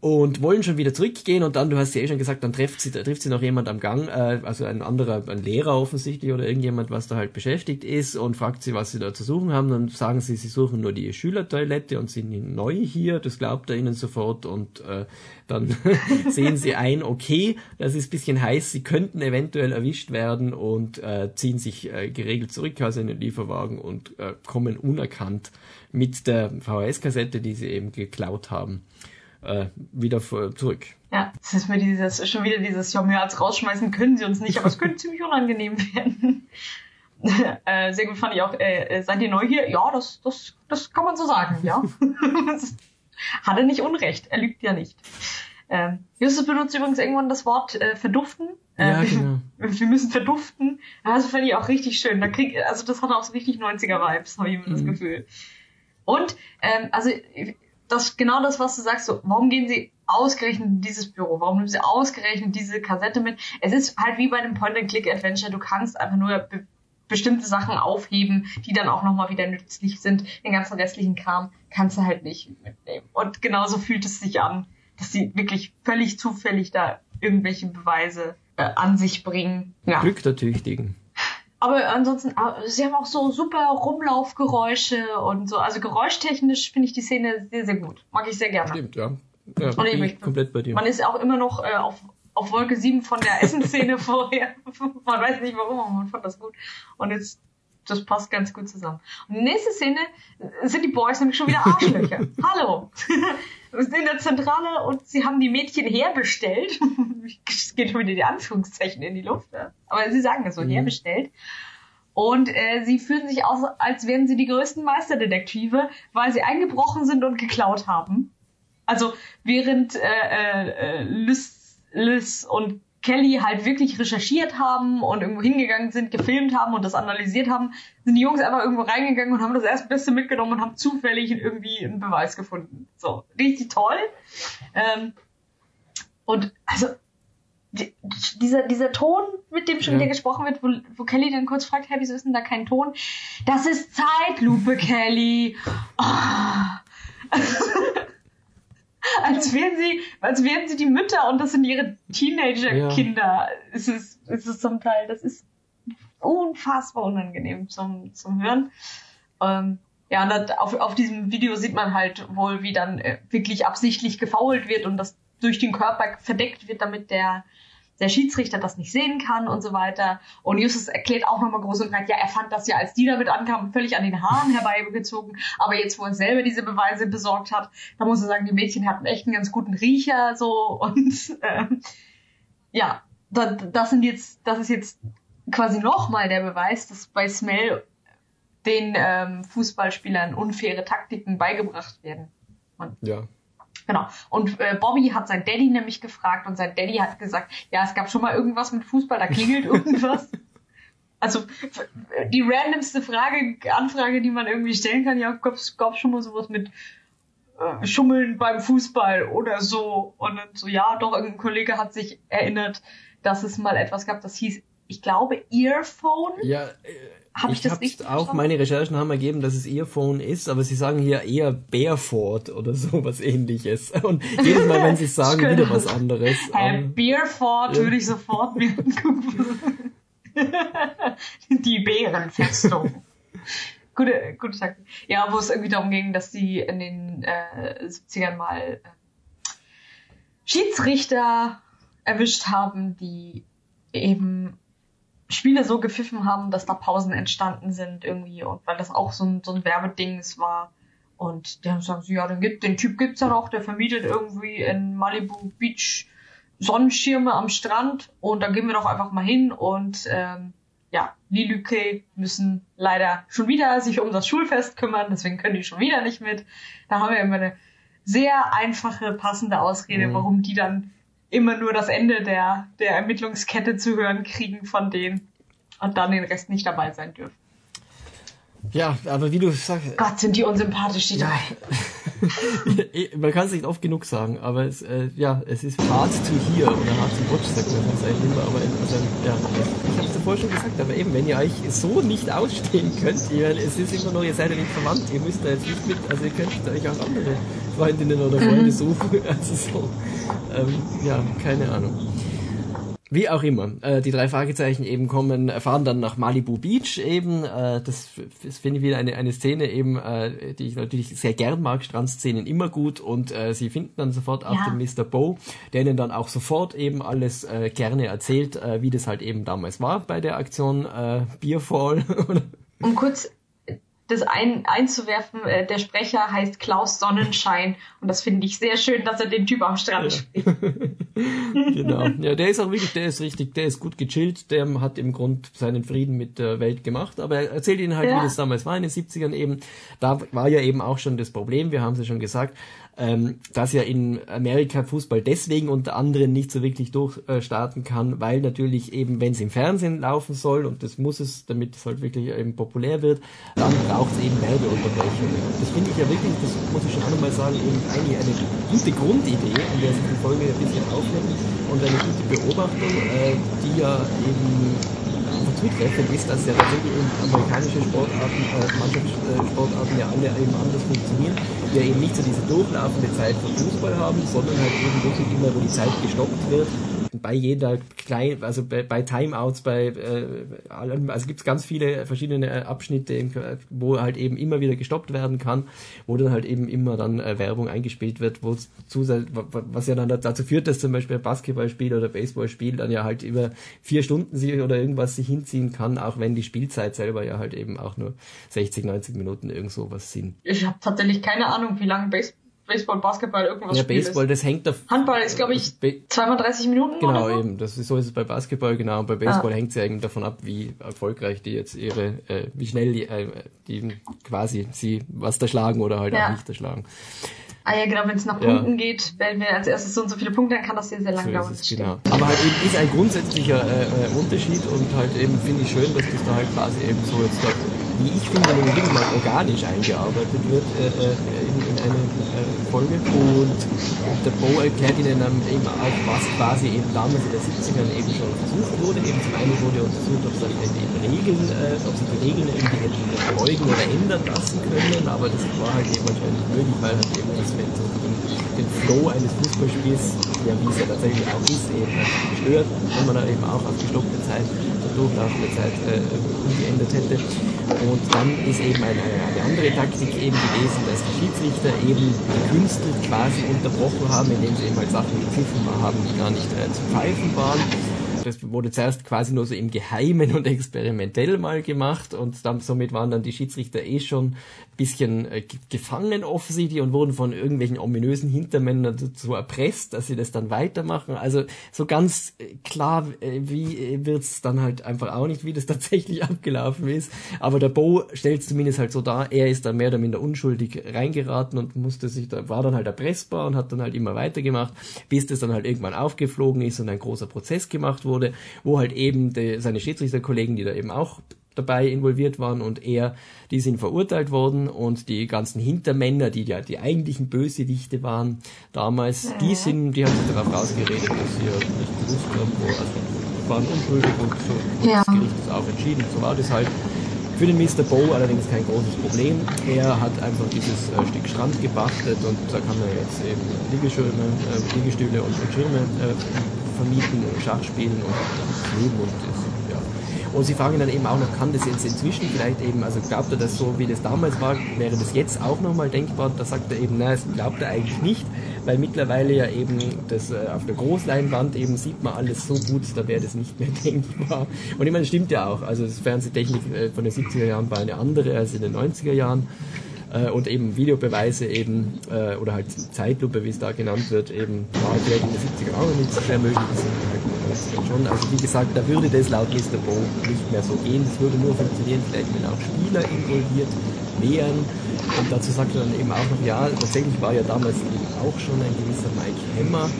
und wollen schon wieder zurückgehen und dann, du hast ja eh schon gesagt, dann trifft sie, trifft sie noch jemand am Gang, äh, also ein anderer, ein Lehrer offensichtlich oder irgendjemand, was da halt beschäftigt ist und fragt sie, was sie da zu suchen haben. Dann sagen sie, sie suchen nur die Schülertoilette und sind neu hier, das glaubt er ihnen sofort und äh, dann sehen sie ein, okay, das ist bisschen heiß, sie könnten eventuell erwischt werden und äh, ziehen sich äh, geregelt zurück aus in den Lieferwagen und äh, kommen unerkannt mit der VHS-Kassette, die sie eben geklaut haben äh, wieder zurück. Ja, es ist mir dieses, schon wieder dieses, ja, mehr als rausschmeißen können sie uns nicht, aber es könnte ziemlich unangenehm werden. äh, sehr gut fand ich auch, äh, äh, seid ihr neu hier? Ja, das, das, das kann man so sagen, ja. Hat er nicht Unrecht, er lügt ja nicht. Ähm, Justus benutzt übrigens irgendwann das Wort äh, verduften. Äh, ja, genau. Wir müssen verduften. Das fand ich auch richtig schön. Da krieg, also das hat auch so richtig 90er-Vibes, habe ich immer mhm. das Gefühl. Und, ähm, also das genau das, was du sagst, so, warum gehen sie ausgerechnet in dieses Büro? Warum nehmen sie ausgerechnet diese Kassette mit? Es ist halt wie bei einem Point-and-Click-Adventure, du kannst einfach nur be bestimmte Sachen aufheben, die dann auch nochmal wieder nützlich sind. Den ganzen restlichen Kram kannst du halt nicht mitnehmen. Und genauso fühlt es sich an, dass sie wirklich völlig zufällig da irgendwelche Beweise äh, an sich bringen. Ja. Glück der Tüchtigen. Aber ansonsten, sie haben auch so super Rumlaufgeräusche und so. Also geräuschtechnisch finde ich die Szene sehr, sehr gut. Mag ich sehr gerne. Stimmt, ja. ja und ich, komplett bei dir. Man ist auch immer noch äh, auf, auf Wolke 7 von der Essensszene vorher. man weiß nicht warum, aber man fand das gut. Und jetzt, das passt ganz gut zusammen. Und die nächste Szene sind die Boys nämlich schon wieder Arschlöcher. Hallo! Wir sind in der Zentrale und sie haben die Mädchen herbestellt. es geht schon wieder die Anführungszeichen in die Luft. Ja? Aber sie sagen das so, mhm. herbestellt. Und äh, sie fühlen sich aus, als wären sie die größten Meisterdetektive, weil sie eingebrochen sind und geklaut haben. Also während äh, äh, Liz, Liz und Kelly halt wirklich recherchiert haben und irgendwo hingegangen sind, gefilmt haben und das analysiert haben, sind die Jungs einfach irgendwo reingegangen und haben das Erstbeste mitgenommen und haben zufällig irgendwie einen Beweis gefunden. So, richtig toll. Ähm, und also die, dieser, dieser Ton, mit dem schon ja. wieder gesprochen wird, wo, wo Kelly dann kurz fragt, hey, wieso ist denn da kein Ton? Das ist Zeitlupe, Kelly. Oh. als wären sie, als wären sie die Mütter und das sind ihre Teenager-Kinder. Ja. Es ist, es ist zum Teil, das ist unfassbar unangenehm zum, zum Hören. Ähm, ja, und auf, auf diesem Video sieht man halt wohl, wie dann äh, wirklich absichtlich gefault wird und das durch den Körper verdeckt wird, damit der der Schiedsrichter das nicht sehen kann und so weiter. Und Justus erklärt auch nochmal groß und breit, ja, er fand das ja, als die damit ankamen, völlig an den Haaren herbeigezogen. Aber jetzt, wo er selber diese Beweise besorgt hat, da muss er sagen, die Mädchen hatten echt einen ganz guten Riecher, so. Und ähm, ja, das, das sind jetzt, das ist jetzt quasi nochmal der Beweis, dass bei Smell den ähm, Fußballspielern unfaire Taktiken beigebracht werden. Und ja. Genau. Und äh, Bobby hat sein Daddy nämlich gefragt und sein Daddy hat gesagt, ja, es gab schon mal irgendwas mit Fußball, da klingelt irgendwas. also die randomste Frage, Anfrage, die man irgendwie stellen kann, ja, gab es schon mal sowas mit äh, Schummeln beim Fußball oder so. Und dann so, ja, doch, irgendein Kollege hat sich erinnert, dass es mal etwas gab, das hieß, ich glaube, Earphone. Ja, äh, hab ich, ich das nicht auch, meine Recherchen haben ergeben, dass es Earphone ist, aber sie sagen hier eher Bearford oder so was ähnliches. Und jedes Mal, wenn sie es sagen, wieder was anderes. Hey, Bearford ja. würde ich sofort mir Die Bärenfestung. gute, gute Tag. Ja, wo es irgendwie darum ging, dass sie in den äh, 70ern mal äh, Schiedsrichter erwischt haben, die eben Spiele so gepfiffen haben, dass da Pausen entstanden sind irgendwie und weil das auch so ein, so ein Werbedings war. Und die haben gesagt, ja, den, gibt, den Typ gibt's ja noch, der vermietet irgendwie in Malibu Beach Sonnenschirme am Strand und da gehen wir doch einfach mal hin und ähm, ja, Lilüke müssen leider schon wieder sich um das Schulfest kümmern, deswegen können die schon wieder nicht mit. Da haben wir immer eine sehr einfache, passende Ausrede, mhm. warum die dann immer nur das Ende der, der Ermittlungskette zu hören kriegen von denen und dann den Rest nicht dabei sein dürfen. Ja, aber wie du sagst. Gott, sind die unsympathisch, die ja. drei. man kann es nicht oft genug sagen, aber es, äh, ja, es ist hard to hear oder hard to watch, sagt man das eigentlich immer, aber also, ja, ich habe es davor schon gesagt, aber eben, wenn ihr euch so nicht ausstehen könnt, ihr, es ist immer noch, ihr seid ja nicht verwandt, ihr müsst da jetzt nicht mit, also ihr könnt euch auch andere Freundinnen oder Freunde mhm. suchen, also so, ähm, ja, keine Ahnung. Wie auch immer, äh, die drei Fragezeichen eben kommen, fahren dann nach Malibu Beach eben. Äh, das, das finde ich wieder eine, eine Szene eben, äh, die ich natürlich sehr gern mag, Strandszenen immer gut und äh, sie finden dann sofort auch ja. den Mr. Bow, der ihnen dann auch sofort eben alles äh, gerne erzählt, äh, wie das halt eben damals war bei der Aktion äh, Beerfall. Und kurz das ein, einzuwerfen. Äh, der Sprecher heißt Klaus Sonnenschein und das finde ich sehr schön, dass er den Typ am Strand ja. spielt. genau. Ja, der ist auch wirklich, der ist richtig, der ist gut gechillt, der hat im Grund seinen Frieden mit der Welt gemacht, aber er erzählt ihnen halt, ja. wie das damals war in den 70ern eben. Da war ja eben auch schon das Problem, wir haben es ja schon gesagt, ähm, dass ja in Amerika Fußball deswegen unter anderem nicht so wirklich durchstarten kann, weil natürlich eben, wenn es im Fernsehen laufen soll, und das muss es, damit es halt wirklich eben populär wird, dann braucht es eben Werbeunterbrechungen. Das finde ich ja wirklich, das muss ich schon auch nochmal sagen, eben eigentlich eine gute Grundidee, an der sich die Folge ein bisschen aufhängt und eine gute Beobachtung, äh, die ja eben zutreffend ist, dass ja tatsächlich amerikanische Sportarten, äh, Mannschaftssportarten ja alle eben anders funktionieren, die ja eben nicht so diese durchlaufende Zeit von Fußball haben, sondern halt eben wirklich immer, wo die Zeit gestoppt wird. Bei jeder kleinen, also bei, bei Timeouts, bei äh, allem, also gibt es ganz viele verschiedene Abschnitte, wo halt eben immer wieder gestoppt werden kann, wo dann halt eben immer dann äh, Werbung eingespielt wird, wo was ja dann dazu führt, dass zum Beispiel ein Basketballspiel oder Baseballspiel dann ja halt über vier Stunden sich oder irgendwas sich hinziehen kann, auch wenn die Spielzeit selber ja halt eben auch nur 60, 90 Minuten irgend sowas sind. Ich habe tatsächlich keine Ahnung, wie lange Baseball Baseball, Basketball, irgendwas Ja, Baseball, ist. das hängt auf. Handball ist, glaube ich, zweimal 30 Minuten Genau, so? eben. Das ist, so ist es bei Basketball, genau. Und bei Baseball ah. hängt es ja eben davon ab, wie erfolgreich die jetzt ihre, äh, wie schnell die, äh, die quasi sie was da schlagen oder halt ja. auch nicht da schlagen. Ah ja, genau, wenn es nach Punkten ja. geht, wenn wir als erstes so und so viele Punkte, dann kann das sehr, sehr lange so dauern. Es, genau. Aber halt eben ist ein grundsätzlicher äh, äh, Unterschied und halt eben finde ich schön, dass das da halt quasi eben so jetzt wie ich finde, nämlich mal organisch eingearbeitet wird äh, äh, in, in, eine Folge. Und der Bo erklärt ihnen dann eben auch, was quasi eben damals in den 70ern eben schon versucht wurde. Eben zum einen wurde untersucht, ob halt eben Regeln, äh, ob sie die Regeln irgendwie hätten beugen oder ändern lassen können, aber das war halt eben anscheinend nicht möglich, weil halt eben das wenn so den, den Flow eines Fußballspiels, ja wie es ja tatsächlich auch ist, eben halt gestört, wenn man da eben auch auf gestoppte Zeit, zur durchlaufende Zeit äh, umgeändert hätte. Und dann ist eben eine, eine andere Taktik eben gewesen, dass die Schiedsrichter eben gekünstelt quasi unterbrochen haben, indem sie eben halt Sachen gepfiffen haben, die gar nicht äh, zu pfeifen waren. Das wurde zuerst quasi nur so im Geheimen und experimentell mal gemacht und dann somit waren dann die Schiedsrichter eh schon bisschen äh, gefangen offensichtlich und wurden von irgendwelchen ominösen Hintermännern dazu erpresst, dass sie das dann weitermachen. Also so ganz äh, klar, äh, wie äh, wird's dann halt einfach auch nicht, wie das tatsächlich abgelaufen ist. Aber der Bo stellt zumindest halt so dar, er ist da mehr oder minder unschuldig reingeraten und musste sich da, war dann halt erpressbar und hat dann halt immer weitergemacht, bis das dann halt irgendwann aufgeflogen ist und ein großer Prozess gemacht wurde, wo halt eben die, seine Schiedsrichterkollegen, die da eben auch dabei involviert waren und er, die sind verurteilt worden und die ganzen Hintermänner, die ja die eigentlichen Bösewichte waren damals, die sind, die haben sich darauf rausgeredet, dass sie ja nicht gewusst haben, wo, also waren unschuldig und so ja. das Gericht ist auch entschieden. So war das halt. Für den Mr. Bow allerdings kein großes Problem. Er hat einfach dieses äh, Stück Strand gebachtet und da kann er jetzt eben Liegeschirme, äh, Liegestühle und, und Schirme äh, vermieten, Schach spielen und leben und das und sie fragen dann eben auch noch, kann das jetzt inzwischen vielleicht eben, also glaubt er das so, wie das damals war, wäre das jetzt auch nochmal denkbar? Da sagt er eben, nein, das glaubt er eigentlich nicht, weil mittlerweile ja eben das äh, auf der Großleinwand eben sieht man alles so gut, da wäre das nicht mehr denkbar. Und ich meine, das stimmt ja auch. Also das Fernsehtechnik äh, von den 70er Jahren war eine andere als in den 90er Jahren äh, und eben Videobeweise eben, äh, oder halt Zeitlupe, wie es da genannt wird, eben vielleicht in den 70er auch noch nicht möglich, das sind schon, also wie gesagt, da würde das laut Mr. Bo nicht mehr so gehen, das würde nur funktionieren, vielleicht wenn auch Spieler involviert wären. Und dazu sagt er dann eben auch noch, ja, tatsächlich war ja damals eben auch schon ein gewisser Mike Hammer,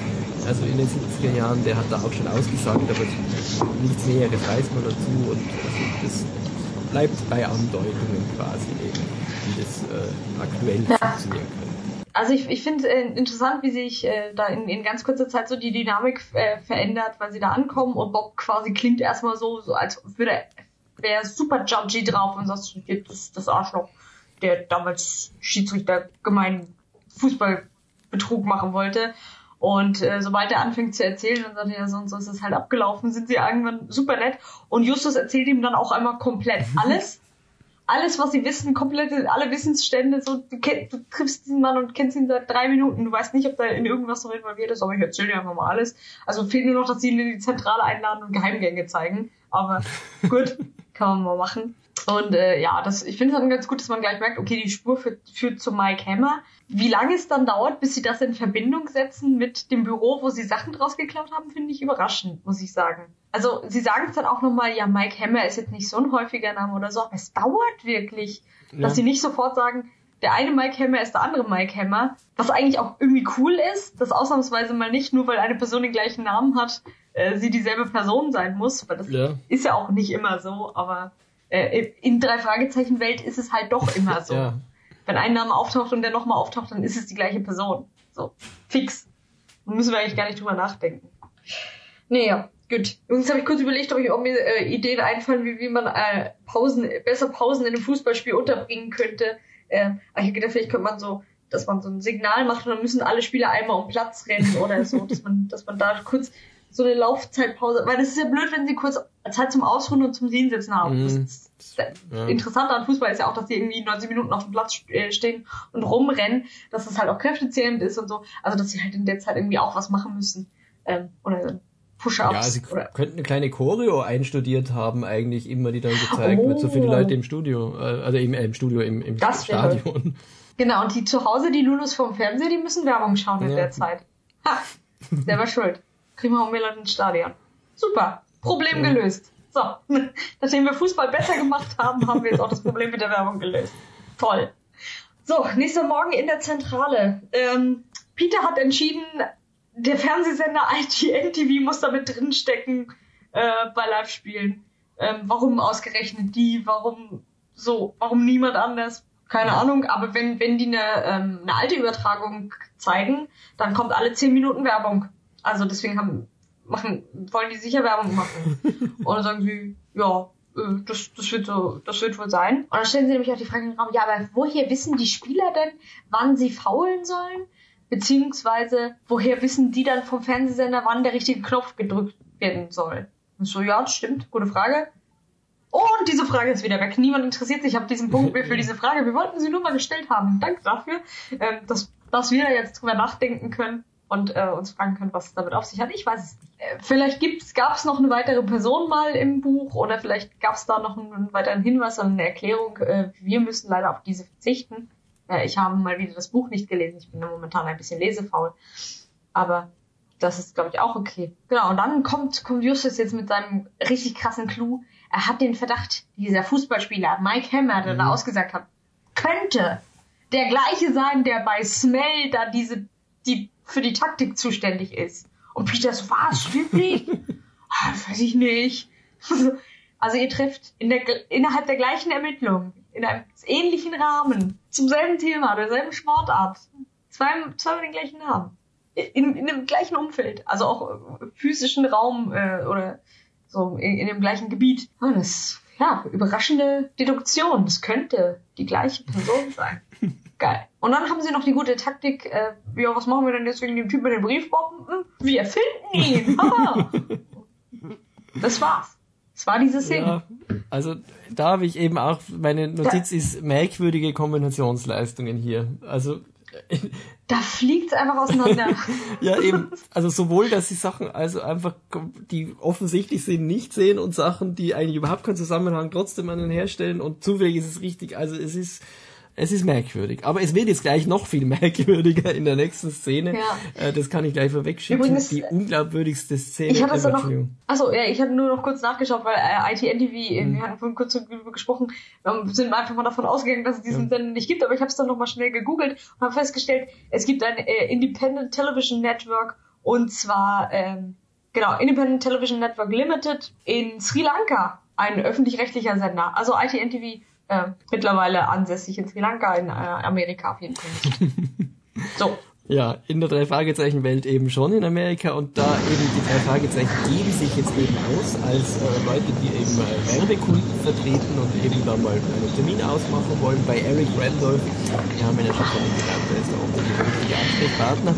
also in den 70er Jahren, der hat da auch schon ausgesagt, aber nichts Näheres weiß man dazu. Und also das bleibt bei Andeutungen quasi eben das äh, aktuell ja. funktionieren könnte. Also ich, ich finde äh, interessant, wie sich äh, da in, in ganz kurzer Zeit so die Dynamik äh, verändert, weil sie da ankommen und Bob quasi klingt erstmal so, so als würde er wäre super judgy drauf und sagt, das, das Arschloch, der damals Schiedsrichter gemein Fußballbetrug machen wollte. Und äh, sobald er anfängt zu erzählen, dann sagt er, ja, so und so ist es halt abgelaufen, sind sie irgendwann super nett. Und Justus erzählt ihm dann auch einmal komplett alles alles, was sie wissen, komplette, alle Wissensstände, so, du, du, triffst diesen Mann und kennst ihn seit drei Minuten, du weißt nicht, ob da in irgendwas noch involviert ist, aber ich erzähle dir einfach mal alles. Also fehlt nur noch, dass sie ihn in die Zentrale einladen und Geheimgänge zeigen. Aber gut, kann man mal machen. Und äh, ja, das, ich finde es dann ganz gut, dass man gleich merkt, okay, die Spur führt, führt zu Mike Hammer. Wie lange es dann dauert, bis sie das in Verbindung setzen mit dem Büro, wo sie Sachen draus geklaut haben, finde ich überraschend, muss ich sagen. Also sie sagen es dann auch nochmal, ja, Mike Hammer ist jetzt nicht so ein häufiger Name oder so, aber es dauert wirklich, ja. dass sie nicht sofort sagen, der eine Mike Hammer ist der andere Mike Hammer, was eigentlich auch irgendwie cool ist, dass ausnahmsweise mal nicht nur, weil eine Person den gleichen Namen hat, äh, sie dieselbe Person sein muss, weil das ja. ist ja auch nicht immer so, aber äh, in drei Fragezeichen Welt ist es halt doch immer so. Ja. Wenn ein Name auftaucht und der nochmal auftaucht, dann ist es die gleiche Person. So, fix. Da müssen wir eigentlich gar nicht drüber nachdenken. Naja, gut. Übrigens habe ich kurz überlegt, ob ich auch mir äh, Ideen einfallen, wie, wie man äh, Pausen, besser Pausen in einem Fußballspiel unterbringen könnte. Äh, ich gedacht, vielleicht könnte man so, dass man so ein Signal macht und dann müssen alle Spieler einmal um Platz rennen oder so, dass man, dass man da kurz so eine Laufzeitpause, weil das ist ja blöd, wenn sie kurz Zeit zum Ausruhen und zum Hinsetzen haben. Mhm. Das, das ja. Interessante an Fußball ist ja auch, dass die irgendwie 90 Minuten auf dem Platz äh, stehen und rumrennen, dass das halt auch kräftezehrend ist und so. Also, dass sie halt in der Zeit irgendwie auch was machen müssen. Ähm, oder Push-ups. Ja, sie oder könnten eine kleine Choreo einstudiert haben, eigentlich immer, die dann gezeigt oh. wird, so die oh. Leute im Studio, äh, also im, äh, im Studio, im, im das Stadion. Genau, und die zu Hause, die Lulus vom Fernseher, die müssen Werbung schauen in ja. der Zeit. Ha, der war schuld. Prima und Miller ins Stadion. Super. Problem ja. gelöst. So. Nachdem wir Fußball besser gemacht haben, haben wir jetzt auch das Problem mit der Werbung gelöst. Toll. So, nächster Morgen in der Zentrale. Ähm, Peter hat entschieden, der Fernsehsender IGN TV muss da mit drinstecken äh, bei Live-Spielen. Ähm, warum ausgerechnet die? Warum so? Warum niemand anders? Keine ja. Ahnung, aber wenn, wenn die eine, ähm, eine alte Übertragung zeigen, dann kommt alle zehn Minuten Werbung. Also deswegen haben, machen, wollen die sicher Werbung machen. und dann sagen sie, ja, äh, das, das wird so, das wird wohl sein. Und dann stellen sie nämlich auch die Frage in den Raum, ja, aber woher wissen die Spieler denn, wann sie faulen sollen? Beziehungsweise, woher wissen die dann vom Fernsehsender, wann der richtige Knopf gedrückt werden soll? Und so, ja, stimmt, gute Frage. Und diese Frage ist wieder weg. Niemand interessiert sich auf diesen Punkt mehr für diese Frage. Wir wollten sie nur mal gestellt haben. Danke dafür, ähm, dass, dass wir da jetzt drüber nachdenken können und äh, uns fragen können, was es damit auf sich hat. Ich weiß es nicht. Äh, vielleicht gab es noch eine weitere Person mal im Buch oder vielleicht gab es da noch einen, einen, weiteren Hinweis oder eine Erklärung. Äh, wir müssen leider auf diese verzichten. Äh, ich habe mal wieder das Buch nicht gelesen. Ich bin momentan ein bisschen lesefaul. Aber das ist, glaube ich, auch okay. Genau, und dann kommt, kommt Justus jetzt mit seinem richtig krassen Clou. Er hat den Verdacht, dieser Fußballspieler, Mike Hammer, der mhm. da ausgesagt hat, könnte der gleiche sein, der bei Smell da diese, die für die Taktik zuständig ist. Und Peter so, was, wirklich? ah, weiß ich nicht. Also ihr trifft in der, innerhalb der gleichen Ermittlung, in einem ähnlichen Rahmen, zum selben Thema, derselben Sportart, zwei, zweimal den gleichen Namen. In, in dem gleichen Umfeld, also auch physischen Raum äh, oder so in, in dem gleichen Gebiet. Oh, das ja, überraschende Deduktion. Das könnte die gleiche Person sein. Geil. Und dann haben sie noch die gute Taktik, äh, ja, was machen wir denn jetzt wegen dem Typ mit den Briefbomben? Wir finden ihn! das war's. Das war diese Szene. Ja, also da habe ich eben auch, meine Notiz ist merkwürdige Kombinationsleistungen hier. Also da fliegt's einfach auseinander. ja, eben. Also sowohl, dass sie Sachen also einfach, die offensichtlich sind, nicht sehen und Sachen, die eigentlich überhaupt keinen Zusammenhang trotzdem an den herstellen und zufällig ist es richtig. Also es ist es ist merkwürdig. Aber es wird jetzt gleich noch viel merkwürdiger in der nächsten Szene. Ja. Äh, das kann ich gleich vorwegschicken. Übrigens, die unglaubwürdigste Szene. Ich hatte es noch, achso, ja, ich hatte nur noch kurz nachgeschaut, weil äh, ITN-TV, mhm. wir hatten vorhin kurz darüber gesprochen, wir sind einfach mal davon ausgegangen, dass es diesen ja. Sender nicht gibt, aber ich habe es dann nochmal schnell gegoogelt und habe festgestellt, es gibt ein äh, Independent Television Network und zwar, ähm, genau, Independent Television Network Limited in Sri Lanka, ein öffentlich-rechtlicher Sender. Also ITN-TV äh, mittlerweile ansässig in Sri Lanka, in äh, Amerika auf jeden Fall. so. Ja, in der Drei-Fragezeichen-Welt eben schon in Amerika und da eben die drei Fragezeichen geben sich jetzt eben aus als äh, Leute, die eben äh, Werbekunden vertreten und eben da mal einen Termin ausmachen wollen bei Eric Randolph. Wir haben ihn ja schon von ihm gelernt, der ist der richtige Ansprechpartner.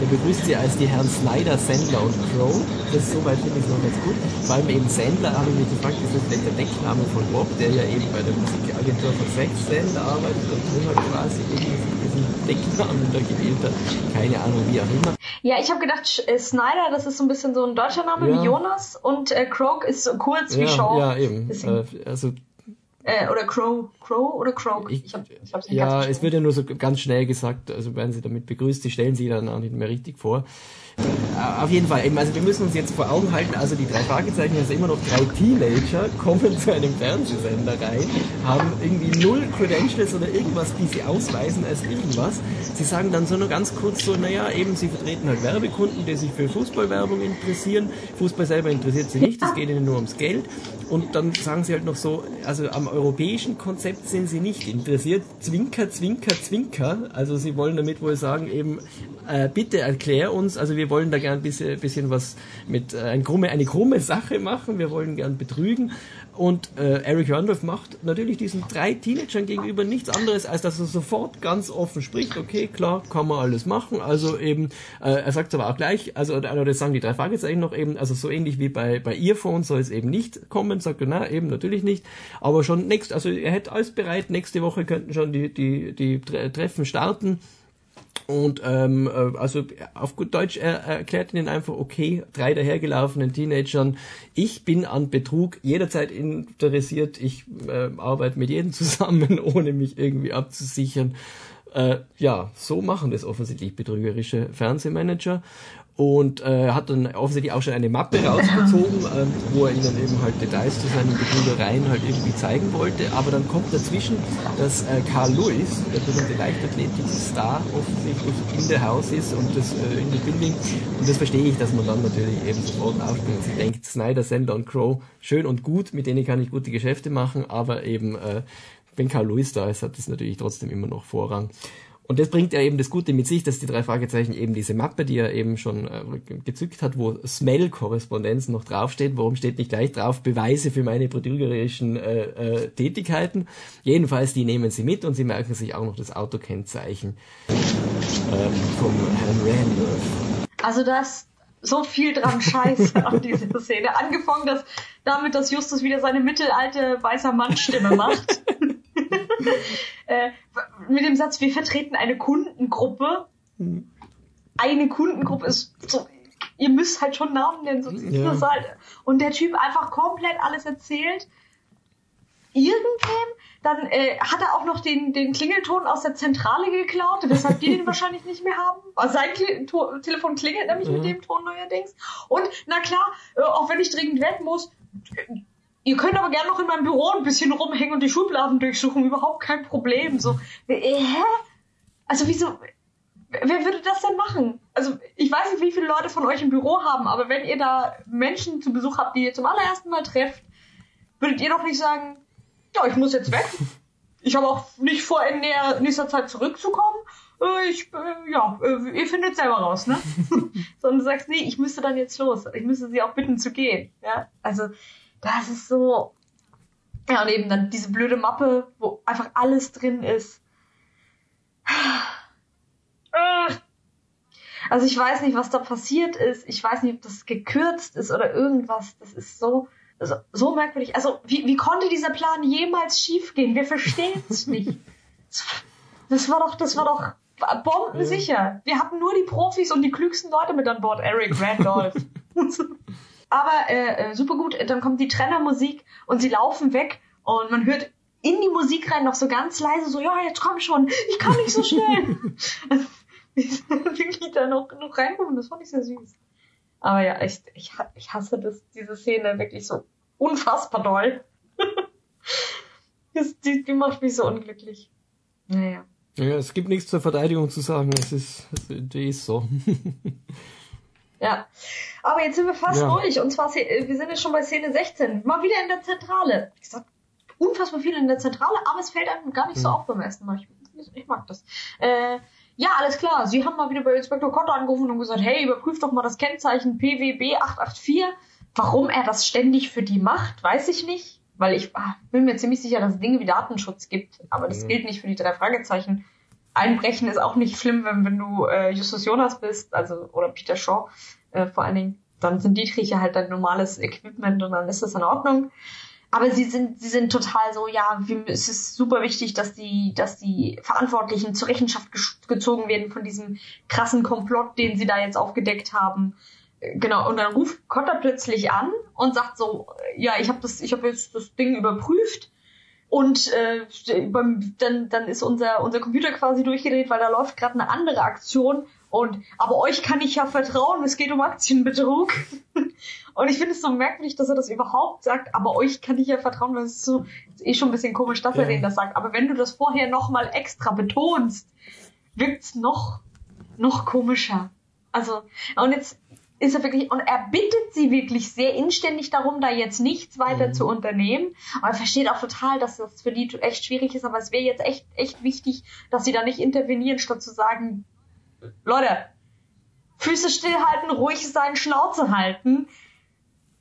Der begrüßt sie als die Herren Snyder, Sandler und Crow. Das soweit finde ich noch ganz gut. Vor allem eben Sandler habe ich mich gefragt, ist das vielleicht der Deckname von Bob, der ja eben bei der Musikagentur von Sex Sandler arbeitet und immer quasi irgendwie diesen Decknamen da gewählt hat keine Ahnung, wie auch immer. Ja, ich habe gedacht, äh, Snyder, das ist so ein bisschen so ein deutscher Name ja. wie Jonas und äh, Croak ist so kurz ja, wie Shaw. Ja, eben. Äh, also Äh, oder Crow. Crow oder Crow? Ich, ich, hab, ich hab's nicht Ja, es wird ja nur so ganz schnell gesagt, also werden sie damit begrüßt, sie stellen sie dann auch nicht mehr richtig vor. Äh, auf jeden Fall, also wir müssen uns jetzt vor Augen halten, also die drei Fragezeichen, also immer noch drei Teenager, kommen zu einem Fernsehsender rein, haben irgendwie null Credentials oder irgendwas, die sie ausweisen als irgendwas. Sie sagen dann so nur ganz kurz so, naja, eben, sie vertreten halt Werbekunden, die sich für Fußballwerbung interessieren. Fußball selber interessiert sie nicht, es geht ihnen nur ums Geld. Und dann sagen sie halt noch so, also am europäischen Konzept sind sie nicht interessiert. Zwinker, Zwinker, Zwinker. Also sie wollen damit wohl sagen, eben, äh, bitte erklär uns, also wir wollen da gern ein bisschen, bisschen was mit äh, ein krumme, eine krumme Sache machen, wir wollen gern betrügen. Und äh, Eric Randolph macht natürlich diesen drei Teenagern gegenüber nichts anderes, als dass er sofort ganz offen spricht, okay, klar, kann man alles machen. Also eben, äh, er sagt aber auch gleich, also das sagen die drei Fragezeichen noch eben, also so ähnlich wie bei, bei Earphones soll es eben nicht kommen, sagt er, na, eben natürlich nicht. Aber schon nächst, also er hätte alles bereit, nächste Woche könnten schon die, die, die Treffen starten. Und ähm, äh, also auf gut Deutsch er, er erklärt ihnen einfach, okay, drei dahergelaufenen Teenagern, ich bin an Betrug jederzeit interessiert, ich äh, arbeite mit jedem zusammen, ohne mich irgendwie abzusichern. Äh, ja, so machen das offensichtlich betrügerische Fernsehmanager und äh, hat dann offensichtlich auch schon eine Mappe rausgezogen, ähm, wo er ihnen eben halt Details zu seinen Betrügereien halt irgendwie zeigen wollte. Aber dann kommt dazwischen, dass äh, Carl Lewis, der berühmte Leichtathletik-Star, offensichtlich in der Haus ist und das äh, in der Building. Und das verstehe ich, dass man dann natürlich eben sofort aufspringt. Sie denkt, Snyder, Sender und Crow, schön und gut, mit denen kann ich gute Geschäfte machen, aber eben äh, wenn Carl Lewis da ist, hat das natürlich trotzdem immer noch Vorrang. Und das bringt ja eben das Gute mit sich, dass die drei Fragezeichen eben diese Mappe, die er eben schon äh, gezückt hat, wo Smell-Korrespondenz noch draufsteht. Warum steht nicht gleich drauf Beweise für meine betrügerischen äh, äh, Tätigkeiten? Jedenfalls, die nehmen sie mit und sie merken sich auch noch das Autokennzeichen ähm, vom Herrn Randolph. Also das so viel dran Scheiße an dieser Szene. Angefangen dass, damit, dass Justus wieder seine mittelalte weißer Mann-Stimme macht. äh, mit dem Satz, wir vertreten eine Kundengruppe. Hm. Eine Kundengruppe ist so, ihr müsst halt schon Namen nennen. So, ja. halt, und der Typ einfach komplett alles erzählt. Irgendwem, dann äh, hat er auch noch den, den Klingelton aus der Zentrale geklaut, weshalb die den wahrscheinlich nicht mehr haben. Also sein Kli Telefon klingelt nämlich mhm. mit dem Ton neuerdings. Und na klar, äh, auch wenn ich dringend weg muss, Ihr könnt aber gerne noch in meinem Büro ein bisschen rumhängen und die Schubladen durchsuchen, überhaupt kein Problem. So, äh, hä? Also wieso? Wer würde das denn machen? Also ich weiß nicht, wie viele Leute von euch im Büro haben, aber wenn ihr da Menschen zu Besuch habt, die ihr zum allerersten Mal trefft, würdet ihr doch nicht sagen, ja, ich muss jetzt weg. Ich habe auch nicht vor, in nächster Zeit zurückzukommen. Äh, ich, äh, ja, ihr findet selber raus, ne? Sondern du sagst, nee, ich müsste dann jetzt los. Ich müsste sie auch bitten zu gehen. Ja, also das ist so. Ja, und eben dann diese blöde Mappe, wo einfach alles drin ist. Also ich weiß nicht, was da passiert ist. Ich weiß nicht, ob das gekürzt ist oder irgendwas. Das ist so, so, so merkwürdig. Also wie, wie konnte dieser Plan jemals schiefgehen? Wir verstehen es nicht. Das war doch, das war doch bombensicher. Wir hatten nur die Profis und die klügsten Leute mit an Bord. Eric Randolph. Aber äh, äh, super gut, dann kommt die Trennermusik und sie laufen weg und man hört in die Musik rein noch so ganz leise so, ja, jetzt komm schon, ich kann nicht so schnell. wirklich da noch, noch reinkommen, das fand ich sehr süß. Aber ja, ich, ich, ich hasse das, diese Szene wirklich so unfassbar doll. das, die, die macht mich so unglücklich. Naja. Ja, es gibt nichts zur Verteidigung zu sagen, es ist, die ist so. Ja. Aber jetzt sind wir fast ja. durch. Und zwar, wir sind jetzt schon bei Szene 16. Mal wieder in der Zentrale. Ich sag, unfassbar viel in der Zentrale, aber es fällt einem gar nicht so auf beim ersten Mal. Ich, ich mag das. Äh, ja, alles klar. Sie haben mal wieder bei Inspektor Kotter angerufen und gesagt, hey, überprüft doch mal das Kennzeichen PWB 884. Warum er das ständig für die macht, weiß ich nicht. Weil ich ah, bin mir ziemlich sicher, dass es Dinge wie Datenschutz gibt. Aber das mhm. gilt nicht für die drei Fragezeichen einbrechen ist auch nicht schlimm, wenn, wenn du äh, Justus Jonas bist, also oder Peter Shaw äh, vor allen Dingen. Dann sind die Triche halt dein normales Equipment und dann ist das in Ordnung. Aber sie sind, sie sind total so, ja, wir, es ist super wichtig, dass die, dass die Verantwortlichen zur Rechenschaft gezogen werden von diesem krassen Komplott, den sie da jetzt aufgedeckt haben. Äh, genau, und dann ruft Cotter plötzlich an und sagt so, ja, ich habe das, ich habe jetzt das Ding überprüft und äh, dann, dann ist unser, unser Computer quasi durchgedreht, weil da läuft gerade eine andere Aktion. Und aber euch kann ich ja vertrauen, es geht um Aktienbetrug. und ich finde es so merkwürdig, dass er das überhaupt sagt, aber euch kann ich ja vertrauen, das ist so ist eh schon ein bisschen komisch, dass ja. er denen das sagt. Aber wenn du das vorher nochmal extra betonst, wirkt's noch, noch komischer. Also, und jetzt ist er wirklich, und er bittet sie wirklich sehr inständig darum, da jetzt nichts weiter mhm. zu unternehmen. Und er versteht auch total, dass das für die echt schwierig ist, aber es wäre jetzt echt, echt wichtig, dass sie da nicht intervenieren, statt zu sagen, Leute, Füße stillhalten, ruhig sein, Schnauze halten.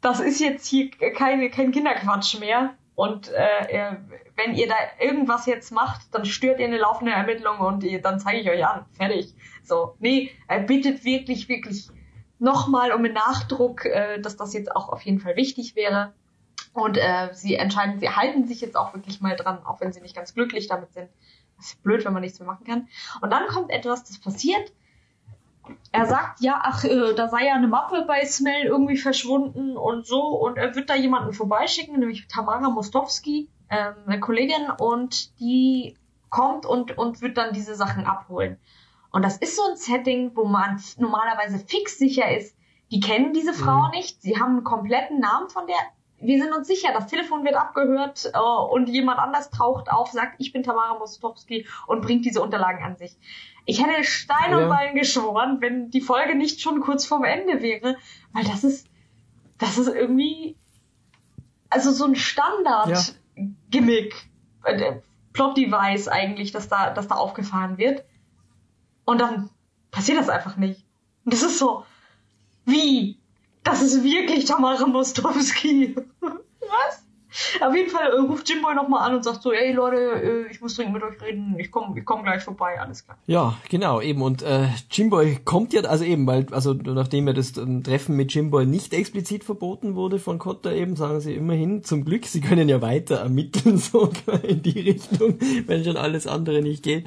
Das ist jetzt hier kein, kein Kinderquatsch mehr. Und äh, wenn ihr da irgendwas jetzt macht, dann stört ihr eine laufende Ermittlung und ihr, dann zeige ich euch an. Fertig. So, nee, er bittet wirklich, wirklich nochmal um den Nachdruck, äh, dass das jetzt auch auf jeden Fall wichtig wäre. Und äh, sie entscheiden, sie halten sich jetzt auch wirklich mal dran, auch wenn sie nicht ganz glücklich damit sind. Das ist blöd, wenn man nichts mehr machen kann. Und dann kommt etwas, das passiert. Er sagt, ja, ach, äh, da sei ja eine Mappe bei Smell irgendwie verschwunden und so. Und er wird da jemanden vorbeischicken, nämlich Tamara Mostowski, äh, eine Kollegin, und die kommt und, und wird dann diese Sachen abholen. Und das ist so ein Setting, wo man normalerweise fix sicher ist, die kennen diese Frau mhm. nicht, sie haben einen kompletten Namen von der. Wir sind uns sicher, das Telefon wird abgehört äh, und jemand anders taucht auf, sagt, ich bin Tamara Mostowski und bringt diese Unterlagen an sich. Ich hätte Stein und Bein geschworen, wenn die Folge nicht schon kurz vorm Ende wäre, weil das ist, das ist irgendwie, also so ein Standard-Gimmick, ja. äh, Plot-Device eigentlich, dass da, dass da aufgefahren wird. Und dann passiert das einfach nicht. Und das ist so, wie? Das ist wirklich Tamara Mostowski. Was? Auf jeden Fall äh, ruft Jimboy nochmal an und sagt so, ey Leute, äh, ich muss dringend mit euch reden, ich komme ich komm gleich vorbei, alles klar. Ja, genau, eben. Und äh, Jimboy kommt ja, also eben, weil, also nachdem ja das ähm, Treffen mit Jimboy nicht explizit verboten wurde von Cotta eben, sagen sie immerhin, zum Glück, sie können ja weiter ermitteln, sogar in die Richtung, wenn schon alles andere nicht geht.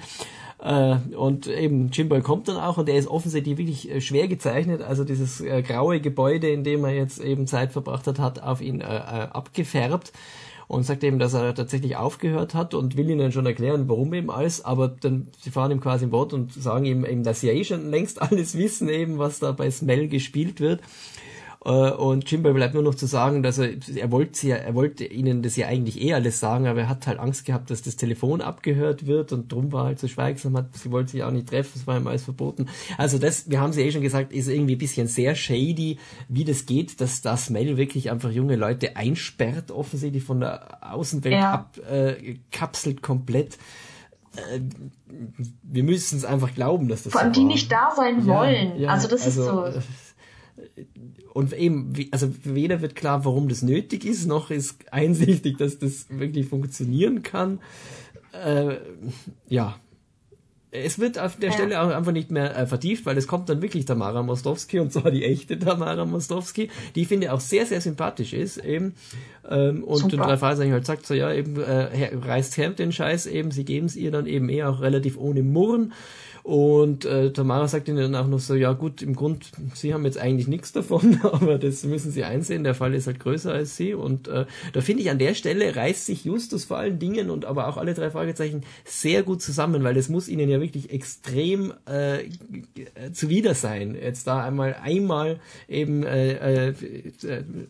Äh, und eben Jimboy kommt dann auch und er ist offensichtlich wirklich äh, schwer gezeichnet. Also dieses äh, graue Gebäude, in dem er jetzt eben Zeit verbracht hat, hat auf ihn abgefärbt und sagt eben, dass er tatsächlich aufgehört hat und will ihnen schon erklären, warum eben alles, aber dann, sie fahren ihm quasi im Wort und sagen ihm eben, dass sie ja eh schon längst alles wissen eben, was da bei Smell gespielt wird und Jimbo bleibt nur noch zu sagen, dass er, er wollte ja, er wollte ihnen das ja eigentlich eh alles sagen, aber er hat halt Angst gehabt, dass das Telefon abgehört wird und drum war halt so schweigsam, hat, sie wollte sich auch nicht treffen, es war ihm alles verboten. Also das, wir haben sie eh schon gesagt, ist irgendwie ein bisschen sehr shady, wie das geht, dass das Mail wirklich einfach junge Leute einsperrt, offensichtlich von der Außenwelt ja. abkapselt äh, komplett äh, wir müssen es einfach glauben, dass das Vor allem so die nicht da sein wollen. Ja, ja, also das also, ist so. Und eben, also weder wird klar, warum das nötig ist, noch ist einsichtig, dass das wirklich funktionieren kann. Äh, ja. Es wird auf der ja. Stelle auch einfach nicht mehr äh, vertieft, weil es kommt dann wirklich Tamara Mostowski und zwar die echte Tamara Mostowski, die ich finde auch sehr, sehr sympathisch ist eben. Ähm, und drei Fragezeichen halt sagt so, ja, eben äh, reißt her den Scheiß eben, sie geben es ihr dann eben eher auch relativ ohne Murren. Und äh, Tamara sagt ihnen dann auch noch so, ja gut, im Grund, sie haben jetzt eigentlich nichts davon, aber das müssen sie einsehen, der Fall ist halt größer als sie. Und äh, da finde ich, an der Stelle reißt sich Justus vor allen Dingen und aber auch alle drei Fragezeichen sehr gut zusammen, weil das muss ihnen ja wirklich extrem äh, zuwider sein, jetzt da einmal einmal eben äh, äh,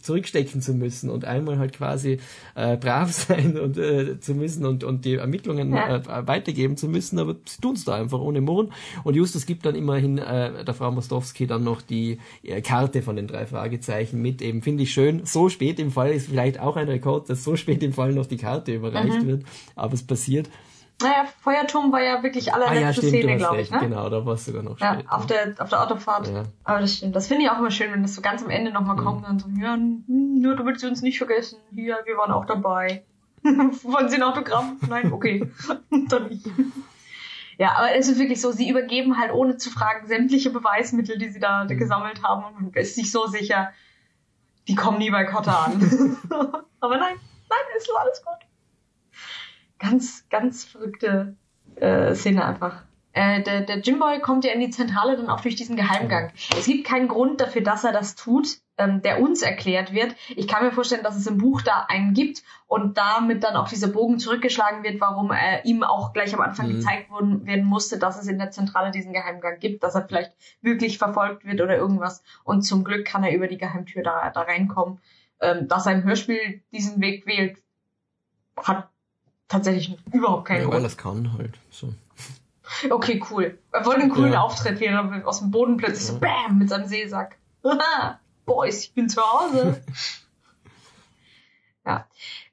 zurückstecken zu müssen und einmal halt quasi äh, brav sein und äh, zu müssen und, und die Ermittlungen ja. äh, weitergeben zu müssen, aber sie tun es da einfach ohne Murren und Justus gibt dann immerhin äh, der Frau Mostowski dann noch die äh, Karte von den drei Fragezeichen mit. Eben finde ich schön. So spät im Fall ist vielleicht auch ein Rekord, dass so spät im Fall noch die Karte überreicht mhm. wird. Aber es passiert. Naja, Feuerturm war ja wirklich allerletzte ah, ja, stimmt, Szene, glaube ich. Ne? Genau, da war es sogar noch ja, spät. Auf der, auf der Autofahrt. Ja. Aber das stimmt. Das finde ich auch immer schön, wenn das so ganz am Ende nochmal mhm. kommt und so, ja, nur damit sie uns nicht vergessen. Hier, wir waren auch dabei. Wollen Sie ein Autogramm? Nein, okay. dann nicht. Ja, aber es ist wirklich so, sie übergeben halt ohne zu fragen sämtliche Beweismittel, die sie da mhm. gesammelt haben und man ist sich so sicher, die kommen nie bei Cotta an. aber nein, nein, ist alles gut. Ganz, ganz verrückte äh, Szene einfach. Äh, der, der Jimboy kommt ja in die Zentrale dann auch durch diesen Geheimgang. Es gibt keinen Grund dafür, dass er das tut, ähm, der uns erklärt wird. Ich kann mir vorstellen, dass es im Buch da einen gibt und damit dann auch dieser Bogen zurückgeschlagen wird, warum er ihm auch gleich am Anfang mhm. gezeigt worden, werden musste, dass es in der Zentrale diesen Geheimgang gibt, dass er vielleicht wirklich verfolgt wird oder irgendwas. Und zum Glück kann er über die Geheimtür da, da reinkommen. Ähm, dass ein Hörspiel diesen Weg wählt, hat tatsächlich überhaupt keinen ja, Grund. das kann halt. So. Okay, cool. Er wollte einen coolen ja. Auftritt, wie er aus dem Boden plötzlich so BÄM mit seinem Seesack. Boys, ich bin zu Hause. ja.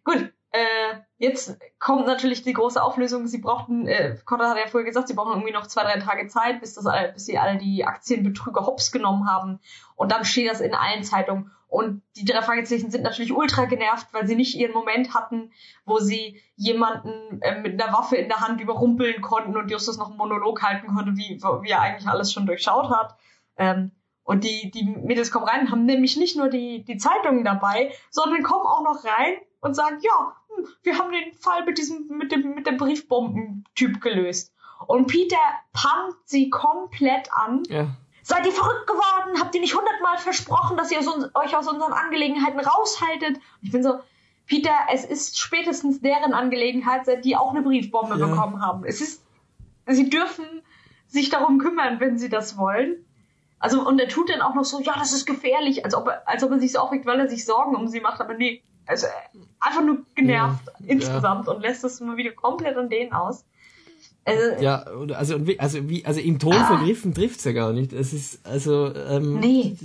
Gut. Äh, jetzt kommt natürlich die große Auflösung. Sie brauchten, äh, Cotter hat ja vorher gesagt, sie brauchen irgendwie noch zwei, drei Tage Zeit, bis, das, bis sie alle die Aktienbetrüger hops genommen haben. Und dann steht das in allen Zeitungen. Und die drei Fragezeichen sind natürlich ultra genervt, weil sie nicht ihren Moment hatten, wo sie jemanden äh, mit einer Waffe in der Hand überrumpeln konnten und Justus noch einen Monolog halten konnte, wie, wie er eigentlich alles schon durchschaut hat. Ähm, und die, die Mädels kommen rein, haben nämlich nicht nur die, die Zeitungen dabei, sondern kommen auch noch rein und sagen, ja, hm, wir haben den Fall mit diesem, mit dem, mit dem Briefbombentyp gelöst. Und Peter pumpt sie komplett an. Ja. Seid ihr verrückt geworden? Habt ihr nicht hundertmal versprochen, dass ihr euch aus unseren Angelegenheiten raushaltet? Und ich bin so, Peter, es ist spätestens deren Angelegenheit, seit die auch eine Briefbombe ja. bekommen haben. Es ist, sie dürfen sich darum kümmern, wenn sie das wollen. Also, und er tut dann auch noch so, ja, das ist gefährlich, als ob er, als ob er sich so aufregt, weil er sich Sorgen um sie macht, aber nee, also einfach nur genervt ja, insgesamt ja. und lässt das mal wieder komplett an denen aus. Also, ja, also, also, wie, also im Ton ah. vergriffen trifft's ja gar nicht. Es ist, also, ähm, nee.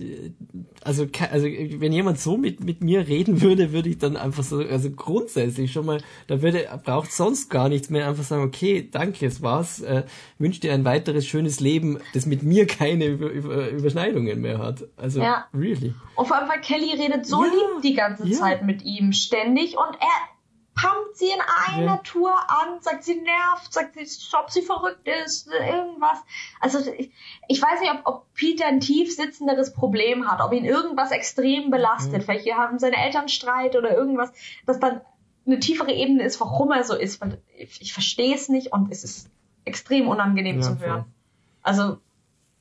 also, also, wenn jemand so mit, mit mir reden würde, würde ich dann einfach so, also grundsätzlich schon mal, da würde, braucht sonst gar nichts mehr, einfach sagen, okay, danke, es war's, äh, wünsche dir ein weiteres schönes Leben, das mit mir keine Über, Über, Überschneidungen mehr hat. Also, ja. really. Und vor allem, weil Kelly redet so ja. lieb die ganze ja. Zeit mit ihm ständig und er, pumpt sie in einer ja. Tour an, sagt sie nervt, sagt sie, ob sie verrückt ist, irgendwas. Also ich, ich weiß nicht, ob, ob Peter ein tief sitzenderes Problem hat, ob ihn irgendwas extrem belastet. Mhm. Vielleicht haben seine Eltern Streit oder irgendwas, das dann eine tiefere Ebene ist, warum er so ist. Weil ich, ich verstehe es nicht und es ist extrem unangenehm ja, zu hören. Voll. Also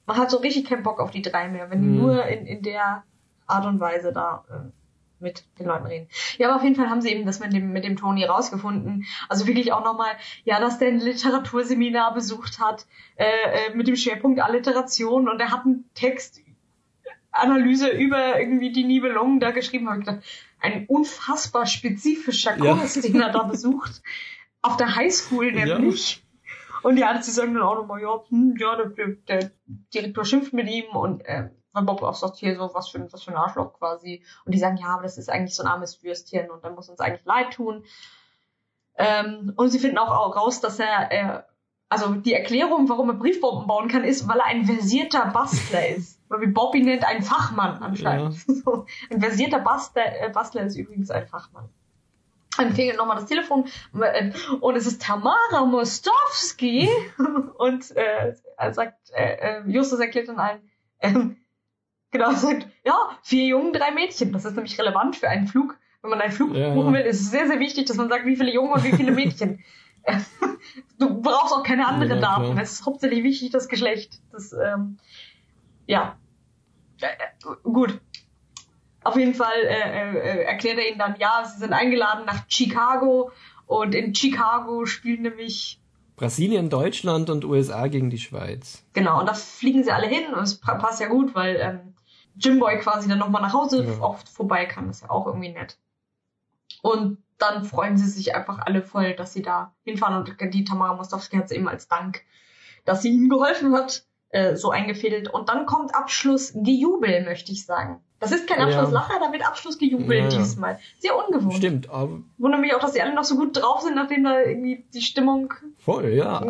man hat so richtig keinen Bock auf die drei mehr, wenn die mhm. nur in, in der Art und Weise da äh, mit den Leuten reden. Ja, aber auf jeden Fall haben sie eben das mit dem, mit dem Toni rausgefunden. Also wirklich auch nochmal, ja, dass der ein Literaturseminar besucht hat, äh, äh, mit dem Schwerpunkt Alliteration und er hat einen Textanalyse über irgendwie die Nibelungen da geschrieben, habe ich gedacht, ein unfassbar spezifischer Kurs, ja. den er da besucht. Auf der Highschool nämlich. Ja. Und ja, sie sagen dann auch nochmal, ja, hm, ja, der, der Direktor schimpft mit ihm und äh, weil Bob auch sagt, hier so, was für, was für ein Arschloch quasi. Und die sagen, ja, aber das ist eigentlich so ein armes Würstchen und dann muss uns eigentlich leid tun. Ähm, und sie finden auch, raus, dass er, äh, also die Erklärung, warum er Briefbomben bauen kann, ist, weil er ein versierter Bastler ist. Oder wie Bobby nennt, ein Fachmann anscheinend. Ja. So, ein versierter Bastler, äh, Bastler ist übrigens ein Fachmann. Dann klingelt nochmal das Telefon äh, und es ist Tamara Mostowski und äh, er sagt, äh, äh Justus erklärt dann allen, ähm, Genau, sagt, ja, vier Jungen, drei Mädchen. Das ist nämlich relevant für einen Flug. Wenn man einen Flug ja. buchen will, ist es sehr, sehr wichtig, dass man sagt, wie viele Jungen und wie viele Mädchen. du brauchst auch keine anderen ja, Daten. Es ist hauptsächlich wichtig, das Geschlecht. Das, ähm, ja. Äh, äh, gut. Auf jeden Fall äh, äh, erklärt er ihnen dann, ja, sie sind eingeladen nach Chicago und in Chicago spielen nämlich Brasilien, Deutschland und USA gegen die Schweiz. Genau, und da fliegen sie alle hin und es passt ja gut, weil ähm, Jimboy quasi dann nochmal nach Hause ja. oft vorbei kann. Das ist ja auch irgendwie nett. Und dann freuen sie sich einfach alle voll, dass sie da hinfahren. Und die Tamara Mostowski hat sie eben als Dank, dass sie ihnen geholfen hat, äh, so eingefädelt. Und dann kommt Abschlussgejubel, möchte ich sagen. Das ist kein Abschlusslacher, ja. da wird Abschlussgejubelt ja, diesmal. Sehr ungewohnt. Stimmt, aber. Wundert mich auch, dass die alle noch so gut drauf sind, nachdem da irgendwie die Stimmung. Voll, ja.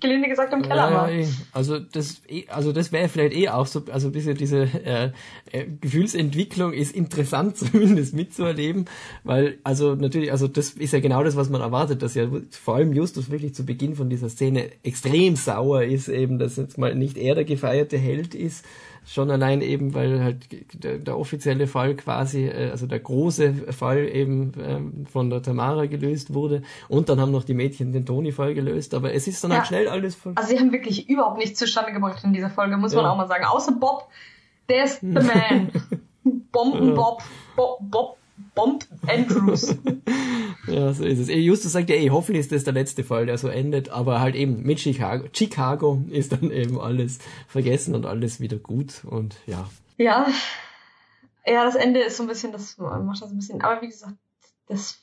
Gelinde gesagt im Keller war. Eh. Also das, eh, also das wäre vielleicht eh auch so, also ein bisschen diese äh, äh, Gefühlsentwicklung ist interessant zumindest mitzuerleben, weil, also natürlich, also das ist ja genau das, was man erwartet, dass ja vor allem Justus wirklich zu Beginn von dieser Szene extrem sauer ist, eben, dass jetzt mal nicht er der gefeierte Held ist Schon allein eben, weil halt der, der offizielle Fall quasi, äh, also der große Fall eben ähm, von der Tamara gelöst wurde. Und dann haben noch die Mädchen den Toni-Fall gelöst. Aber es ist dann halt ja. halt schnell alles von. Also sie haben wirklich überhaupt nichts zustande gebracht in dieser Folge, muss ja. man auch mal sagen. Außer Bob, der ist the man. Bombenbob, Bob, Bob Bond Andrews. Ja, so ist es. Justus sagt ja, ey, hoffentlich ist das der letzte Fall, der so endet, aber halt eben mit Chicago. Chicago ist dann eben alles vergessen und alles wieder gut und ja. Ja. Ja, das Ende ist so ein bisschen, das macht das ein bisschen, aber wie gesagt, das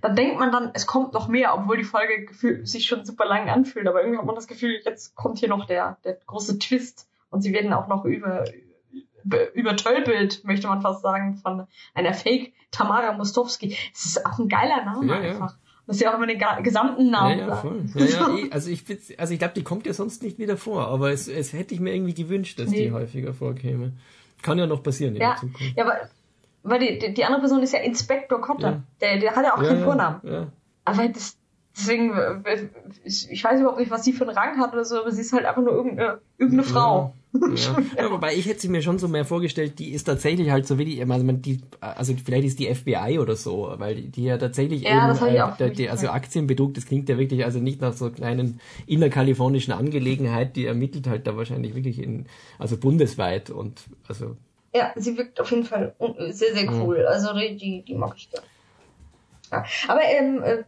dann denkt man dann, es kommt noch mehr, obwohl die Folge sich schon super lang anfühlt, aber irgendwie hat man das Gefühl, jetzt kommt hier noch der, der große Twist und sie werden auch noch über, übertölpelt, möchte man fast sagen, von einer Fake Tamara Mostowski. Es ist auch ein geiler Name ja, einfach. Ja. Das ist ja auch immer den gesamten Namen. Ja, ja, voll. Ja, ja, eh, also ich, also ich glaube, die kommt ja sonst nicht wieder vor, aber es, es hätte ich mir irgendwie gewünscht, dass nee. die häufiger vorkäme. Kann ja noch passieren in ja, der Zukunft. Ja, aber weil die, die, andere Person ist ja Inspektor Kotter. Ja. Der, der hat ja auch keinen Vornamen. Ja. Aber das, deswegen, ich weiß überhaupt nicht, was sie für einen Rang hat oder so, aber sie ist halt einfach nur irgendeine, irgendeine Frau. Ja. ja, wobei ich hätte sie mir schon so mehr vorgestellt, die ist tatsächlich halt so wie die, also, die, also vielleicht ist die FBI oder so, weil die, die ja tatsächlich ja, eben, äh, der, die, also Aktienbetrug, das klingt ja wirklich also nicht nach so kleinen innerkalifornischen Angelegenheit, die ermittelt halt da wahrscheinlich wirklich in, also bundesweit und also. Ja, sie wirkt auf jeden Fall sehr, sehr cool. Mhm. Also die, die mag ich gerne. Ja. Aber ähm, äh,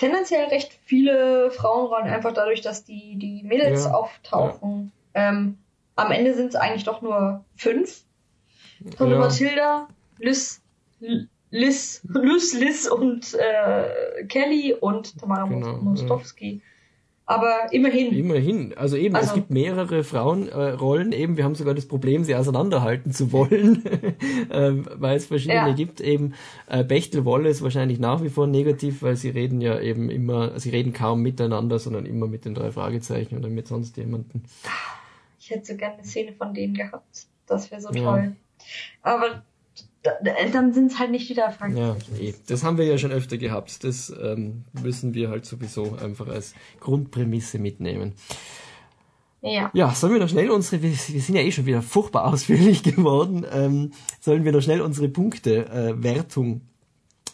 tendenziell recht viele Frauenrollen einfach dadurch, dass die, die Mädels ja. auftauchen. Ja. Ähm, am Ende sind es eigentlich doch nur fünf. Von ja. Mathilda, Liz, Liz, Liz, Liz und äh, Kelly und Tamara genau, Mostowski. Aber immerhin. Immerhin. Also eben, also, es gibt mehrere Frauenrollen. Äh, eben, wir haben sogar das Problem, sie auseinanderhalten zu wollen, ähm, weil es verschiedene ja. gibt. Eben äh, Bechtel Wolle ist wahrscheinlich nach wie vor negativ, weil sie reden ja eben immer, sie reden kaum miteinander, sondern immer mit den drei Fragezeichen oder mit sonst jemanden. Ich hätte so gerne eine Szene von denen gehabt. Das wäre so ja. toll. Aber dann sind es halt nicht wieder Ja, nee, das haben wir ja schon öfter gehabt. Das ähm, müssen wir halt sowieso einfach als Grundprämisse mitnehmen. Ja. Ja, sollen wir noch schnell unsere, wir, wir sind ja eh schon wieder furchtbar ausführlich geworden, ähm, sollen wir noch schnell unsere Punkte-Wertung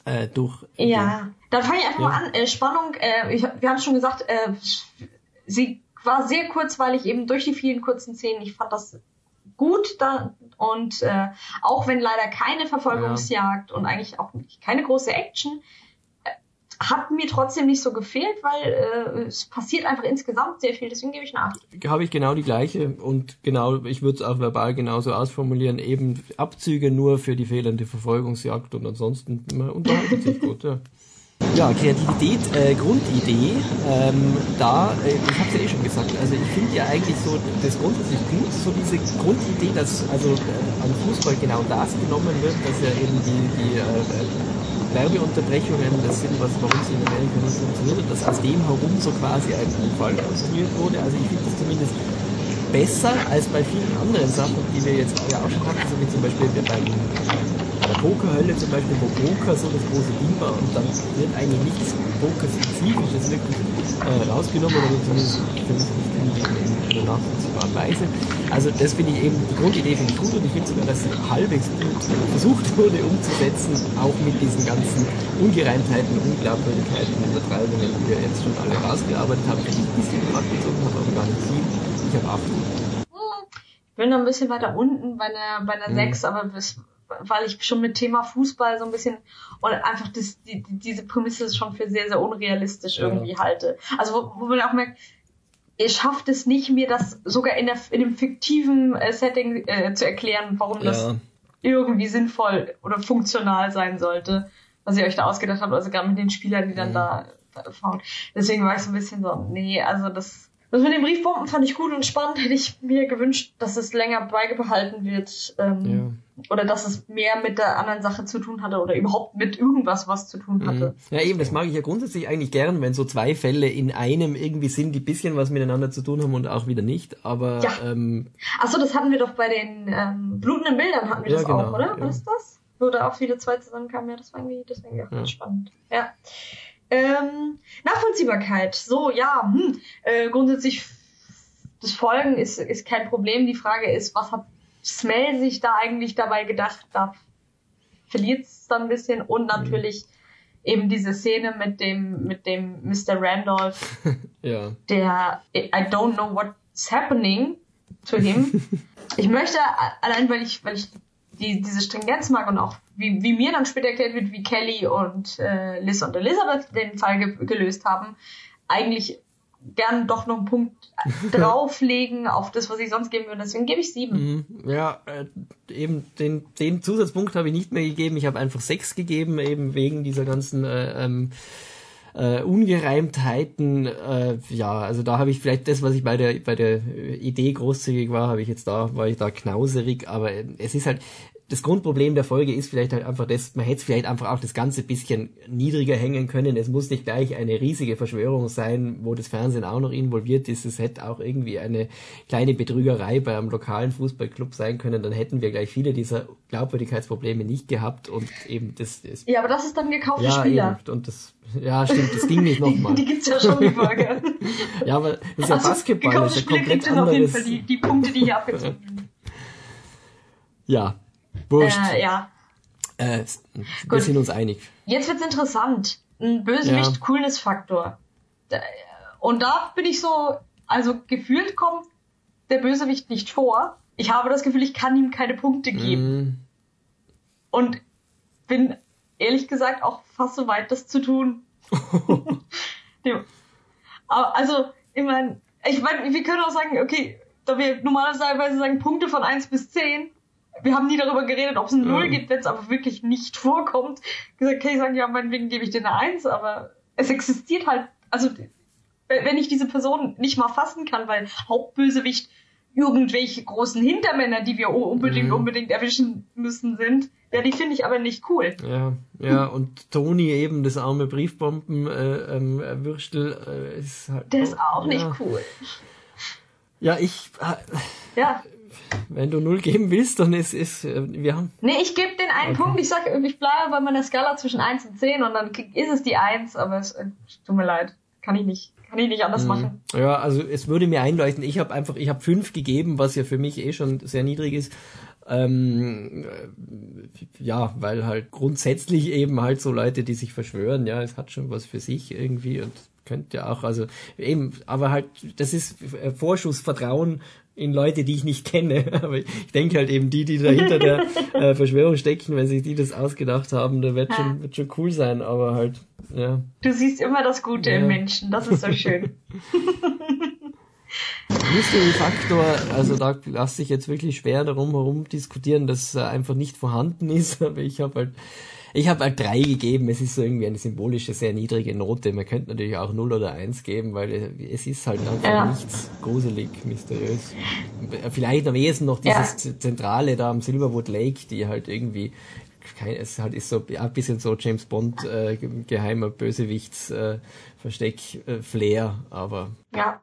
äh, äh, durch. Ja, dann fange ich einfach ja. mal an. Äh, Spannung, äh, ich, wir haben schon gesagt, äh, sie war sehr kurzweilig eben durch die vielen kurzen Szenen. Ich fand das gut da und äh, auch wenn leider keine Verfolgungsjagd ja. und eigentlich auch keine große Action, äh, hat mir trotzdem nicht so gefehlt, weil äh, es passiert einfach insgesamt sehr viel, deswegen gebe ich nach. Habe ich genau die gleiche und genau, ich würde es auch verbal genauso ausformulieren, eben Abzüge nur für die fehlende Verfolgungsjagd und ansonsten man unterhalten sich gut, ja. Ja, Kreativität, äh, Grundidee, ähm, da, äh, ich habe es ja eh schon gesagt, also ich finde ja eigentlich so das grundsätzlich gut, so diese Grundidee, dass also äh, an Fußball genau das genommen wird, dass ja eben die, die äh, Werbeunterbrechungen das sind, was warum es in Amerika nicht funktioniert und dass aus dem herum so quasi ein Fall konstruiert wurde. Also ich finde das zumindest besser als bei vielen anderen Sachen, die wir jetzt ja auch schon hatten, so wie zum Beispiel beim der Pokerhölle zum Beispiel, wo Poker so das große Ding war und dann wird eigentlich nichts Poker-spezifisches wirklich äh, rausgenommen oder zumindest in einer nachvollziehbaren Weise. Also das finde ich eben, die Grundidee finde ich gut und ich finde sogar, dass sie halbwegs gut versucht wurde umzusetzen, auch mit diesen ganzen Ungereimtheiten, Unglaubwürdigkeiten, Übertreibungen, die wir jetzt schon alle rausgearbeitet haben, die ich ein bisschen abgezogen habe, aber gar nicht viel. Ich habe acht. Ich bin noch ein bisschen weiter unten bei einer, bei einer mhm. 6, aber bis weil ich schon mit Thema Fußball so ein bisschen und einfach das, die, diese Prämisse schon für sehr, sehr unrealistisch ja. irgendwie halte. Also wo, wo man auch merkt, ihr schafft es nicht, mir das sogar in, der, in dem fiktiven äh, Setting äh, zu erklären, warum ja. das irgendwie sinnvoll oder funktional sein sollte, was ihr euch da ausgedacht habt, also gerade mit den Spielern, die dann ja. da fahren. Deswegen war ich so ein bisschen so, nee, also das das mit den Briefbomben fand ich gut und spannend. Hätte ich mir gewünscht, dass es länger beibehalten wird. Ähm, ja. Oder dass es mehr mit der anderen Sache zu tun hatte oder überhaupt mit irgendwas was zu tun hatte. Mhm. Ja, eben, das mag ich ja grundsätzlich eigentlich gern, wenn so zwei Fälle in einem irgendwie sind, die bisschen was miteinander zu tun haben und auch wieder nicht. Aber ja. ähm, Achso, das hatten wir doch bei den ähm, blutenden Bildern hatten wir ja, das genau, auch, oder? Ja. Was ist das? Wo da auch viele zwei zusammenkamen, ja, das war irgendwie, das war irgendwie auch ganz spannend. Ja. Ähm, Nachvollziehbarkeit. So, ja, hm, äh, grundsätzlich das Folgen ist, ist kein Problem. Die Frage ist, was hat Smell sich da eigentlich dabei gedacht, da verliert es dann ein bisschen und natürlich mhm. eben diese Szene mit dem mit dem Mr. Randolph, ja. der I don't know what's happening to him. ich möchte allein weil ich weil ich die, diese Stringenz mag und auch wie, wie mir dann später erklärt wird, wie Kelly und äh, Liz und Elizabeth den Fall ge gelöst haben, eigentlich gern doch noch einen Punkt drauflegen auf das, was ich sonst geben würde. Deswegen gebe ich sieben. Mhm. Ja, äh, eben den, den Zusatzpunkt habe ich nicht mehr gegeben. Ich habe einfach sechs gegeben, eben wegen dieser ganzen äh, ähm, äh, Ungereimtheiten. Äh, ja, also da habe ich vielleicht das, was ich bei der bei der Idee großzügig war, habe ich jetzt da war ich da knauserig. Aber es ist halt das Grundproblem der Folge ist vielleicht halt einfach das, man hätte vielleicht einfach auch das Ganze bisschen niedriger hängen können. Es muss nicht gleich eine riesige Verschwörung sein, wo das Fernsehen auch noch involviert ist. Es hätte auch irgendwie eine kleine Betrügerei beim lokalen Fußballclub sein können. Dann hätten wir gleich viele dieser Glaubwürdigkeitsprobleme nicht gehabt und eben das. das ja, aber das ist dann gekaufte ja, Spieler. Eben. Und das, ja, stimmt, das ging nicht nochmal. die, die gibt's ja schon, die Folge. ja, aber das ist ja also, Basketball. Ist ja komplett gibt es auf jeden Fall die, die Punkte, die hier abgezogen werden. Ja, Wurscht. Äh, ja. Äh, wir sind uns einig. Jetzt wird's interessant. Ein Bösewicht-Coolness-Faktor. Und da bin ich so, also gefühlt kommt der Bösewicht nicht vor. Ich habe das Gefühl, ich kann ihm keine Punkte geben. Mm. Und bin ehrlich gesagt auch fast so weit, das zu tun. also, ich meine, ich meine, wir können auch sagen, okay, da wir normalerweise sagen Punkte von 1 bis 10, wir haben nie darüber geredet, ob es ein Null ja. gibt, wenn es aber wirklich nicht vorkommt. Gesagt, okay, ich sagen, ja, meinetwegen gebe ich dir eine Eins, aber es existiert halt, also wenn ich diese Person nicht mal fassen kann, weil Hauptbösewicht irgendwelche großen Hintermänner, die wir unbedingt, mhm. unbedingt erwischen müssen, sind, ja, die finde ich aber nicht cool. Ja, ja, und Toni eben, das arme Briefbombenwürstel, äh, ähm, äh, ist halt. Der ist auch ja. nicht cool. Ja, ich. Äh, ja wenn du null geben willst, dann ist es, äh, wir haben. Nee, ich gebe den einen okay. Punkt. Ich sag, ich bleibe bei meiner Skala zwischen 1 und 10 und dann ist es die 1, aber es äh, tut mir leid. Kann ich nicht. Kann ich nicht anders mhm. machen. Ja, also es würde mir einleuchten. Ich habe einfach, ich habe 5 gegeben, was ja für mich eh schon sehr niedrig ist. Ähm, äh, ja, weil halt grundsätzlich eben halt so Leute, die sich verschwören, ja, es hat schon was für sich irgendwie und könnte ja auch, also eben, aber halt, das ist Vorschussvertrauen in Leute, die ich nicht kenne. Aber ich denke halt eben die, die dahinter der äh, Verschwörung stecken, wenn sich die das ausgedacht haben, da wird schon, wird schon cool sein, aber halt, ja. Du siehst immer das Gute ja. im Menschen, das ist so schön. Mystery-Faktor, also da lasse ich jetzt wirklich schwer darum herum diskutieren, dass er einfach nicht vorhanden ist, aber ich habe halt ich habe halt drei gegeben. Es ist so irgendwie eine symbolische, sehr niedrige Note. Man könnte natürlich auch null oder eins geben, weil es ist halt einfach ja. nichts gruselig, mysteriös. Vielleicht am ehesten noch dieses ja. Zentrale da am Silverwood Lake, die halt irgendwie es halt ist so ja, ein bisschen so James Bond äh, geheimer Bösewichts äh, Versteck äh, Flair, aber ja.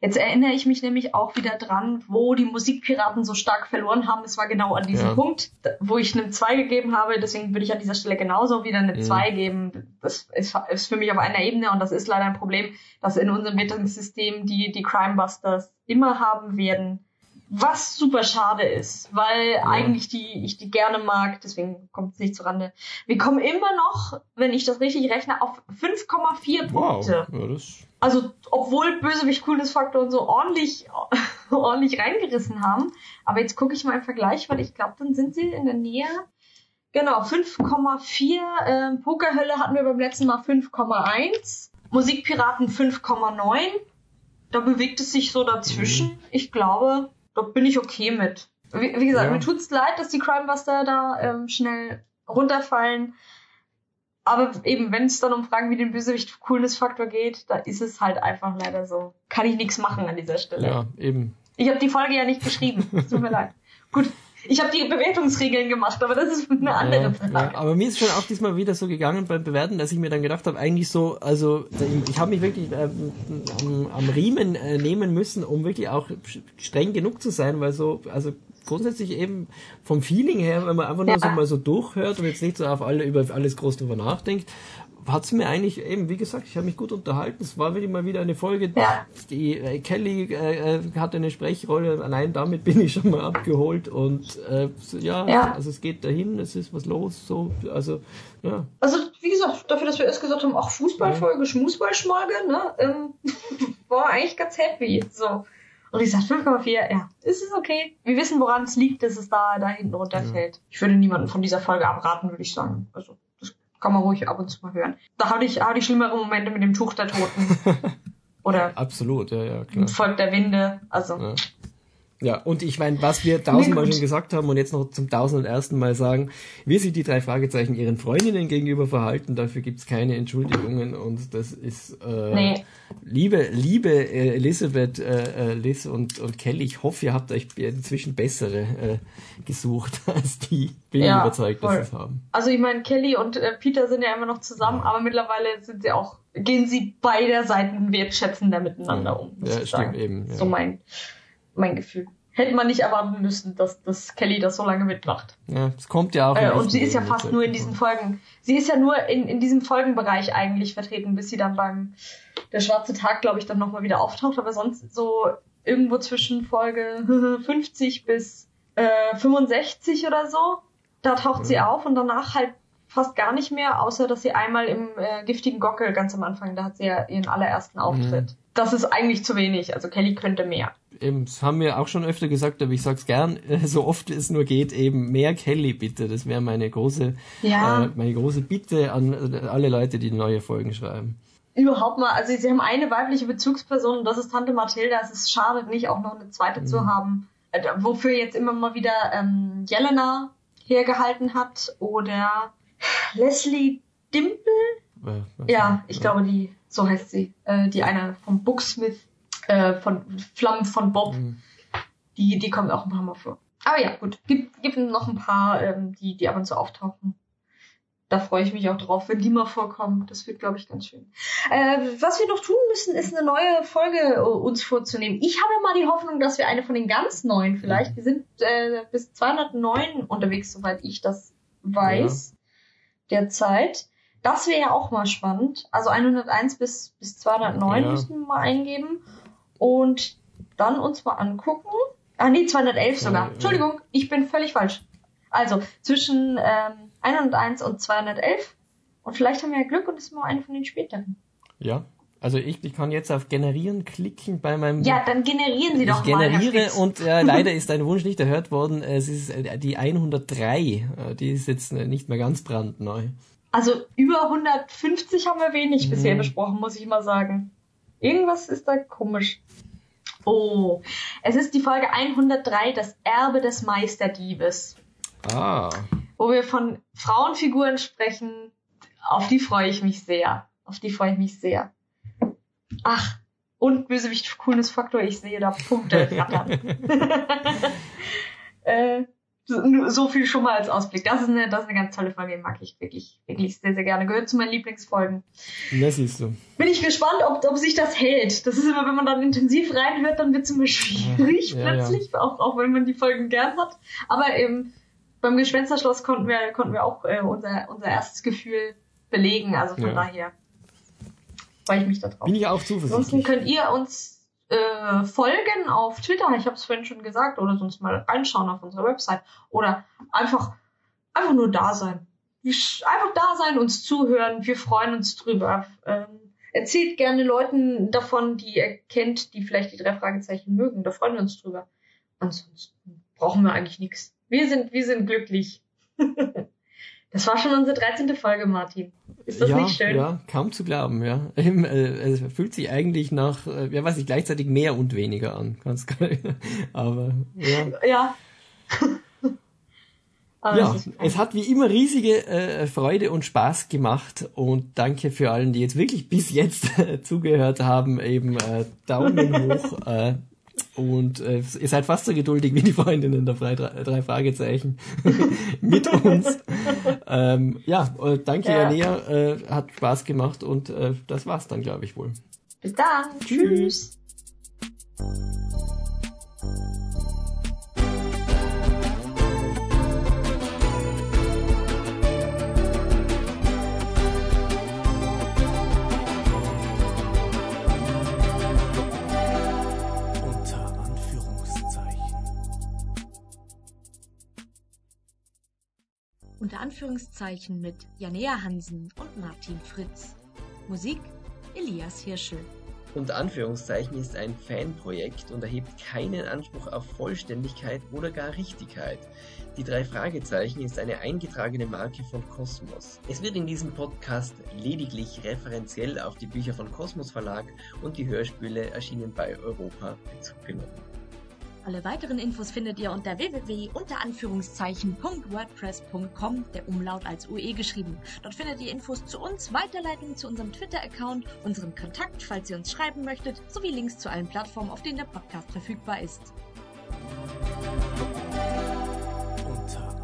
Jetzt erinnere ich mich nämlich auch wieder dran, wo die Musikpiraten so stark verloren haben. Es war genau an diesem ja. Punkt, wo ich eine 2 gegeben habe. Deswegen würde ich an dieser Stelle genauso wieder eine 2 mhm. geben. Das ist, ist, für mich auf einer Ebene und das ist leider ein Problem, dass in unserem Wertungssystem die, die Crimebusters immer haben werden. Was super schade ist, weil ja. eigentlich die ich die gerne mag, deswegen kommt es nicht zurande. Wir kommen immer noch, wenn ich das richtig rechne, auf 5,4 Punkte. Wow. Ja, also obwohl Bösewicht Coolness-Faktor und so ordentlich ordentlich reingerissen haben. Aber jetzt gucke ich mal im Vergleich, weil ich glaube, dann sind sie in der Nähe. Genau, 5,4. Ähm, Pokerhölle hatten wir beim letzten Mal 5,1. Musikpiraten 5,9. Da bewegt es sich so dazwischen. Mhm. Ich glaube, da bin ich okay mit. Wie, wie gesagt, ja. mir tut's leid, dass die Crimebuster da ähm, schnell runterfallen. Aber eben, wenn es dann um Fragen wie den Bösewicht-Coolness-Faktor geht, da ist es halt einfach leider so. Kann ich nichts machen an dieser Stelle. Ja, eben. Ich habe die Folge ja nicht geschrieben. Tut mir leid. Gut, ich habe die Bewertungsregeln gemacht, aber das ist eine andere ja, Frage. Ja, aber mir ist schon auch diesmal wieder so gegangen beim Bewerten, dass ich mir dann gedacht habe, eigentlich so, also ich habe mich wirklich äh, am, am, Riemen äh, nehmen müssen, um wirklich auch streng genug zu sein, weil so, also grundsätzlich eben vom Feeling her, wenn man einfach nur ja. so mal so durchhört und jetzt nicht so auf alle über alles groß drüber nachdenkt, hat es mir eigentlich eben, wie gesagt, ich habe mich gut unterhalten. Es war wieder mal wieder eine Folge. Ja. Die äh, Kelly äh, äh, hatte eine Sprechrolle. Allein damit bin ich schon mal abgeholt und äh, ja, ja, also es geht dahin, es ist was los. So, also ja. Also wie gesagt, dafür, dass wir erst gesagt haben, auch Fußballfolge, ja. Schmußballschmolge, ne, ähm, war eigentlich ganz happy. So. Und ich sag 5,4, ja, ist es okay. Wir wissen, woran es liegt, dass es da, da hinten runterfällt. Ja. Ich würde niemanden von dieser Folge abraten, würde ich sagen. Also kann man ruhig ab und zu mal hören. Da hatte ich, hatte ich schlimmere Momente mit dem Tuch der Toten. Oder Absolut, ja, ja, klar. Volk der Winde. Also. Ja. Ja, und ich meine, was wir tausendmal schon gesagt haben und jetzt noch zum tausend und ersten Mal sagen, wie sich die drei Fragezeichen ihren Freundinnen gegenüber verhalten, dafür gibt's keine Entschuldigungen und das ist äh, nee. liebe, liebe äh, Elisabeth, äh, äh, Liz und, und Kelly, ich hoffe, ihr habt euch inzwischen bessere äh, gesucht als die. Bin ja, überzeugt, voll. dass sie es haben. Also ich meine, Kelly und äh, Peter sind ja immer noch zusammen, ja. aber mittlerweile sind sie auch, gehen sie beide Seiten wertschätzender miteinander um. Ja, stimmt sagen. eben. Ja. So mein mein Gefühl. Hätte man nicht erwarten müssen, dass, dass Kelly das so lange mitmacht. Ja, es kommt ja auch. Äh, und sie ist ja fast nur in diesen Folgen. Sie ist ja nur in, in diesem Folgenbereich eigentlich vertreten, bis sie dann beim Der Schwarze Tag, glaube ich, dann nochmal wieder auftaucht. Aber sonst so irgendwo zwischen Folge 50 bis äh, 65 oder so. Da taucht ja. sie auf und danach halt fast gar nicht mehr, außer dass sie einmal im äh, giftigen Gockel ganz am Anfang, da hat sie ja ihren allerersten Auftritt. Mhm. Das ist eigentlich zu wenig. Also Kelly könnte mehr eben, das haben wir auch schon öfter gesagt, aber ich sag's gern, so oft es nur geht, eben mehr Kelly bitte. Das wäre meine große, ja. äh, meine große Bitte an alle Leute, die neue Folgen schreiben. Überhaupt mal, also sie haben eine weibliche Bezugsperson und das ist Tante Mathilda. Es ist schade, nicht auch noch eine zweite mhm. zu haben, äh, wofür jetzt immer mal wieder ähm, Jelena hergehalten hat oder Leslie Dimple. Äh, ja, ich glaube, die, so heißt sie, äh, die eine vom Booksmith äh, von Flammen von Bob. Mhm. Die, die kommen auch ein paar Mal vor. Aber ja, gut. Gibt, gibt noch ein paar, ähm, die, die ab und zu auftauchen. Da freue ich mich auch drauf, wenn die mal vorkommen. Das wird, glaube ich, ganz schön. Äh, was wir noch tun müssen, ist eine neue Folge äh, uns vorzunehmen. Ich habe mal die Hoffnung, dass wir eine von den ganz neuen vielleicht, mhm. wir sind äh, bis 209 unterwegs, soweit ich das weiß, ja. derzeit. Das wäre ja auch mal spannend. Also 101 bis, bis 209 ja. müssen wir mal eingeben und dann uns mal angucken. Ah nee, 211 sogar. Ja, Entschuldigung, ich bin völlig falsch. Also zwischen ähm, 101 und 211. Und vielleicht haben wir ja Glück und es ist mal eine von den späteren. Ja. Also ich, ich kann jetzt auf Generieren klicken bei meinem. Ja, dann generieren Sie doch ich mal. Ich generiere und äh, leider ist dein Wunsch nicht erhört worden. Es ist äh, die 103. Äh, die ist jetzt äh, nicht mehr ganz brandneu. Also über 150 haben wir wenig mhm. bisher besprochen, muss ich mal sagen. Irgendwas ist da komisch. Oh, es ist die Folge 103, das Erbe des Meisterdiebes. Ah. Wo wir von Frauenfiguren sprechen. Auf die freue ich mich sehr. Auf die freue ich mich sehr. Ach, und Bösewicht Coolness Faktor, ich sehe da Punkte rattern. äh, so viel schon mal als Ausblick. Das ist eine, das ist eine ganz tolle Folge, mag ich wirklich, wirklich sehr, sehr gerne. Gehört zu meinen Lieblingsfolgen. Das siehst du. Bin ich gespannt, ob, ob sich das hält. Das ist immer, wenn man dann intensiv reinhört, dann wird es immer schwierig ja, plötzlich, ja. Auch, auch wenn man die Folgen gern hat. Aber eben beim Gespensterschloss konnten wir, konnten wir auch äh, unser, unser erstes Gefühl belegen. Also von ja. daher freue ich mich darauf. Bin ich auch zuversichtlich. Ansonsten könnt ihr uns äh, folgen auf Twitter, ich habe es vorhin schon gesagt, oder sonst mal reinschauen auf unsere Website oder einfach einfach nur da sein. Einfach da sein, uns zuhören, wir freuen uns drüber. Ähm, erzählt gerne Leuten davon, die ihr kennt, die vielleicht die drei Fragezeichen mögen. Da freuen wir uns drüber. Ansonsten brauchen wir eigentlich nichts. Wir sind, wir sind glücklich. Das war schon unsere 13. Folge, Martin. Ist das ja, nicht schön? Ja, kaum zu glauben, ja. Es fühlt sich eigentlich nach, äh, ja weiß ich, gleichzeitig mehr und weniger an. Ganz geil. Aber, ja. Ja. ja, es hat wie immer riesige äh, Freude und Spaß gemacht und danke für allen, die jetzt wirklich bis jetzt äh, zugehört haben. Eben äh, Daumen hoch. Und äh, ihr seid fast so geduldig wie die Freundinnen der drei, drei Fragezeichen mit uns. ähm, ja, äh, danke ja. Janea, äh, hat Spaß gemacht und äh, das war's dann, glaube ich wohl. Bis dann. Tschüss. Tschüss. Anführungszeichen mit Janea Hansen und Martin Fritz. Musik Elias Hirschel. Unter Anführungszeichen ist ein Fanprojekt und erhebt keinen Anspruch auf Vollständigkeit oder gar Richtigkeit. Die drei Fragezeichen ist eine eingetragene Marke von Kosmos. Es wird in diesem Podcast lediglich referenziell auf die Bücher von Kosmos Verlag und die Hörspiele erschienen bei Europa Bezug genommen. Alle weiteren Infos findet ihr unter www.wordpress.com, der Umlaut als UE geschrieben. Dort findet ihr Infos zu uns, Weiterleitungen zu unserem Twitter-Account, unserem Kontakt, falls ihr uns schreiben möchtet, sowie Links zu allen Plattformen, auf denen der Podcast verfügbar ist. Unter